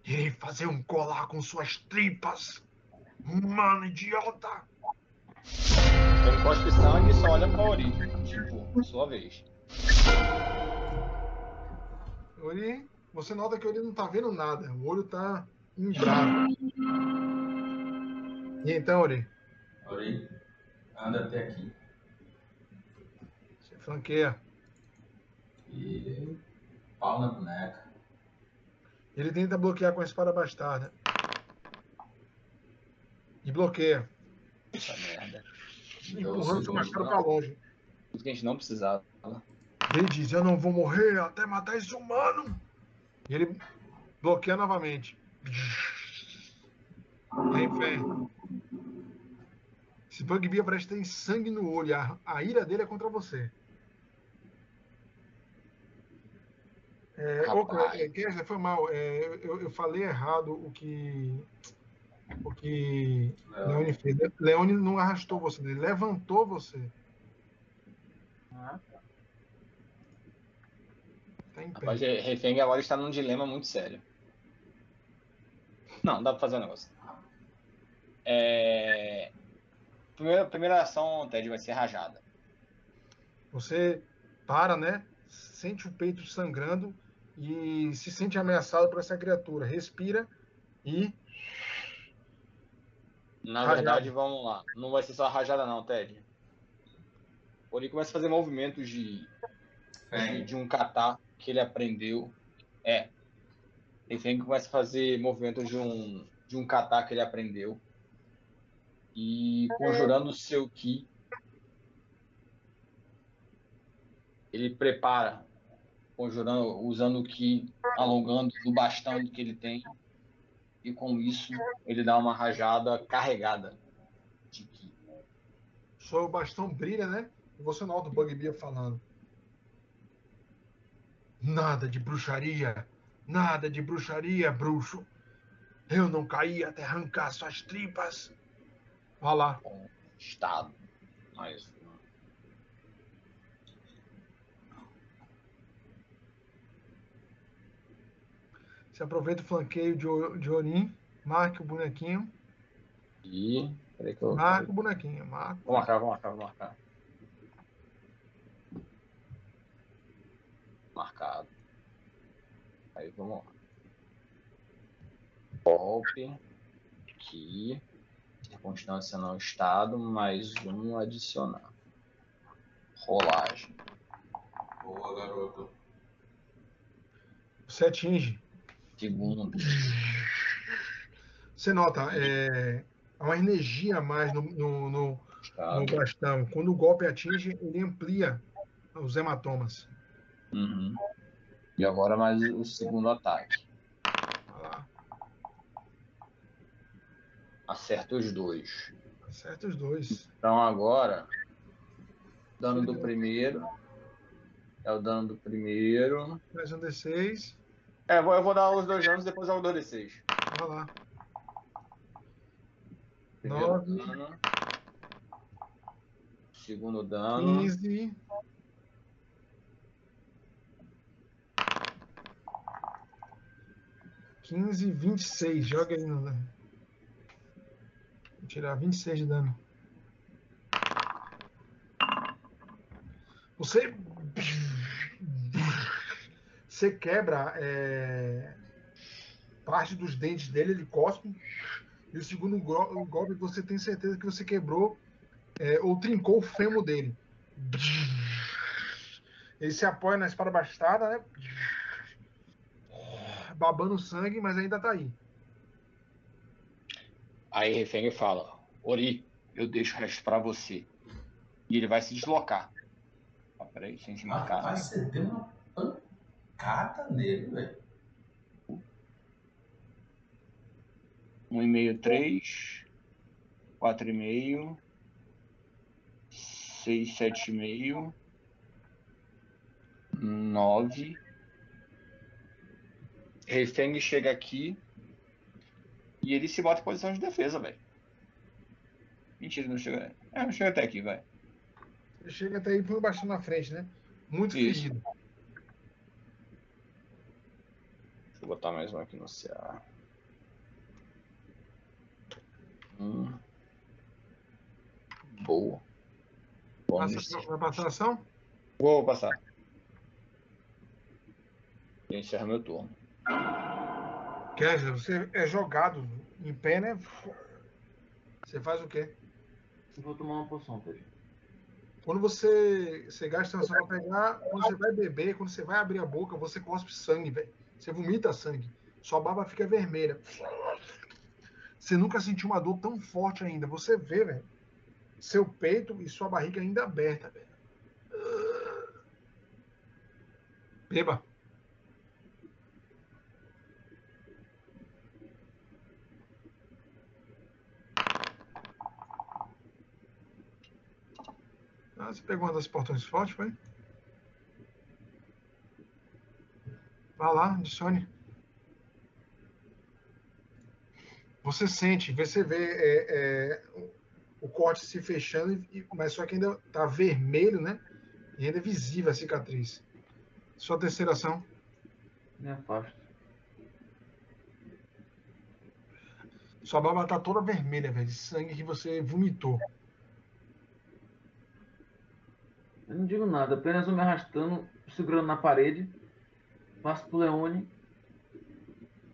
Irei fazer um colar com suas tripas. Mano, idiota! Ele cospe sangue e só olha pra origem. Tipo, sua vez. Ori você nota que ele não tá vendo nada. O olho tá em bravo. E então, Ori? Ori, anda até aqui. Você flanqueia. E pau na boneca. Ele tenta bloquear com a espada bastarda. E bloqueia. Essa merda. Empurrando seu machado pra longe. Isso que a gente não precisava. Ele diz: Eu não vou morrer até matar esse humano. E ele bloqueia novamente. Tem fé. Esse Bugbear parece que tem sangue no olho. A, a ira dele é contra você. É, Rapaz. é, Kessler, foi mal. É, eu, eu falei errado o que. O que Leone. Leone fez. Leone não arrastou você, ele levantou você. Tá em pé. Rapaz, Refeng agora está num dilema muito sério. Não, dá pra fazer um negócio. É... Primeira, primeira ação, Ted, vai ser rajada. Você para, né? Sente o peito sangrando e se sente ameaçado por essa criatura. Respira e Na Rajada. verdade, vamos lá. Não vai ser só rajada não, Ted. Ele começa a fazer movimentos de, de, de um kata que ele aprendeu. É. Refeng começa a fazer movimentos de um, de um kata que ele aprendeu. E conjurando o seu ki, ele prepara, conjurando, usando o ki, alongando do bastão que ele tem. E com isso, ele dá uma rajada carregada de ki. seu bastão brilha, né? Você nota o Bugbear falando. Nada de bruxaria. Nada de bruxaria, bruxo. Eu não caí até arrancar suas tripas. Olha lá. com estado. Mas Você aproveita o flanqueio de, de Orim. Marque o bonequinho. e peraí que eu Marque o bonequinho. Marca. vou marcar, vou marcar, vou marcar. Marcado. Aí vamos lá. Golpe. Aqui. Circunstância não estado, mais um adicionar. Rolagem. boa garoto. Você atinge. Segundo. Você nota, é, há uma energia a mais no, no, no, no bastão. Quando o golpe atinge, ele amplia os hematomas. Uhum. E agora mais o segundo ataque. Acerta os dois. Acerta os dois. Então agora, dano do primeiro. É o dano do primeiro. Mais um D6. É, eu vou, dar os dois danos depois jogo 2d6. Olha lá. Primeiro Nove. dano. Segundo dano. 15. Quinze, vinte e seis. Joga aí no. Vou tirar 26 de dano. Você. Você quebra é, parte dos dentes dele, ele cospe. E o segundo go- golpe você tem certeza que você quebrou é, ou trincou o fêmur dele. Ele se apoia na espada bastada, né? Babando sangue, mas ainda tá aí. Aí Refeng fala: Ori, eu deixo o resto pra você. E ele vai se deslocar. Ah, peraí, sem se marcar. Rapaz, você deu uma pancada nele, velho. 1,5, 3. 4,5. 6, 7,5. 9. Refeng chega aqui. E ele se bota em posição de defesa, velho. Mentira, não chega. É, não chega até aqui, vai. Ele chega até aí põe o bastão na frente, né? Muito Isso. ferido. Eu botar mais um aqui no CA. Hum. Boa. Passa, vai passar a ação? Vou passar. E encerra meu turno. Kessler, você é jogado em pé, né? Você faz o quê? Eu vou tomar uma poção, Pedro. Quando você, você gasta ação pra pegar, quando você vai beber, quando você vai abrir a boca, você cospe sangue, velho. Você vomita sangue. Sua barba fica vermelha. Você nunca sentiu uma dor tão forte ainda. Você vê, velho, seu peito e sua barriga ainda aberta, velho. Beba. Ah, você pegou uma das portões fortes, foi? Vá lá, adicione. Você sente, você vê é, é, o corte se fechando, e- mas só que ainda tá vermelho, né? E ainda é visível a cicatriz. Sua terceira ação. Me afasto. Sua barba tá toda vermelha, velho, de sangue que você vomitou. Eu não digo nada, apenas vou me arrastando, segurando na parede. Passo pro Leone.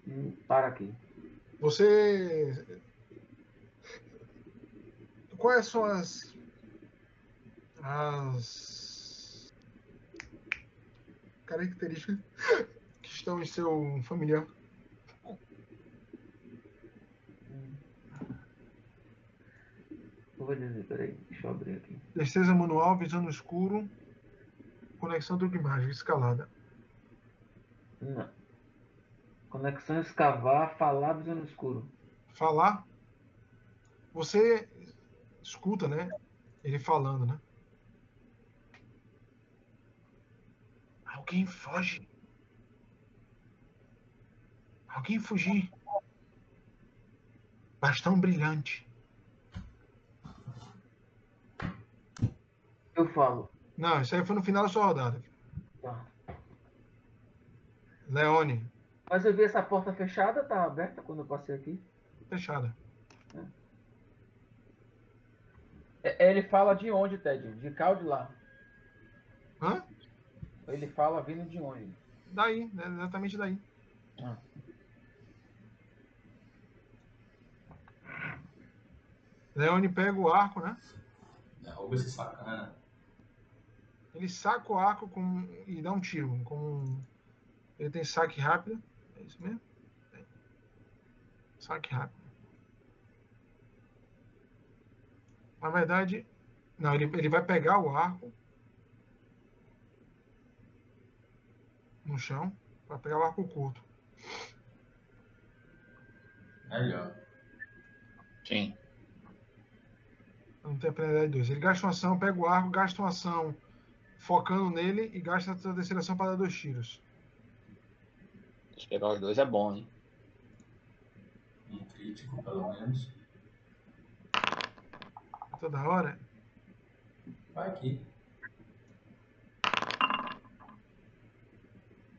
E para aqui. Você. Quais são as. As. Características que estão em seu familiar? Vou dizer, peraí, deixa eu abrir aqui. Destreza manual, visão no escuro, conexão truque mágico, escalada. Não. Conexão escavar, falar, visão no escuro. Falar. Você escuta, né? Ele falando, né? Alguém foge. Alguém fugir. Bastão brilhante. Eu falo. Não, isso aí foi no final da sua rodada. Tá. Leone, Mas eu vi essa porta fechada, tá aberta quando eu passei aqui. fechada. É, Ele fala de onde, Ted? De cá ou de lá? Hã? Ele fala vindo de onde? Daí, né, exatamente daí. Ah. Leone pega o arco, né? Derruba esse sacana. Ele saca o arco com, e dá um tiro. Com, ele tem saque rápido. É isso mesmo? É. Saque rápido. Na verdade, não, ele, ele vai pegar o arco no chão para pegar o arco curto. Melhor. Sim. Não tem a penalidade 2. Ele gasta uma ação, pega o arco, gasta uma ação focando nele e gasta a terceira ação para dar dois tiros. Se pegar os dois é bom, hein? Um crítico, pelo menos. Toda hora. Vai aqui.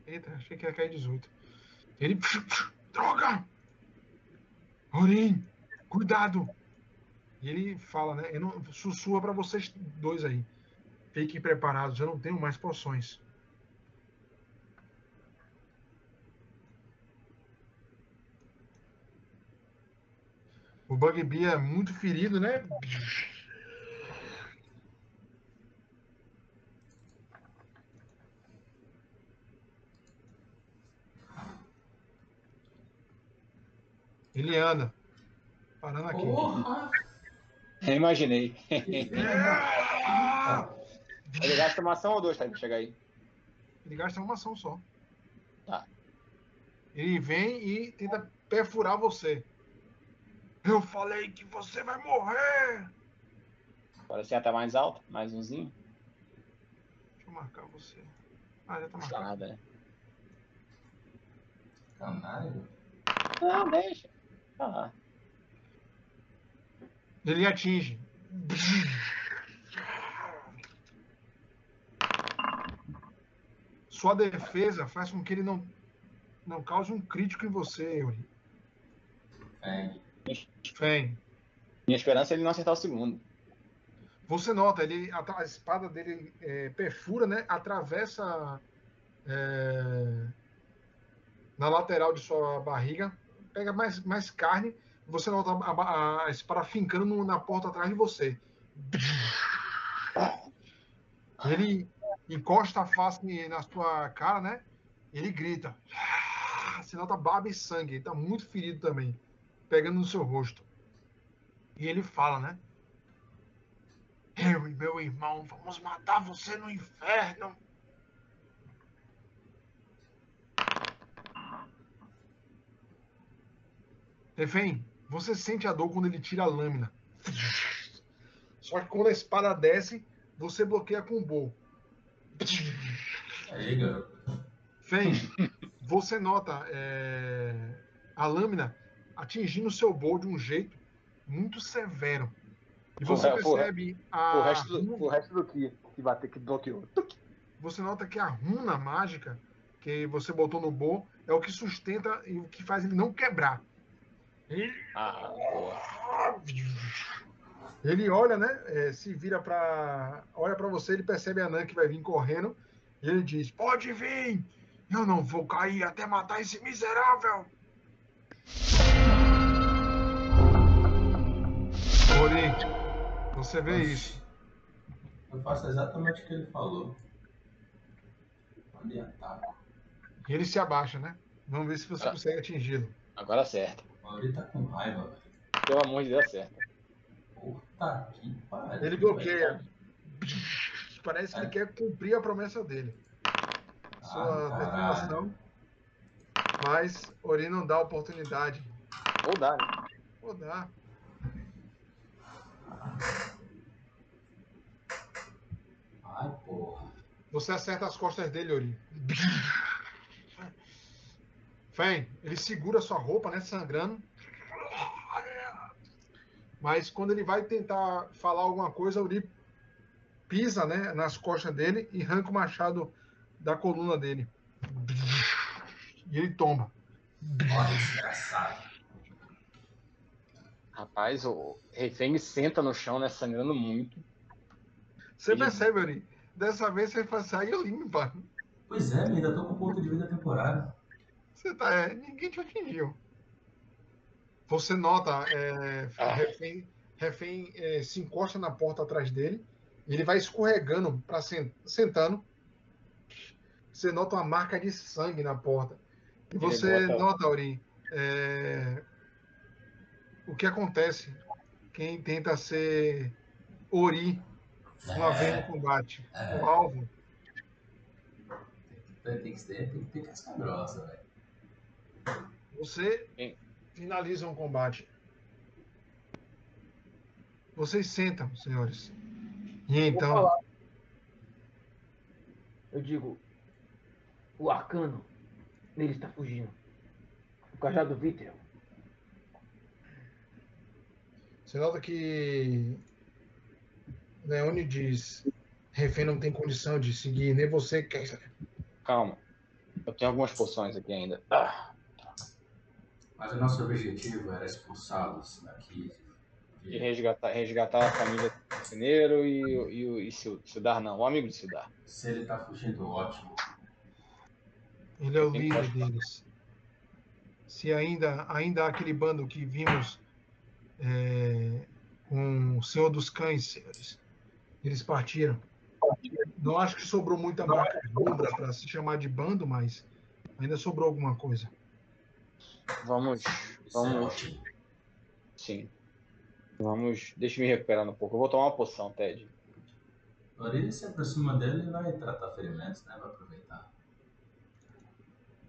Eita, achei que ia cair 18. Ele. Droga! Rorim, cuidado! E ele fala, né? Ele não, sussurra pra vocês dois aí. Fiquem preparados, eu não tenho mais poções. O Bugbear é muito ferido, né? Ele anda. Parando aqui. Porra! Eu imaginei. Ele gasta uma ação ou dois, tá? Pra chegar aí. Ele gasta uma ação só. Tá. Ele vem e tenta perfurar você. Eu falei que você vai morrer! Agora você tá mais alto, mais umzinho. Deixa eu marcar você. Ah, já tá marcado. nada, né? Canário. Não, deixa. Ah, Ele atinge. Sua defesa faz com que ele não, não cause um crítico em você, Yuri. Fang. Feng. minha esperança é ele não acertar o segundo. Você nota, ele, a, a espada dele é, perfura, né? Atravessa é, na lateral de sua barriga, pega mais, mais carne, você nota a, a, a espada fincando no- na porta atrás de você. Ele encosta a face na sua cara, né? Ele grita. Você nota baba e sangue. Ele tá muito ferido também, pegando no seu rosto. E ele fala, né? Eu e meu irmão vamos matar você no inferno. Refém, você sente a dor quando ele tira a lâmina. Só que quando a espada desce, você bloqueia com o bow. Aí, garoto. Fen, você nota é, a lâmina atingindo o seu bow de um jeito muito severo. E você Porra, porra. percebe a o, resto do, runa- o resto do que, que bater que bloqueou. você nota que a runa mágica que você botou no bow é o que sustenta e o que faz ele não quebrar. Ele, Ah, ele olha, né? é, se vira para olha para você, ele percebe a Nan que vai vir correndo e ele diz: "Pode vir. Eu não vou cair até matar esse miserável." Ori, você vê isso. Eu faço exatamente o que ele falou. Quando ele ataca. Ele se abaixa, né? Vamos ver se você Ah. consegue atingi-lo. Agora acerta. O Mauri tá com raiva, velho. Pelo amor de Deus, acerta. Puta que pariu. Ele bloqueia. Parece que ele É. quer cumprir a promessa dele. Sua Ah, caralho. determinação. Mas Ori não dá oportunidade. Ou dá, né? Vou dar. Ai, porra. Você acerta as costas dele, Ori. Fen, ele segura sua roupa, né? Sangrando. Mas quando ele vai tentar falar alguma coisa, Ori pisa né, nas costas dele e arranca o machado da coluna dele. E ele tomba. Olha, desgraçado. Rapaz, o refém senta no chão, né? Sangrando muito. Você Ele- percebe, Ori? Dessa vez você eu limpa. Pois é, ainda tô com ponto de vida temporário. Você tá, é, ninguém te atingiu. Você nota, é, Ah. refém, refém é, se encosta na porta atrás dele, e ele vai escorregando para sentando. Você nota uma marca de sangue na porta. E você bota- nota, Aurim, é, o que acontece quem tenta ser Ori uma vez no combate. É. O alvo Tem que ter, tem que ter casca grossa, velho. Você Sim. finaliza um combate. Vocês sentam, senhores. E então. Eu digo, o arcano, ele está fugindo. O cajado Vítel. você nota que Leone diz: refém não tem condição de seguir, nem você quer. Calma. Eu tenho algumas poções aqui ainda. Ah, Mas o nosso objetivo era expulsá-los daqui. e resgatar, resgatar a família do Cineiro e, o- e, o- e Sil- Sildar, não. O amigo de Sildar. Se ele tá fugindo, ótimo. Ele é o líder deles. Se ainda, ainda há aquele bando que vimos é, com o Senhor dos Cães, senhores, eles partiram. Não acho que sobrou muita marca rubra para se chamar de bando, mas ainda sobrou alguma coisa. Vamos. É Vamos. Sim. Vamos. Deixa eu me recuperar um pouco. Eu vou tomar uma poção, Ted. Agora ele se aproxima dele e vai tratar ferimentos, né? Vai aproveitar.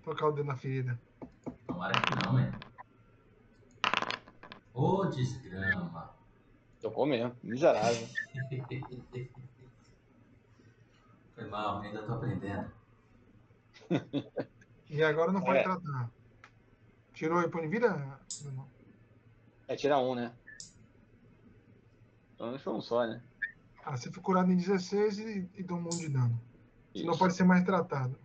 Tocar o dedo na ferida. Tomara que não, né? Ô, desgrama. Tocou mesmo. Miserável. Foi mal, ainda tô aprendendo. E agora não pode É. tratar. Tirou o de vida? É tirar um, né? Então foi um só, né? Ah, você foi curado em 16 e, e tomou um de dano. Você não Isso. pode ser mais tratado.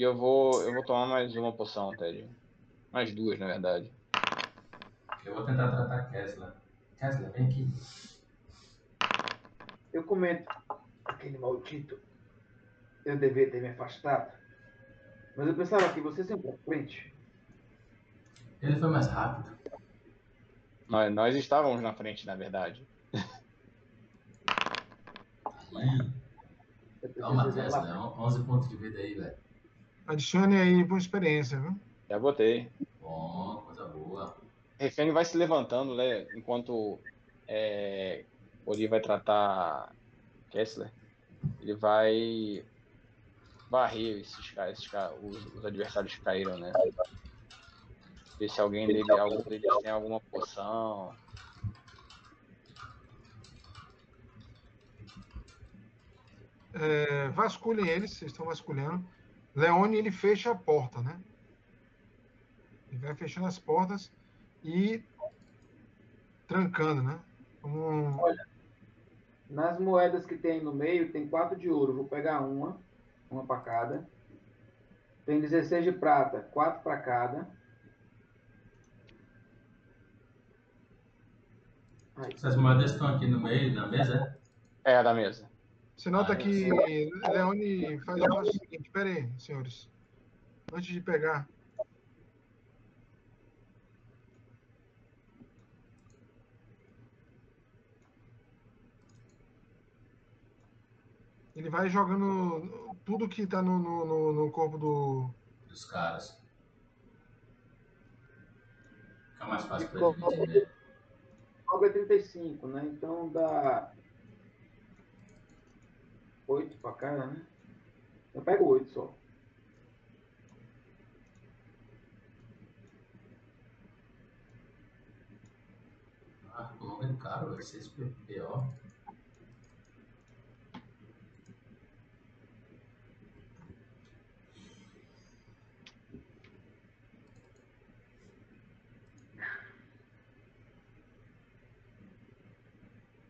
E eu vou. Eu vou tomar mais uma poção, Ted. Mais duas, na verdade. Eu vou tentar tratar Kessler. Kessler, vem aqui. Eu comento, aquele maldito, eu devia ter me afastado. Mas eu pensava que você sempre à frente. Ele foi mais rápido. Nós, nós estávamos na frente, na verdade. Você ia Tesla, lá. né? 11 pontos de vida aí, velho. Adicione aí por experiência, viu? Já botei. Bom, coisa boa. Refém vai se levantando, né? Enquanto é, Ori vai tratar Kessler. Ele vai varrer esses, esses, os, os adversários que caíram, né? Ver se alguém dele, algum deles tem alguma poção. É, vasculhem eles, vocês estão vasculhando. Leone, ele fecha a porta, né? Ele vai fechando as portas e trancando, né? Como Nas moedas que tem no meio, tem 4 de ouro. Vou pegar uma, uma para cada. Tem 16 de prata, 4 para cada. Essas moedas estão aqui no meio da mesa, é? É, da mesa. Você nota que. Leone faz o seguinte, espera aí, senhores. Antes de pegar. Ele vai jogando tudo que tá no, no, no- no corpo do. Dos caras. Fica mais fácil pra gente entender. Algo é 35, né? Então dá 8 para cada, né? Eu pego 8 só. Ah, o nome é caro, vai ser PO.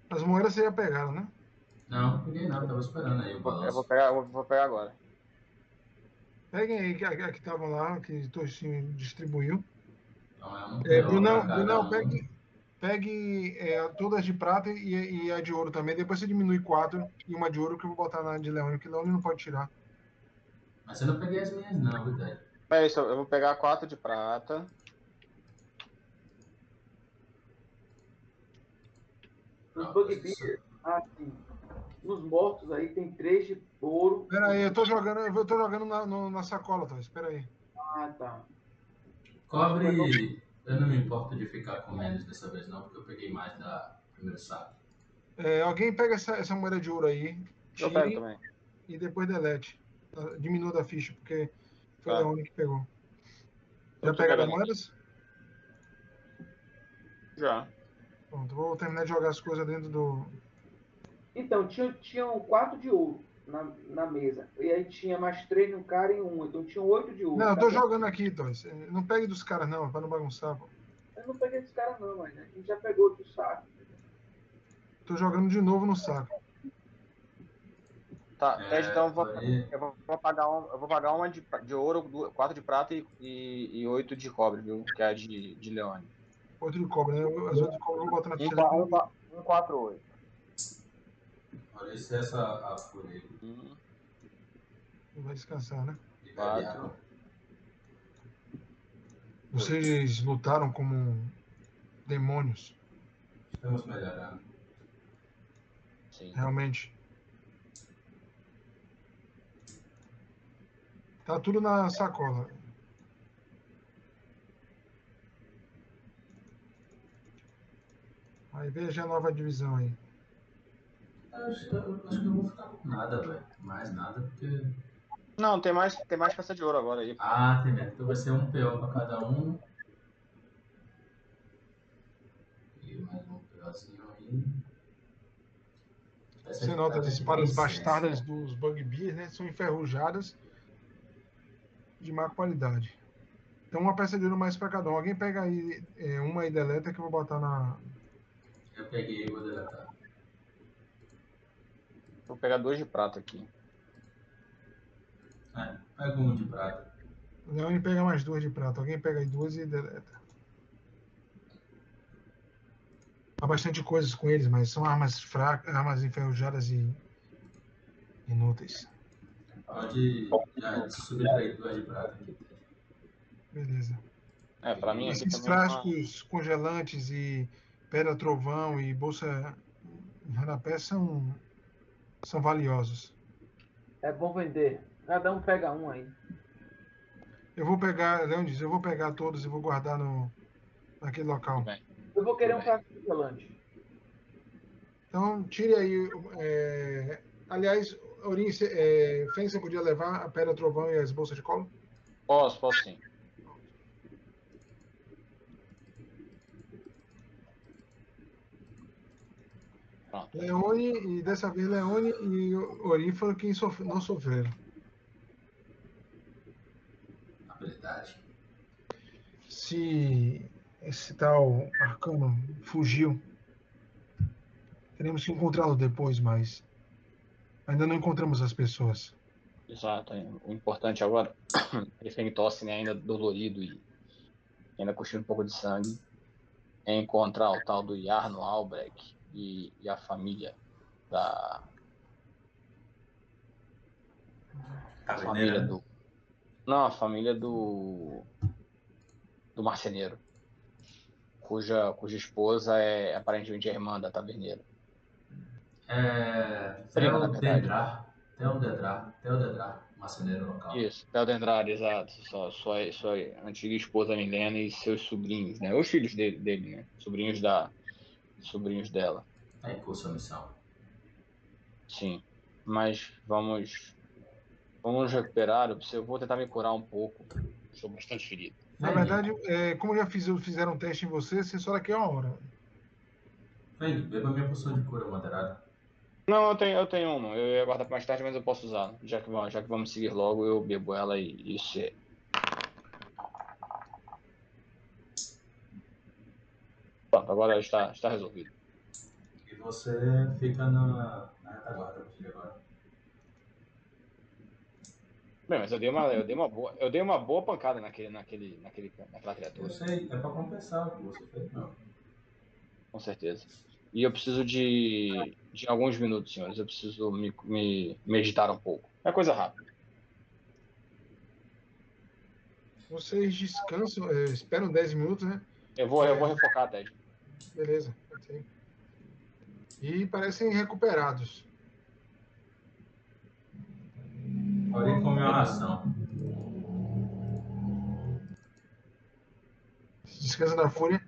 As moedas vocês já pegaram, né? Não, não peguei não, tava esperando aí o Eu vou balanço. pegar, eu vou pegar agora. Peguem aí que- a, a que estava lá, que Toshinho distribuiu. Então é um É, Brunão, Brunão, pegue, pegue é, todas de prata e, e a de ouro também. Depois você diminui quatro e uma de ouro que eu vou botar na de Leone, que Leone não pode tirar. Mas eu não peguei as minhas não, verdade. É isso, eu vou pegar quatro de prata. Os Não, bugbears, ah, sim. Nos mortos aí tem 3 de ouro. Espera aí, eu tô jogando, eu tô jogando na, no- na sacola, tá? Espera aí. Ah, tá. Cobre, eu não me importo de ficar com menos dessa vez não, porque eu peguei mais da primeiro saco. É, alguém pega essa, essa moeda de ouro aí, Eu pego também. e depois delete. Tá? Diminua da ficha, porque foi Tá. a Leone que pegou. Já pegaram as moedas? Já. Pronto, vou terminar de jogar as coisas dentro do. Então, tinha, tinham 4 de ouro na, na mesa. E aí tinha mais 3 no cara e um. Então tinham 8 de ouro. Não, eu tô jogando aqui, Toys. Não pegue dos caras, não, pra não bagunçar. pô. Eu não peguei esse cara não, mas a gente já pegou do saco. Tô jogando de novo no saco. Tá, É, Ted, então eu vou, eu vou, pagar um, eu vou pagar uma de, de ouro, quatro de prata e, e, e oito de cobre, viu? Que é a de, de Leone. Outro de cobre, né? As outras de cobre eu vou botar na Um, um, um quatro, oito. Isso, essa a folha aí. Hum, Vai descansar, né? Quatro. Vocês lutaram como demônios, Estamos melhorando. sim. realmente. Tá tudo na sacola. Aí veja a nova divisão aí. Acho, eu acho que eu vou ficar com nada, velho. Mais nada, porque. Não, tem mais, tem mais peça de ouro agora aí. Ah, tem mesmo. Então vai ser um PO pra cada um. E mais um POzinho aí. Essa Você nota tá as espadas bastardas dos bugbears, né? São enferrujadas de má qualidade. Então uma peça de ouro mais para cada um. Alguém pega aí é, uma e deleta que eu vou botar na. Eu peguei e vou deletar. Vou pegar dois de prata aqui. É, pega um de prata. O Leone pega mais duas de prata. Alguém pega aí duas e deleta. Há bastante coisas com eles, mas são armas fracas, armas enferrujadas e inúteis. Pode subtrair duas de prata aqui. Beleza. É, pra mim aqui Esses também. é uma- frascos congelantes e pedra trovão e bolsa em rodapé são, são valiosos. É bom vender. Cada um pega um aí. Eu vou pegar, Leão diz, eu vou pegar todos e vou guardar no, naquele local. Bem, Eu vou querer um frasco de gelante. Então, tire aí. é, aliás, cê- é, Fen, você podia levar a pedra trovão e as bolsas de cola? Posso, posso sim. Pronto. Leone, e dessa vez Leone e Orim foram quem sof- não sofreram. Habilidade. Se esse tal arcano fugiu, teremos que encontrá-lo depois, mas ainda não encontramos as pessoas. Exato. O importante agora, ele tem tosse né, ainda dolorido e ainda cochila um pouco de sangue, é encontrar o tal do Jarno Albrecht e, e a família da a família do não a família do do marceneiro cuja cuja esposa é aparentemente a irmã da taverneira É. Prima, na verdade. Theodendrar. Theodendrar. Marceneiro local. Isso, Peldendrade, exato. Sua, sua, sua antiga esposa Milena e seus sobrinhos, né? Os filhos dele, dele né? Sobrinhos da. Sobrinhos dela. Aí, com sua missão. Sim. Mas vamos. Vamos recuperar. Eu vou tentar me curar um pouco. Estou bastante ferido. Na verdade, é, como já fiz, fizeram um teste em você, você só daqui a uma hora. Feng, beba minha poção de cura moderada. Não, eu tenho, eu tenho uma. Eu ia guardar para mais tarde, mas eu posso usar. Já que, vamos- já que vamos seguir logo, eu bebo ela e isso é. Pronto, agora está, está resolvido. E você fica na, na retaguarda agora. Bem, mas eu dei uma, eu dei uma boa, eu dei uma boa pancada naquele, naquele, naquele, naquela Eu criatura, sei, é pra compensar o que você fez, não. com certeza. E eu preciso de, de alguns minutos, senhores. Eu preciso me, me meditar um pouco. É coisa rápida. Vocês descansam, é, esperam 10 minutos, né? Eu vou, eu vou refocar até. Beleza. ok. E parecem recuperados. Aurim comeu uma ração. Descansa da fúria.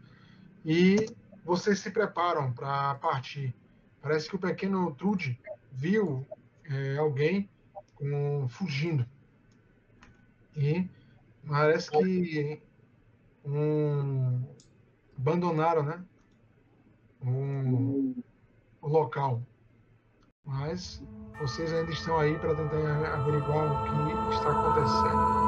E vocês se preparam para partir. Parece que o pequeno Trude viu é, alguém com, fugindo. E parece que um, abandonaram né, o, o local. Mas vocês ainda estão aí para tentar averiguar o que está acontecendo.